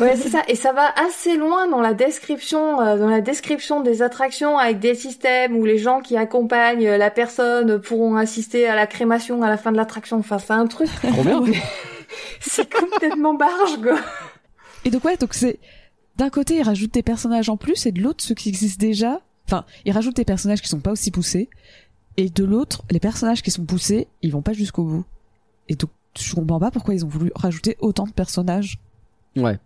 Ouais, c'est ça. Et ça va assez loin dans la description, euh, dans la description des attractions avec des systèmes où les gens qui accompagnent la personne pourront assister à la crémation à la fin de l'attraction. Enfin, c'est un truc, Trop bien. c'est complètement barge, quoi. Et donc ouais, donc c'est d'un côté il rajoute des personnages en plus et de l'autre ceux qui existent déjà. Enfin, il rajoute des personnages qui sont pas aussi poussés et de l'autre les personnages qui sont poussés, ils vont pas jusqu'au bout. Et donc je comprends pas pourquoi ils ont voulu rajouter autant de personnages. Ouais.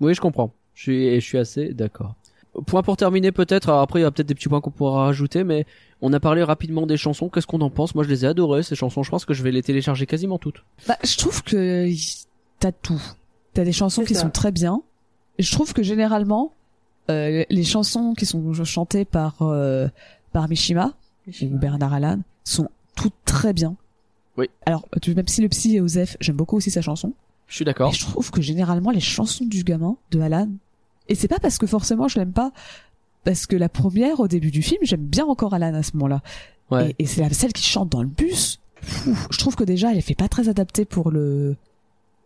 Oui, je comprends. Je suis, et je suis assez d'accord. Point pour terminer peut-être. Alors après, il y a peut-être des petits points qu'on pourra rajouter, mais on a parlé rapidement des chansons. Qu'est-ce qu'on en pense? Moi, je les ai adorées ces chansons. Je pense que je vais les télécharger quasiment toutes. Bah, je trouve que t'as tout. T'as des chansons qui ça. sont très bien. Et je trouve que généralement euh, les chansons qui sont chantées par euh, par Mishima ou Bernard Allan sont toutes très bien. Oui. Alors, tu- même si le psy est Osef, j'aime beaucoup aussi sa chanson. Je suis d'accord. Je trouve que généralement les chansons du gamin de Alan, et c'est pas parce que forcément je l'aime pas, parce que la première au début du film, j'aime bien encore Alan à ce moment-là. Ouais. Et, et c'est la- celle qui chante dans le bus. Je trouve que déjà elle est fait pas très adaptée pour le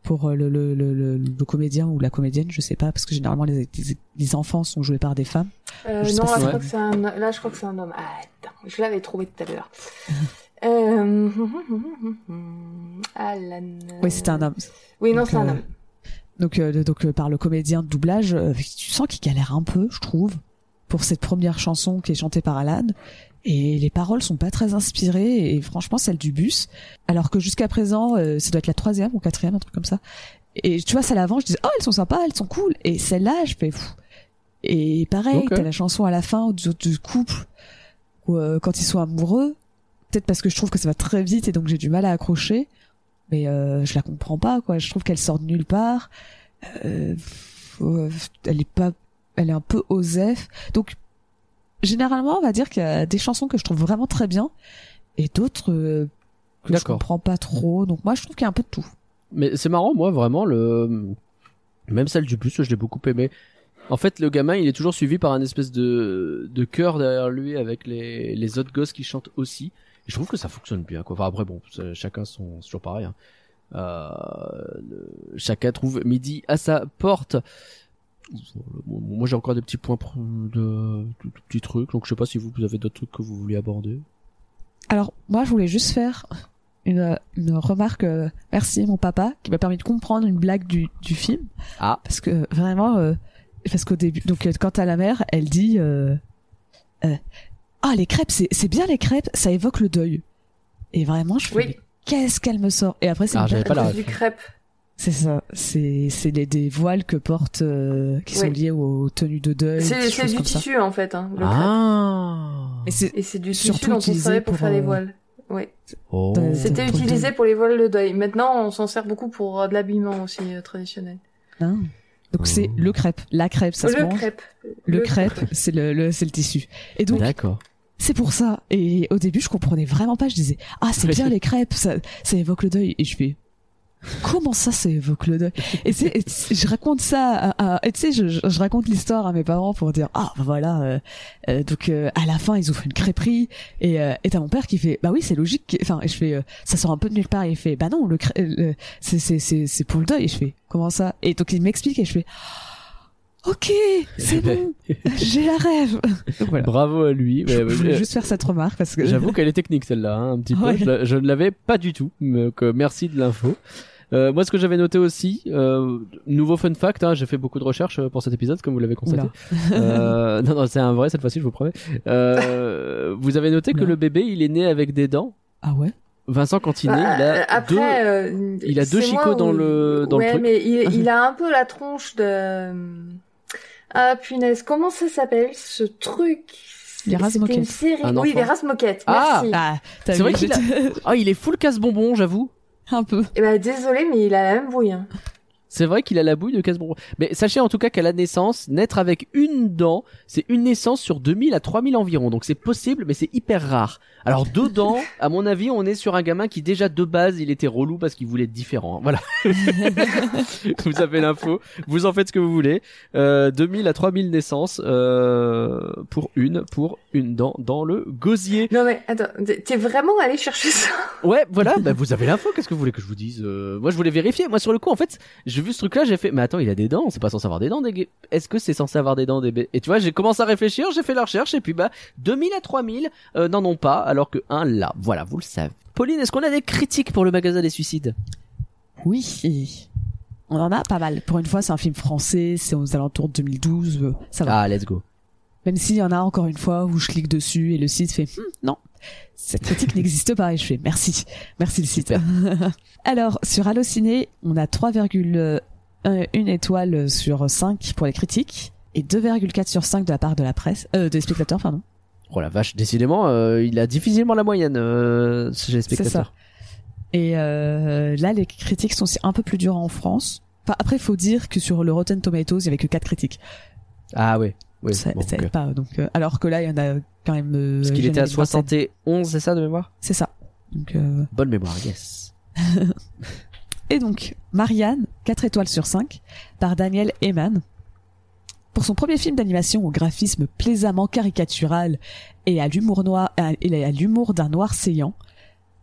pour euh, le le, le, le, comédien ou la comédienne, je sais pas, parce que généralement les, les, les enfants sont joués par des femmes. Euh, non, là, si- je crois que c'est un, là, je crois que c'est un homme. Ah, attends, je l'avais trouvé tout à l'heure. euh... Alan. Oui, c'était un homme. Oui, non, c'est un homme. Donc euh, donc par le comédien de doublage, tu sens qu'il galère un peu, je trouve, pour cette première chanson qui est chantée par Alan. Et les paroles sont pas très inspirées et franchement celle du bus, alors que jusqu'à présent euh, ça doit être la troisième ou quatrième un truc comme ça. Et tu vois celle avant je disais oh elles sont sympas, elles sont cool. Et celle-là je fais fou. Et pareil Ok. t'as la chanson à la fin du, du couple où, euh, quand ils sont amoureux. Peut-être parce que je trouve que ça va très vite et donc j'ai du mal à accrocher. Mais euh, je la comprends pas quoi. Je trouve qu'elle sort de nulle part. Euh, elle est pas, elle est un peu osef. Donc généralement on va dire qu'il y a des chansons que je trouve vraiment très bien et d'autres euh, que je comprends pas trop. Donc moi je trouve qu'il y a un peu de tout. Mais c'est marrant, moi, vraiment, le. Même celle du bus, je l'ai beaucoup aimé. En fait, le gamin, il est toujours suivi par un espèce de de chœur derrière lui avec les les autres gosses qui chantent aussi. Et je trouve que ça fonctionne bien. Quoi. Enfin après, bon, chacun son, c'est toujours pareil. Hein. Euh, le- chacun trouve midi à sa porte. Moi, j'ai encore des petits points de, de- de petits trucs. Donc, je sais pas si vous, vous avez d'autres trucs que vous voulez aborder. Alors, moi, je voulais juste faire une, une remarque. euh, merci, mon papa, qui m'a permis de comprendre une blague du, du film. Ah. Parce que vraiment, euh, parce qu'au début, donc euh, quand à la mère, elle dit, euh, euh, ah les crêpes, c'est c'est bien les crêpes, ça évoque le deuil. Et vraiment, je Oui. qu'est-ce qu'elle me sort? Et après, c'est Ah, une blague. du crêpe. C'est ça, c'est c'est les des voiles que portent, euh, qui sont liés aux tenues de deuil, C'est des du comme ça. tissu en fait, hein, le crêpe. Ah. Et c'est Et c'est du Surtout tissu dont on utilisé servait pour, pour, faire les euh, voiles. Oui. Oh. C'était le utilisé pour les voiles de deuil. Maintenant, on s'en sert beaucoup pour euh, de l'habillement aussi euh, traditionnel. hein. donc c'est le crêpe, la crêpe, ça se le mange. crêpe. Le, crêpe, c'est le, le c'est le tissu. Et donc D'accord. c'est pour ça. Et au début, je comprenais vraiment pas. Je disais ah c'est bien les crêpes, ça ça évoque le deuil. Et je fais comment ça ça évoque le deuil Et c'est je raconte ça à, à- et tu sais je, je, je raconte l'histoire à mes parents pour dire ah bah voilà euh, euh, donc euh, à la fin ils ouvrent une crêperie et euh, et t'as mon père qui fait bah oui c'est logique que- enfin et je fais euh, ça sort un peu de nulle part et il fait bah non le c'est c'est c'est c'est pour le deuil et je fais comment ça? Et donc il m'explique et je fais ok c'est bon j'ai la rêve voilà Bravo à lui. je, voulais juste faire cette remarque parce que J'avoue qu'elle est technique celle-là, hein, un petit peu. Je, je ne l'avais pas du tout. Donc, merci de l'info. Euh, moi, ce que j'avais noté aussi, euh, nouveau fun fact, hein, j'ai fait beaucoup de recherches euh, pour cet épisode, comme vous l'avez constaté. Euh, non, non, c'est un vrai cette fois-ci, je vous promets. Euh, vous avez noté que le bébé, il est né avec des dents. ah ouais Vincent, quand il est né, il Euh, a Après, deux. euh, il a deux chicots dans où- le- dans le ouais, truc. mais il, il a un peu la tronche de. Ah punaise, comment ça s'appelle ce truc? Les C'était une série. Un oui, les Razmoquettes. Ah Merci. ah t'as C'est vrai qu'il a- j'étais- Ah, il est full casse-bonbon, j'avoue. Un peu Eh ben désolé, mais il a la même bouille. hein. C'est vrai qu'il a la bouille de casse-bonbon. Mais sachez en tout cas qu'à la naissance, naître avec une dent, c'est une naissance sur 2000 à 3000 environ. Donc c'est possible, mais c'est hyper rare. Alors deux dents, à mon avis, on est sur un gamin qui déjà de base, il était relou parce qu'il voulait être différent. Voilà. vous avez l'info. Vous en faites ce que vous voulez. Euh, 2000 à 3000 naissances euh, pour une, pour une dent dans le gosier. Non mais attends, t'es- vraiment allé chercher ça? Ouais, voilà, bah, vous avez l'info, qu'est-ce que vous voulez que je vous dise? Euh, Moi je voulais vérifier, moi sur le coup en fait, j'ai vu ce truc là, j'ai fait, mais attends, il a des dents, c'est pas censé avoir des dents, des... est-ce que c'est censé avoir des dents des bébés Et tu vois, j'ai commencé à réfléchir, j'ai fait la recherche, et puis bah, 2000 à 3000 euh, n'en ont pas, alors que un là, voilà, vous le savez. Pauline, est-ce qu'on a des critiques pour le magasin des suicides? Oui. On en a pas mal. Pour une fois, c'est un film français, c'est aux alentours de 2012, euh, ça va. Ah, let's go. Même s'il y en a encore une fois où je clique dessus et le site fait Hmm, non, cette critique n'existe pas et je fais merci, merci le site. Alors sur Allociné, on a 3,1 étoile sur 5 pour les critiques et 2,4 sur 5 de la part de la presse, euh, des spectateurs pardon. Oh la vache, décidément, euh, il a difficilement la moyenne euh, chez les C'est ça. spectateurs. Et euh, là, les critiques sont aussi un peu plus dures en France. Enfin, après, faut dire que sur le Rotten Tomatoes, il y avait que 4 critiques. Ah ouais, oui. ça bon, ça ok. aide pas. Donc, euh, alors que là, il y en a quand même. euh, Parce qu'il était à avais une vingtaine. 71, c'est ça de mémoire? C'est ça. Donc, euh, Bonne mémoire, yes. Et donc, Marianne, 4 étoiles sur 5, par Daniel Eman. Pour son premier film d'animation au graphisme plaisamment caricatural et à l'humour noir, à- et à l'humour d'un noir saillant,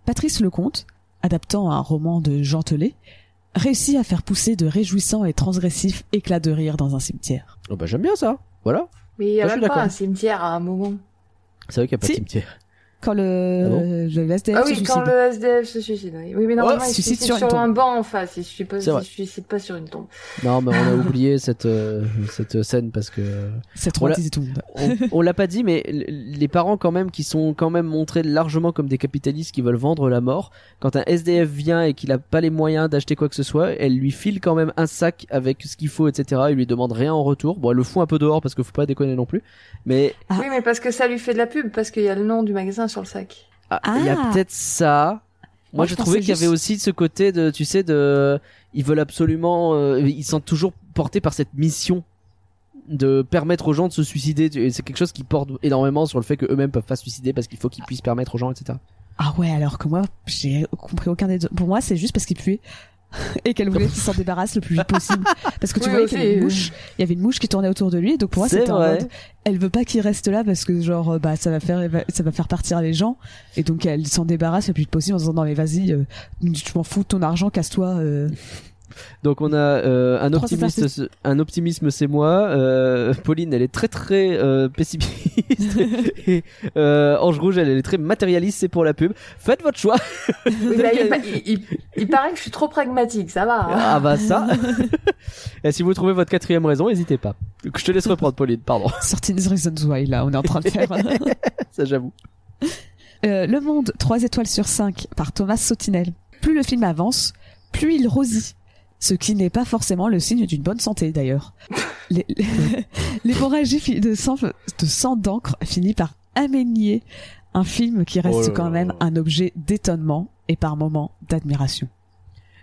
Patrice Lecomte, adaptant un roman de Jean Telet, réussit à faire pousser de réjouissants et transgressifs éclats de rire dans un cimetière. Oh bah j'aime bien ça, voilà. Mais il y a même pas un cimetière à un moment. C'est vrai qu'il n'y a pas Si. de cimetière. Quand le, Ah bon le SDF Ah se oui, suicide. quand le SDF se suicide. Oui, oui mais normalement, Oh, il se suicide suicide sur un banc en face. Il se pas, il se suicide pas sur une tombe. Non, mais on a oublié cette euh, cette scène parce que C'est traumatisé tout le monde. on, on l'a pas dit, mais les parents quand même qui sont quand même montrés largement comme des capitalistes qui veulent vendre la mort. Quand un SDF vient et qu'il a pas les moyens d'acheter quoi que ce soit, elle lui file quand même un sac avec ce qu'il faut, etc. Il lui demande rien en retour. Bon, elle le fout un peu dehors parce que faut pas déconner non plus. Mais Ah. Oui, mais parce que ça lui fait de la pub, parce qu'il y a le nom du magasin sur le sac. ah, il y a Ah. peut-être ça. Moi, Moi, je je trouvais pensais qu'il y avait aussi ce côté de, tu sais, de, ils veulent absolument, euh, ils sont toujours portés par cette mission de permettre aux gens de se suicider. C'est quelque chose qui porte énormément sur le fait qu'eux-mêmes peuvent pas se suicider parce qu'il faut qu'ils puissent permettre aux gens, etc. Ah ouais, alors que moi, j'ai compris aucun des deux. Pour moi, c'est juste parce qu'il puait. et qu'elle voulait qu'il s'en débarrasse le plus vite possible. Parce que tu Oui, voyais qu'il y avait une aussi, mouche, il y avait une mouche qui tournait autour de lui. Donc pour moi c'était en mode elle veut pas qu'il reste là parce que genre euh, bah ça va faire ça va faire partir les gens. Et donc elle s'en débarrasse le plus vite possible en disant non mais vas-y euh, je m'en fous de ton argent casse-toi euh. Donc on a euh, un optimiste, un optimisme c'est moi. Euh, Pauline, elle est très très euh, pessimiste. et euh, Ange Rouge, elle, elle est très matérialiste. C'est pour la pub. Faites votre choix. Oui, bah, il, pa- il- il- il paraît que je suis trop pragmatique, ça va. hein. Ah bah ça. et si vous trouvez votre quatrième raison, n'hésitez pas. Je te laisse reprendre, Pauline. Pardon. 13 Reasons Why là on est en train de faire Ça j'avoue. Euh, Le Monde 3 étoiles sur 5 par Thomas Sautinel plus le film avance plus il rosit ce qui n'est pas forcément le signe d'une bonne santé d'ailleurs. L'hémorragie de sang, de sang d'encre finit par aménier un film qui reste Oh là quand là. même un objet d'étonnement et par moments d'admiration.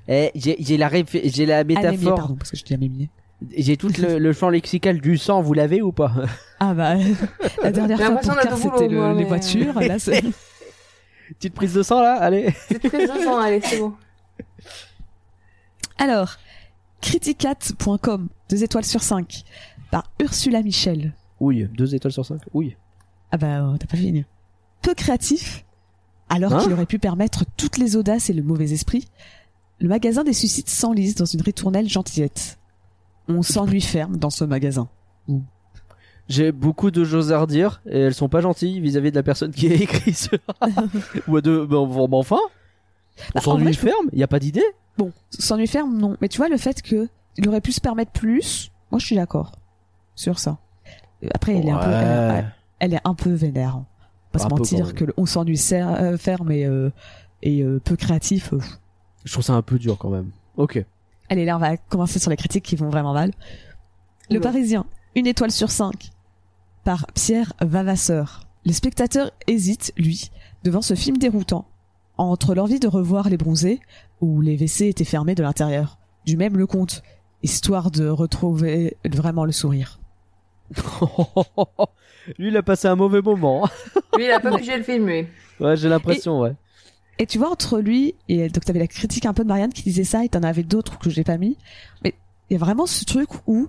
Eh, j'ai j'ai la réf- j'ai la métaphore. pardon, parce que je dis aménier. J'ai tout le, le champ lexical du sang. Vous l'avez ou pas? Ah bah, la dernière fois pour Car c'était le- les mais- voitures, là c'est... Petite prise de sang là. Allez. C'est très sang, allez, c'est bon. Alors, criticat.com, 2 étoiles sur 5, par Ursula Michel. Oui. Deux étoiles sur cinq. Oui. Ah bah, euh, t'as pas fini. Peu créatif, alors Hein qu'il aurait pu permettre toutes les audaces et le mauvais esprit, le magasin des suicides s'enlise dans une ritournelle gentillette. On s'ennuie ferme dans ce magasin. J'ai beaucoup de choses à redire et elles sont pas gentilles vis-à-vis de la personne qui a écrit ça. Ou de, ben, bon, enfin. On Bah, en s'ennuie ferme. Y a pas d'idée. Bon, s'ennuie ferme, non. Mais tu vois, le fait que il aurait pu se permettre plus, moi je suis d'accord sur ça. Euh, Après, elle est un peu, elle, elle- est un peu vénère. hein. Pas Un se mentir que le- on s'ennuie euh, ferme et, euh, et euh, peu créatif. euh, Je trouve ça un peu dur quand même. Ok. Allez, là, on va commencer sur les critiques qui vont vraiment mal. Le Oula. Parisien, une étoile sur cinq, par Pierre Vavasseur. Le spectateur hésite, lui, devant ce film déroutant, entre l'envie de revoir les bronzés, où les WC étaient fermés de l'intérieur, du même le compte, histoire de retrouver vraiment le sourire. Lui, il a passé un mauvais moment. Lui, il a pas pigé le film, lui. ouais, j'ai l'impression, ouais. Et tu vois, entre lui et donc t'avais la critique un peu de Marianne qui disait ça et t'en avais d'autres que j'ai pas mis. Mais il y a vraiment ce truc où,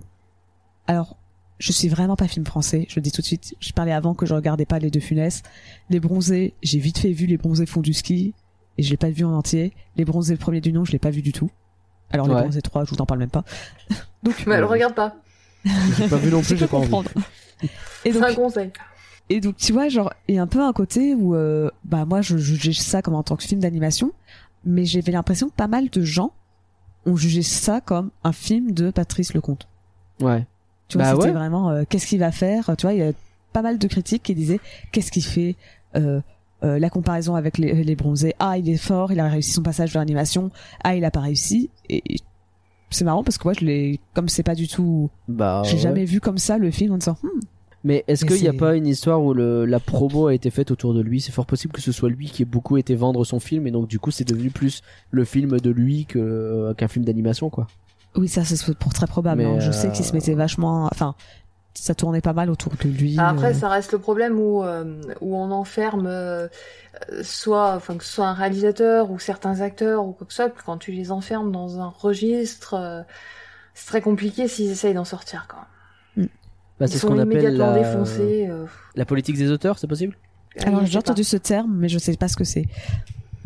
alors, je suis vraiment pas film français. Je le dis tout de suite. Je parlais avant que je regardais pas les deux Funès. Les bronzés, j'ai vite fait vu les bronzés font du ski et je l'ai pas vu en entier. Les bronzés le premier du nom, je l'ai pas vu du tout. Alors les Ouais. bronzés 3, je vous en parle même pas. Donc, Mais elle regarde pas. J'ai pas vu non plus, je j'ai pas envie. comprendre. Et C'est donc, un conseil. et donc, tu vois, genre, il y a un peu un côté où, euh, bah, moi, je jugeais ça comme en tant que film d'animation, mais j'avais l'impression que pas mal de gens ont jugé ça comme un film de Patrice Lecomte. Ouais. Tu vois, Bah c'était ouais. vraiment, euh, qu'est-ce qu'il va faire? Tu vois, il y a pas mal de critiques qui disaient, qu'est-ce qu'il fait? Euh, euh, la comparaison avec les, les bronzés. Ah, il est fort, il a réussi son passage de l'animation. Ah, il a pas réussi. Et c'est marrant parce que moi, je l'ai, comme c'est pas du tout, Bah. j'ai ouais. jamais vu comme ça le film en disant, Hmm, Mais est-ce qu'il n'y a pas une histoire où le, la promo a été faite autour de lui? C'est fort possible que ce soit lui qui ait beaucoup été vendre son film et donc du coup c'est devenu plus le film de lui que qu'un film d'animation quoi. Oui, ça c'est pour très probable. Mais, hein. Je sais euh, qu'il se mettait vachement, enfin, ça tournait pas mal autour de lui. Après, euh. ça reste le problème où, euh, où on enferme euh, soit, enfin, que ce soit un réalisateur ou certains acteurs ou quoi que ce soit, quand tu les enfermes dans un registre, euh, c'est très compliqué s'ils essayent d'en sortir, quand même. Bah, c'est ce qu'on appelle la, défoncés. euh, la politique des auteurs, c'est possible? Alors j'ai entendu ce terme, mais je sais pas ce que c'est.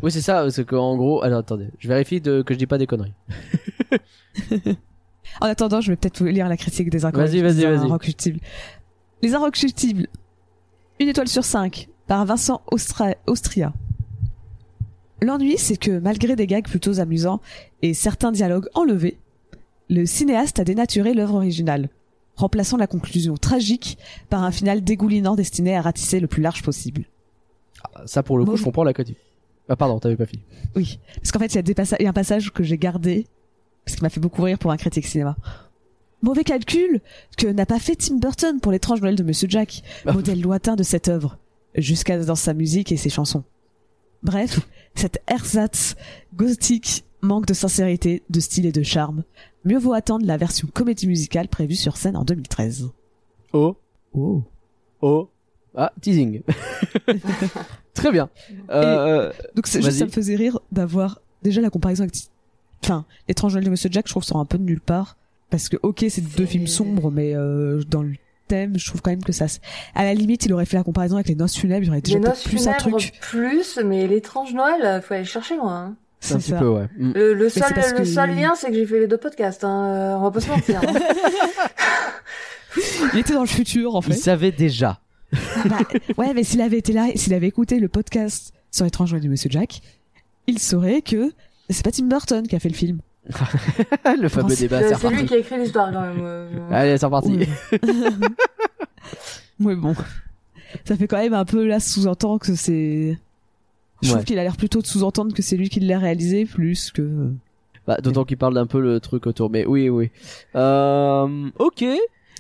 Oui, c'est ça, c'est qu'en gros, alors attendez, je vérifie de, que je dis pas des conneries. En attendant, je vais peut-être vous lire la critique des Vas-y, vas-y, vas-y. Inrecuptibles. Les Inrecuptibles. Une étoile sur cinq par Vincent Ostra- Austria. L'ennui, c'est que malgré des gags plutôt amusants et certains dialogues enlevés, le cinéaste a dénaturé l'œuvre originale, remplaçant la conclusion tragique par un final dégoulinant destiné à ratisser le plus large possible. Ça pour le coup, Moi, je comprends la critique. Ah pardon, t'avais pas fini. Oui, parce qu'en fait, il y a des y a un passage que j'ai gardé parce qu'il m'a fait beaucoup rire pour un critique cinéma. Mauvais calcul que n'a pas fait Tim Burton pour l'étrange Noël de Monsieur Jack, Ah. modèle lointain de cette œuvre, jusqu'à dans sa musique et ses chansons. Bref, cette ersatz gothique manque de sincérité, de style et de charme. Mieux vaut attendre la version comédie musicale prévue sur scène en 2013. Oh, Oh. oh, ah, teasing. Très bien. Euh, Donc juste ça me faisait rire d'avoir déjà la comparaison avec enfin, l'étrange Noël de Monsieur Jack, je trouve sort un peu de nulle part parce que ok, c'est deux films sombres, mais euh, dans le thème, je trouve quand même que ça, à la limite, il aurait fait la comparaison avec les noces funèbres, il aurait déjà Les peut-être noces plus un funèbres truc. plus, mais l'étrange Noël, euh, faut aller chercher loin. hein. C'est un petit peu, ouais. Mm. Le, seul, parce le que- seul lien, c'est que j'ai fait les deux podcasts. Hein. euh, On va pas se mentir. hein. Il était dans le futur, en Il fait. savait déjà. Bah, ouais, mais s'il avait été là, et s'il avait écouté le podcast sur l'étrange Noël de Monsieur Jack, il saurait que c'est pas Tim Burton qui a fait le film. le fameux c'est- débat, Euh, c'est c'est lui qui a écrit l'histoire quand même. euh, Allez, c'est reparti. Oui. Oui, bon. Ça fait quand même un peu là sous-entendre que c'est. Je trouve qu'il a l'air plutôt de sous-entendre que c'est lui qui l'a réalisé plus que. Bah, d'autant qu'il parle d'un peu le truc autour. Mais oui, oui. Euh, ok.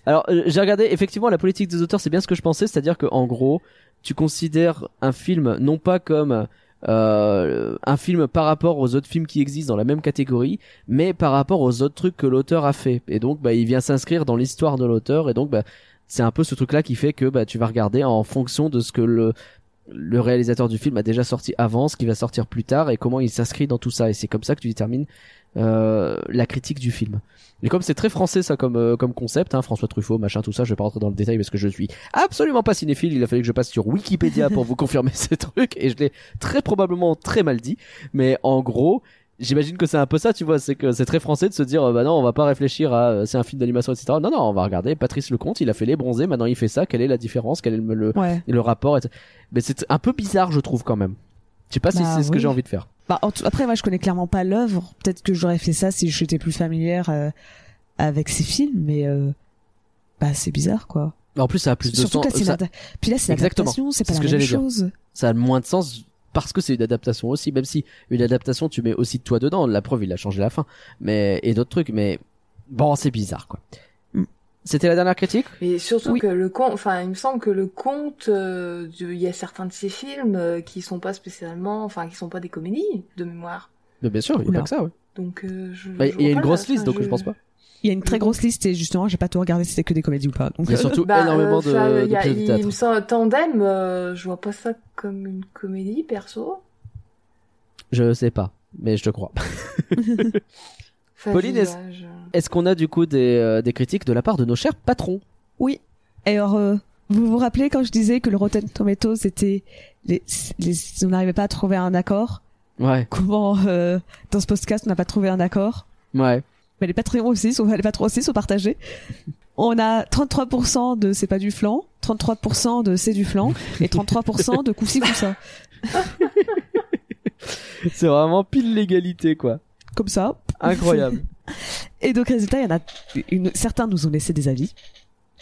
Alors, euh, j'ai regardé, effectivement, la politique des auteurs, c'est bien ce que je pensais, c'est-à-dire que en gros, tu considères un film non pas comme euh, un film par rapport aux autres films qui existent dans la même catégorie, mais par rapport aux autres trucs que l'auteur a fait. Et donc, bah, il vient s'inscrire dans l'histoire de l'auteur, et donc, bah, c'est un peu ce truc-là qui fait que bah, tu vas regarder en fonction de ce que le le réalisateur du film a déjà sorti avant, ce qui va sortir plus tard, et comment il s'inscrit dans tout ça. Et c'est comme ça que tu détermines euh, la critique du film. Et comme c'est très français ça comme euh, comme concept, hein, François Truffaut, machin, tout ça, je vais pas rentrer dans le détail parce que je suis absolument pas cinéphile. Il a fallu que je passe sur Wikipédia pour vous confirmer ces trucs et je l'ai très probablement très mal dit. Mais en gros, j'imagine que c'est un peu ça, tu vois, c'est que c'est très français de se dire, euh, bah non, on va pas réfléchir à euh, c'est un film d'animation, etc. Non, non, on va regarder Patrice Lecomte, il a fait les bronzés, maintenant il fait ça. Quelle est la différence? Quel est le, le, Ouais. le rapport etc. Mais c'est un peu bizarre, je trouve quand même. Je sais pas si Bah, c'est ce que j'ai envie de faire. Bah, Après, moi, je connais clairement pas l'œuvre. Peut-être que j'aurais fait ça si j'étais plus familière euh, avec ces films, mais euh, bah c'est bizarre, quoi. En plus, ça a plus de Surtout sens. que là, c'est ça- Puis là, c'est l'adaptation, c'est pas ce la que même j'allais dire. chose. ça a moins de sens parce que c'est une adaptation aussi même si une adaptation tu mets aussi toi dedans la preuve il a changé la fin mais et d'autres trucs mais bon c'est bizarre quoi. C'était la dernière critique? Mais surtout Oui. que le conte, enfin, il me semble que le conte, euh, il y a certains de ces films euh, qui sont pas spécialement, enfin, qui sont pas des comédies de mémoire. mais bien sûr il y a pas que ça ouais Donc, euh, je. Bah, je il y a une grosse liste donc je pense pas Il y a une très Je- grosse liste et justement, j'ai pas tout regardé si c'était que des comédies ou pas. Donc, il y a surtout Bah, énormément euh, de, y a- de il me semble, Tandem, euh, je vois pas ça comme une comédie, perso. je sais pas mais je te crois Pauline, je- est-ce- je- est-ce qu'on a du coup des, euh, des critiques de la part de nos chers patrons? Oui. Et alors, euh, vous vous rappelez quand je disais que le Rotten Tomatoes était, les, les, on n'arrivait pas à trouver un accord? ouais Comment euh, dans ce podcast on n'a pas trouvé un accord? Ouais Mais les Patreons aussi, sont, les patrons aussi sont partagés. On a 33% de c'est pas du flan, 33% de c'est du flan et 33% de coussi coussa. c'est vraiment pile l'égalité quoi Comme ça. incroyable Et donc résultat, il y en a une, certains nous ont laissé des avis.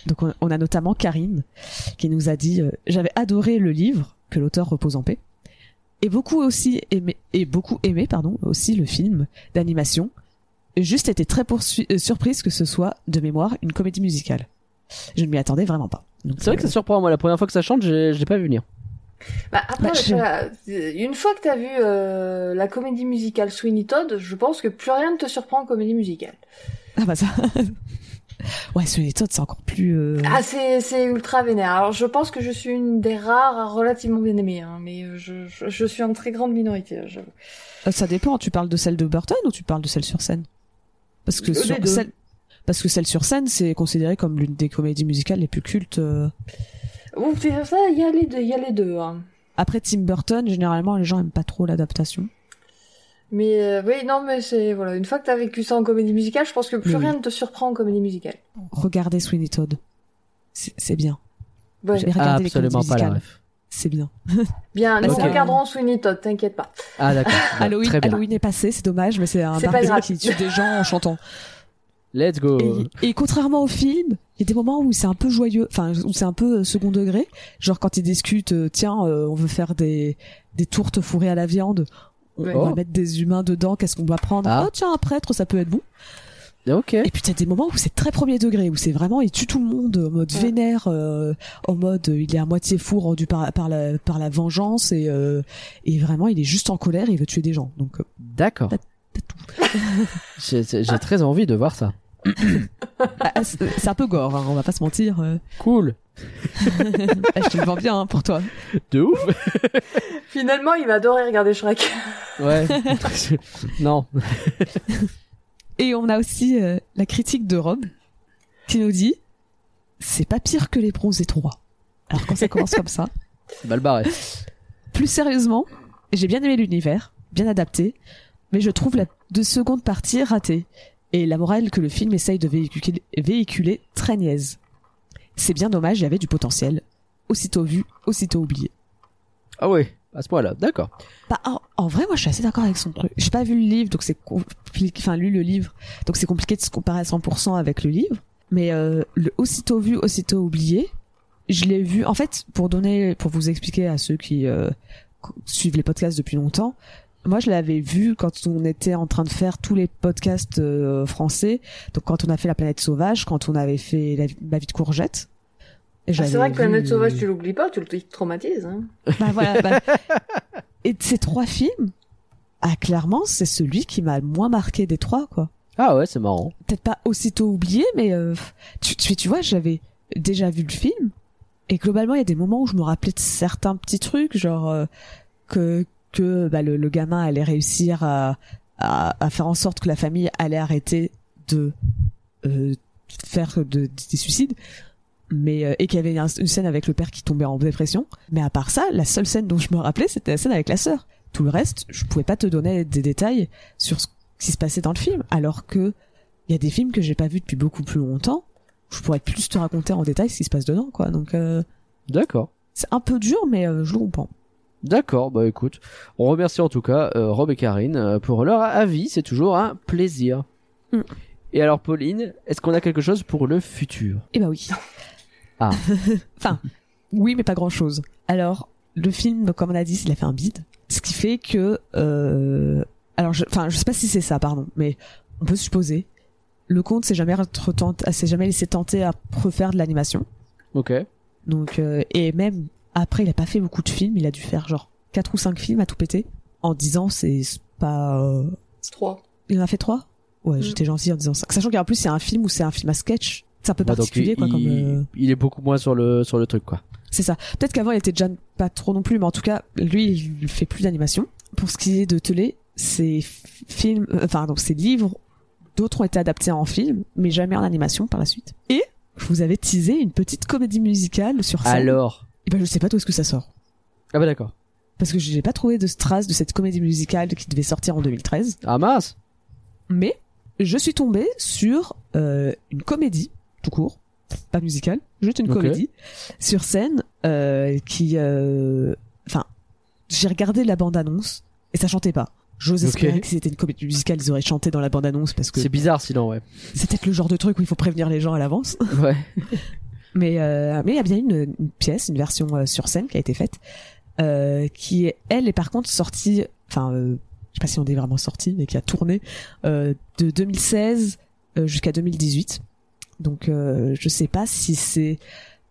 Donc on, on a notamment Karine qui nous a dit euh, j'avais adoré le livre que l'auteur repose en paix et beaucoup aussi aimé et beaucoup aimé pardon aussi le film d'animation. Juste été très poursu- euh, surprise que ce soit de mémoire une comédie musicale. Je ne m'y attendais vraiment pas. C'est vrai que ça euh, surprend moi la première fois que ça chante j'ai j'ai pas vu venir Bah, après, Bah, je- ça- une fois que t'as vu euh, la comédie musicale Sweeney Todd, je pense que plus rien ne te surprend en comédie musicale. ah bah ça. ouais, les Todd, c'est encore plus. euh, Ah, c'est, c'est ultra vénère. Alors, je pense que je suis une des rares relativement bien aimées, hein, mais euh, je, je, je suis en très grande minorité, euh, j'avoue. Ça dépend. Tu parles de celle de Burton ou tu parles de celle sur scène? Parce que Euh, sur celle, parce que celle sur scène, c'est considéré comme l'une des comédies musicales les plus cultes. euh. Ouh, ça, il y a les deux, il y a les deux. Hein. Après Tim Burton, généralement, les gens aiment pas trop l'adaptation. Mais euh, oui, non, mais c'est voilà, une fois que t'as vécu ça en comédie musicale, je pense que plus Oui. rien ne te surprend en comédie musicale. Regardez Sweeney Todd. C'est bien. Ouais. J'ai regardé les comédies absolument pas la ref C'est bien. Bien, nous Ok. regarderons Sweeney Todd, t'inquiète pas. ah d'accord Halloween, Halloween est passé, c'est dommage, mais c'est un grave. qui tue des gens en chantant. let's go Et, et contrairement au film, il y a des moments où c'est un peu joyeux, enfin où c'est un peu euh, second degré, genre quand ils discutent, euh, tiens, euh, on veut faire des des tourtes fourrées à la viande, on, Ouais. on va Oh. mettre des humains dedans, qu'est-ce qu'on doit prendre Ah. Oh tiens, un prêtre, ça peut être bon. ok Et puis t'as des moments où c'est très premier degré, où c'est vraiment il tue tout le monde en mode Ouais. vénère, euh, en mode euh, il est à moitié fou rendu par par la par la vengeance et euh, et vraiment il est juste en colère, et il veut tuer des gens. Donc euh, D'accord. J'ai très envie de voir ça. Ah, c'est c'est un peu gore, hein, on va pas se mentir. euh. Cool. Ah, je te le vends bien hein, pour toi. De ouf. Finalement, il va adorer regarder Shrek. Ouais. non. Et on a aussi euh, la critique de Rob qui nous dit c'est pas pire que les bronzés 3. Alors quand ça commence comme ça, Mal barré. plus sérieusement, j'ai bien aimé l'univers, bien adapté, mais je trouve la deux secondes partie ratée et la morale que le film essaye de véhiculer, véhiculer très niaise. C'est bien dommage, il y avait du potentiel. Aussitôt vu, aussitôt oublié. Ah ouais. À ce point-là. D'accord. Bah, en, en vrai, moi, je suis assez d'accord avec son truc. J'ai pas vu le livre, donc c'est compliqué. Enfin, lu le livre, donc c'est compliqué de se comparer à 100% avec le livre. Mais euh, le aussitôt vu, aussitôt oublié, je l'ai vu. En fait, pour donner, pour vous expliquer à ceux qui euh, suivent les podcasts depuis longtemps, moi, je l'avais vu quand on était en train de faire tous les podcasts euh, français. Donc, quand on a fait La planète sauvage, quand on avait fait La, La vie de courgette. Et Ah, c'est vrai que vu- Planète Sauvage, tu l'oublies pas, tu le traumatises. Hein. bah voilà. bah. Et de ces trois films, ah clairement, c'est celui qui m'a le moins marqué des trois, quoi. Ah ouais, c'est marrant. Peut-être pas aussitôt oublié, mais euh, tu, tu, tu vois, j'avais déjà vu le film et globalement, il y a des moments où je me rappelais de certains petits trucs, genre euh, que que bah, le, le gamin allait réussir à, à, à faire en sorte que la famille allait arrêter de euh, faire de, des suicides. Mais euh, et qu'il y avait un- une scène avec le père qui tombait en dépression. Mais à part ça la seule scène dont je me rappelais c'était la scène avec la sœur. Tout le reste je pouvais pas te donner des détails sur ce qui se passait dans le film. Alors que il y a des films que j'ai pas vus depuis beaucoup plus longtemps je pourrais plus te raconter en détail ce qui se passe dedans quoi. Donc euh, D'accord. c'est un peu dur mais euh, je le comprends D'accord, bah écoute, on remercie en tout cas euh, Rob et Karine euh, pour leur avis, c'est toujours un plaisir. Mm. Et alors Pauline, est-ce qu'on a quelque chose pour le futur? Eh ben oui. Ah. enfin, oui, mais pas grand chose. Alors, le film, comme on a dit, il a fait un bide. Ce qui fait que, euh, alors, je, enfin, je sais pas si c'est ça, pardon, mais on peut supposer. Le conte s'est jamais s'est jamais laissé tenter à refaire de l'animation. Ok. Donc, et même après, il a pas fait beaucoup de films. Il a dû faire genre quatre ou cinq films à tout péter. En disant, c'est pas, euh, C'est trois. il en a fait trois? Ouais, Mm. j'étais gentil en disant ça. Sachant qu'en plus, c'est un film où c'est un film à sketch. C'est un peu Bah, donc, particulier, quoi, il, comme. euh, il est beaucoup moins sur le sur le truc quoi. C'est ça. Peut-être qu'avant il était déjà pas trop non plus, mais en tout cas, lui, il fait plus d'animation. Pour ce qui est de Télé, ces f- films, euh, enfin donc ces livres, d'autres ont été adaptés en film, mais jamais en animation par la suite. Et je vous avais teasé une petite comédie musicale sur scène. Alors. Et ben je sais pas d'où est-ce que ça sort, Ah bah d'accord. parce que j'ai pas trouvé de trace de cette comédie musicale qui devait sortir en 2013. Ah mince. Mais je suis tombée sur euh, une comédie, tout court, pas musicale, juste une comédie, sur scène, euh, qui... euh, Enfin, j'ai regardé la bande-annonce, et ça chantait pas. J'ose espérer que si c'était une comédie musicale, ils auraient chanté dans la bande-annonce, parce que C'est bizarre sinon ouais. c'est peut-être le genre de truc où il faut prévenir les gens à l'avance. Ouais. Mais euh, mais il y a bien une, une pièce, une version euh, sur scène qui a été faite, euh, qui elle est par contre sortie, enfin, euh, je sais pas si on est vraiment sortie, mais qui a tourné euh, de 2016 euh, jusqu'à 2018. Donc euh, je sais pas si c'est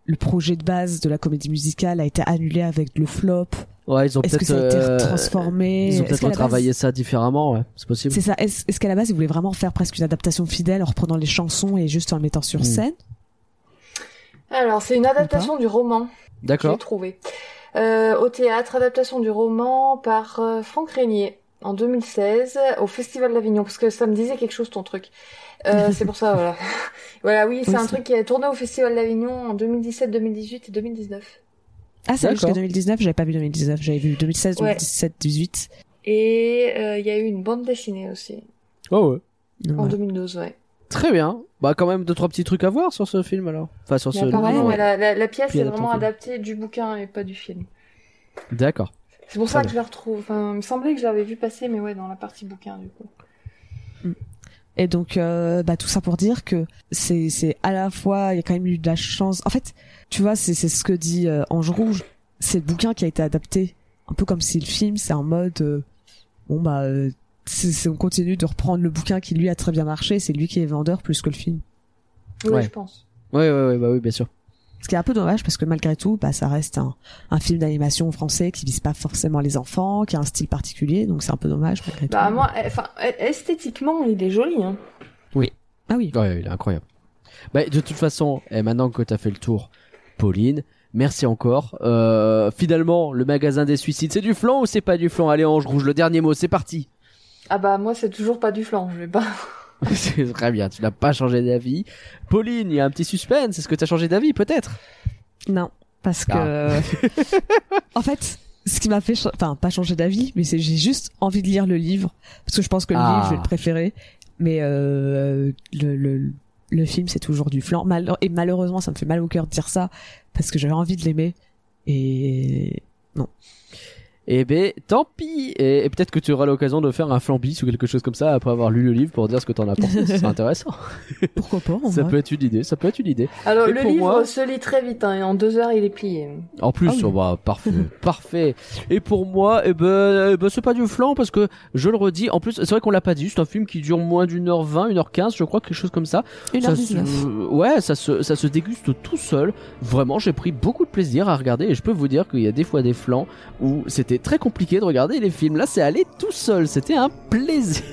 le projet de base de la comédie musicale a été annulé avec le flop. Ouais, ils ont peut-être transformé Ils ont peut-être base- retravaillé ça différemment, ouais. C'est possible. C'est ça. Est-ce qu'à la base ils voulaient vraiment faire presque une adaptation fidèle en reprenant les chansons et juste en le mettant sur Mm. scène? Alors, c'est une adaptation du roman. J'ai D'accord. trouvé. Euh, au théâtre, adaptation du roman par euh, Franck Régnier en 2016 au Festival d'Avignon, parce que ça me disait quelque chose ton truc. Euh, c'est pour ça, voilà. voilà, oui, c'est Oui, un truc qui a tourné au Festival d'Avignon en 2017, 2018 et 2019. Ah, c'est D'accord. jusqu'à 2019, j'avais pas vu 2019, j'avais vu 2016, Ouais. 2017, 2018. Et euh, il y a eu une bande dessinée aussi, Oh ouais. En voilà. 2012, ouais. Très bien. Bah quand même deux trois petits trucs à voir sur ce film alors. Enfin sur ce. Ouais, la, la, la pièce est vraiment adaptée du bouquin et pas du film. D'accord. C'est pour Très ça que je la retrouve. Enfin, il me semblait que je l'avais vu passer, mais ouais, dans la partie bouquin, du coup. Et donc, euh, bah, tout ça pour dire que c'est, c'est à la fois, il y a quand même eu de la chance. En fait, tu vois, c'est, c'est ce que dit euh, Ange Rouge. C'est le bouquin qui a été adapté. Un peu comme si le film, c'est en mode, euh, bon, bah, c'est, c'est- on continue de reprendre le bouquin qui lui a très bien marché. C'est lui qui est vendeur plus que le film. Oui, Ouais. je pense. Ouais ouais ouais bah oui bien sûr. Ce qui est un peu dommage parce que malgré tout, bah, ça reste un, un film d'animation français qui vise pas forcément les enfants, qui a un style particulier. Donc c'est un peu dommage malgré Bah, tout. moi, eh, enfin, eh, esthétiquement, il est joli, hein. Ah oui. Ouais il est incroyable. Bah de toute façon, et maintenant que t'as fait le tour, Pauline. Merci encore. Euh, finalement, le magasin des suicides, c'est du flan ou c'est pas du flan Allez, Ange Rouge, le dernier mot, c'est parti. Ah bah moi c'est toujours pas du flan, je vais pas. c'est très bien, tu n'as pas changé d'avis. Pauline, il y a un petit suspense. Est-ce que tu as changé d'avis peut-être? Non, parce que Ah. en fait, ce qui m'a fait, enfin pas changer d'avis, mais c'est j'ai juste envie de lire le livre parce que je pense que le Ah. livre je vais le préférer, mais euh, le, le le film c'est toujours du flan. Mal- et malheureusement, ça me fait mal au cœur de dire ça parce que j'avais envie de l'aimer et Eh ben, tant pis. Et, et peut-être que tu auras l'occasion de faire un flambis ou quelque chose comme ça après avoir lu le livre pour dire ce que t'en as pensé. C'est intéressant. pourquoi pas en ça vrai. peut être une idée. Ça peut être une idée. Alors Et le livre moi- se lit très vite, hein, et en deux heures il est plié. En plus, Ah oui. oh, bah, parfait, parfait. Et pour moi, eh ben, eh ben, c'est pas du flan parce que je le redis. En plus, c'est vrai qu'on l'a pas dit. C'est un film qui dure moins d'une heure vingt, une heure quinze, je crois, quelque chose comme ça. Ça 1h19. se- ouais, ça se, ça se déguste tout seul. Vraiment, j'ai pris beaucoup de plaisir à regarder et je peux vous dire qu'il y a des fois des flans où c'était très compliqué de regarder les films. Là, c'est allé tout seul. C'était un plaisir.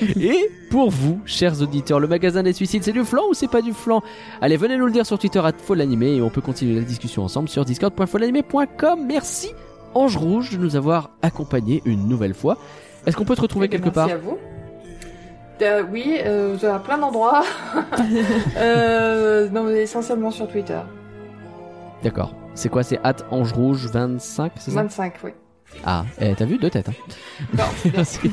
et pour vous, chers auditeurs, le magasin des suicides, c'est du flan ou c'est pas du flan? Allez, venez nous le dire sur Twitter à Folanimé et on peut continuer la discussion ensemble sur discord.folanimé.com. Merci Ange Rouge de nous avoir accompagnés une nouvelle fois. Est-ce qu'on peut te retrouver Eh quelque part Merci à vous. Euh, oui, euh, à plein d'endroits. euh, non, mais essentiellement sur Twitter. D'accord. C'est quoi? C'est at Ange Rouge 25, c'est ça? 25, oui. Ah, eh, t'as vu deux têtes. Hein. Non, Merci.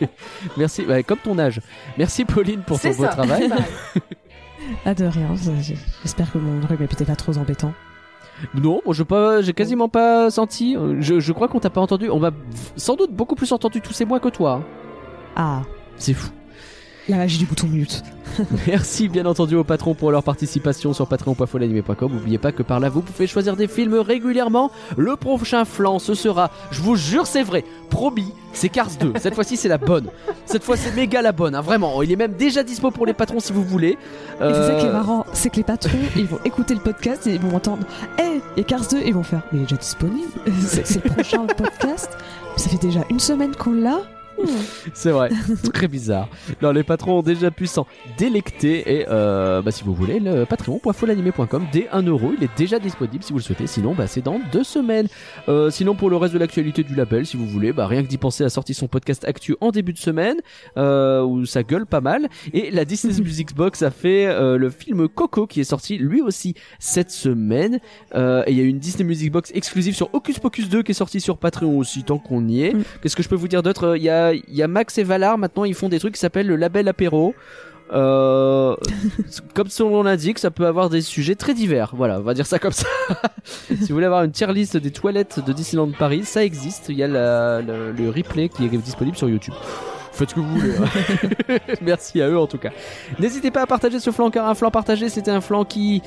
Merci. bah, comme ton âge. Merci Pauline pour ton beau travail. Ah de rien. j'ai- J'espère que mon truc n'était pas trop embêtant. Non, moi je pas, j'ai quasiment pas senti. Je, je crois qu'on t'a pas entendu. On m'a sans doute beaucoup plus entendu tous ces mois que toi. hein. Ah, C'est fou. La magie du bouton mute. Merci bien entendu aux patrons pour leur participation sur patreon.folanimé.com. N'oubliez pas que par là vous pouvez choisir des films régulièrement. Le prochain flanc ce sera, je vous jure c'est vrai, promis, c'est Cars 2. Cette fois-ci c'est la bonne. Cette fois c'est méga la bonne, hein, vraiment. Il est même déjà dispo pour les patrons si vous voulez. Et c'est ça qui est Euh, marrant, c'est que les patrons, ils vont écouter le podcast et ils vont entendre Hé, il y a Cars 2, et ils vont faire Mais il est déjà disponible c'est le prochain podcast Ça fait déjà une semaine qu'on l'a C'est vrai, très bizarre. Non, les patrons ont déjà pu s'en délecter et euh, bah, si vous voulez, le patreon.folanimé.com dès 1 euro, il est déjà disponible si vous le souhaitez. Sinon, bah, c'est dans deux semaines. Euh, sinon, pour le reste de l'actualité du label, si vous voulez, bah, rien que d'y penser, a sorti son podcast Actu en début de semaine euh, où ça gueule pas mal. Et la Disney Music Box a fait le film Coco qui est sorti lui aussi cette semaine. Et il y a une Disney Music Box exclusive sur Hocus Pocus 2 qui est sorti sur Patreon aussi tant qu'on y est. Mm. Qu'est-ce que je peux vous dire d'autre? Il y a, il y a Max et Valar maintenant, ils font des trucs qui s'appellent le label apéro. Euh, comme son nom l'indique, ça peut avoir des sujets très divers. Voilà, on va dire ça comme ça. si vous voulez avoir une tier list des toilettes de Disneyland Paris, ça existe. Il y a la- le, le replay qui est disponible sur YouTube. Faites ce que vous voulez. hein. Merci à eux en tout cas. N'hésitez pas à partager ce flanc car un flanc partagé, c'était un flanc qui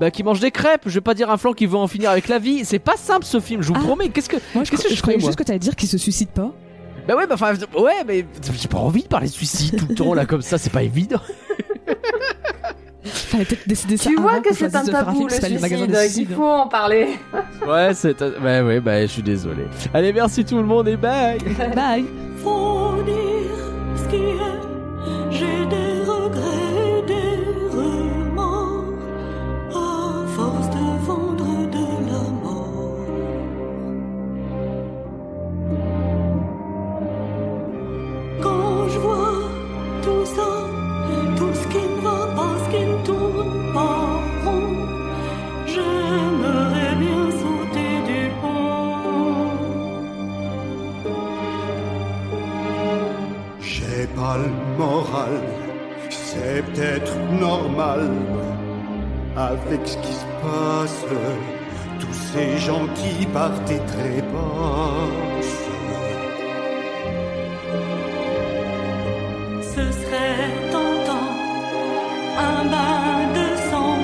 bah, qui mange des crêpes. Je vais pas dire un flanc qui veut en finir avec la vie. C'est pas simple ce film. Je vous Ah. promets. Qu'est-ce que Moi, je, Qu'est-ce que je je croyais juste que t'allais dire qu'ils se suicident pas. Bah ouais, bah enfin, ouais, mais j'ai pas envie de parler de suicide tout le temps là comme ça, c'est pas évident. Fallait peut-être décider ça Tu vois que c'est un tabou le suicide, il faut en parler. Ouais, c'est, bah ouais, bah je suis désolé. Allez, merci tout le monde et bye. Bye Faut dire ce qui est. J'ai des regrets, pas moral, c'est peut-être normal. Avec ce qui se passe, tous ces gens qui partent et trépassent. Ce serait tentant un bain de sang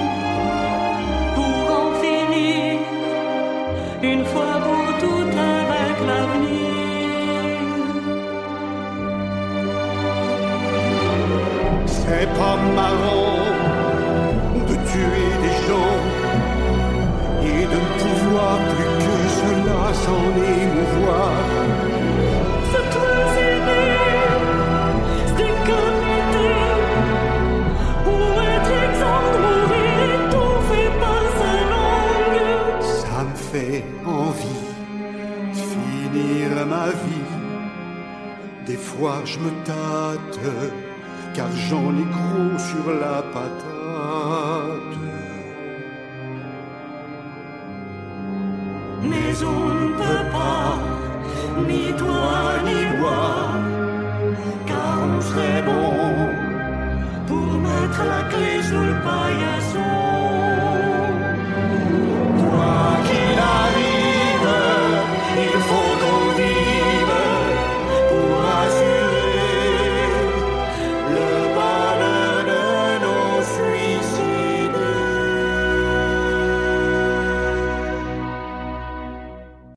pour en finir une fois C'est pas marrant de tuer des gens et de ne pouvoir plus que cela s'en émouvoir. Se cloisonner, se décapiter, ou être exempt de mourir étouffé par ce nom. envie de finir ma vie. Des fois je me tâte, car j'en ai gros sur la patate. Mais on ne peut pas, ni toi ni moi, car on serait bon pour mettre la clé sous le paillasson.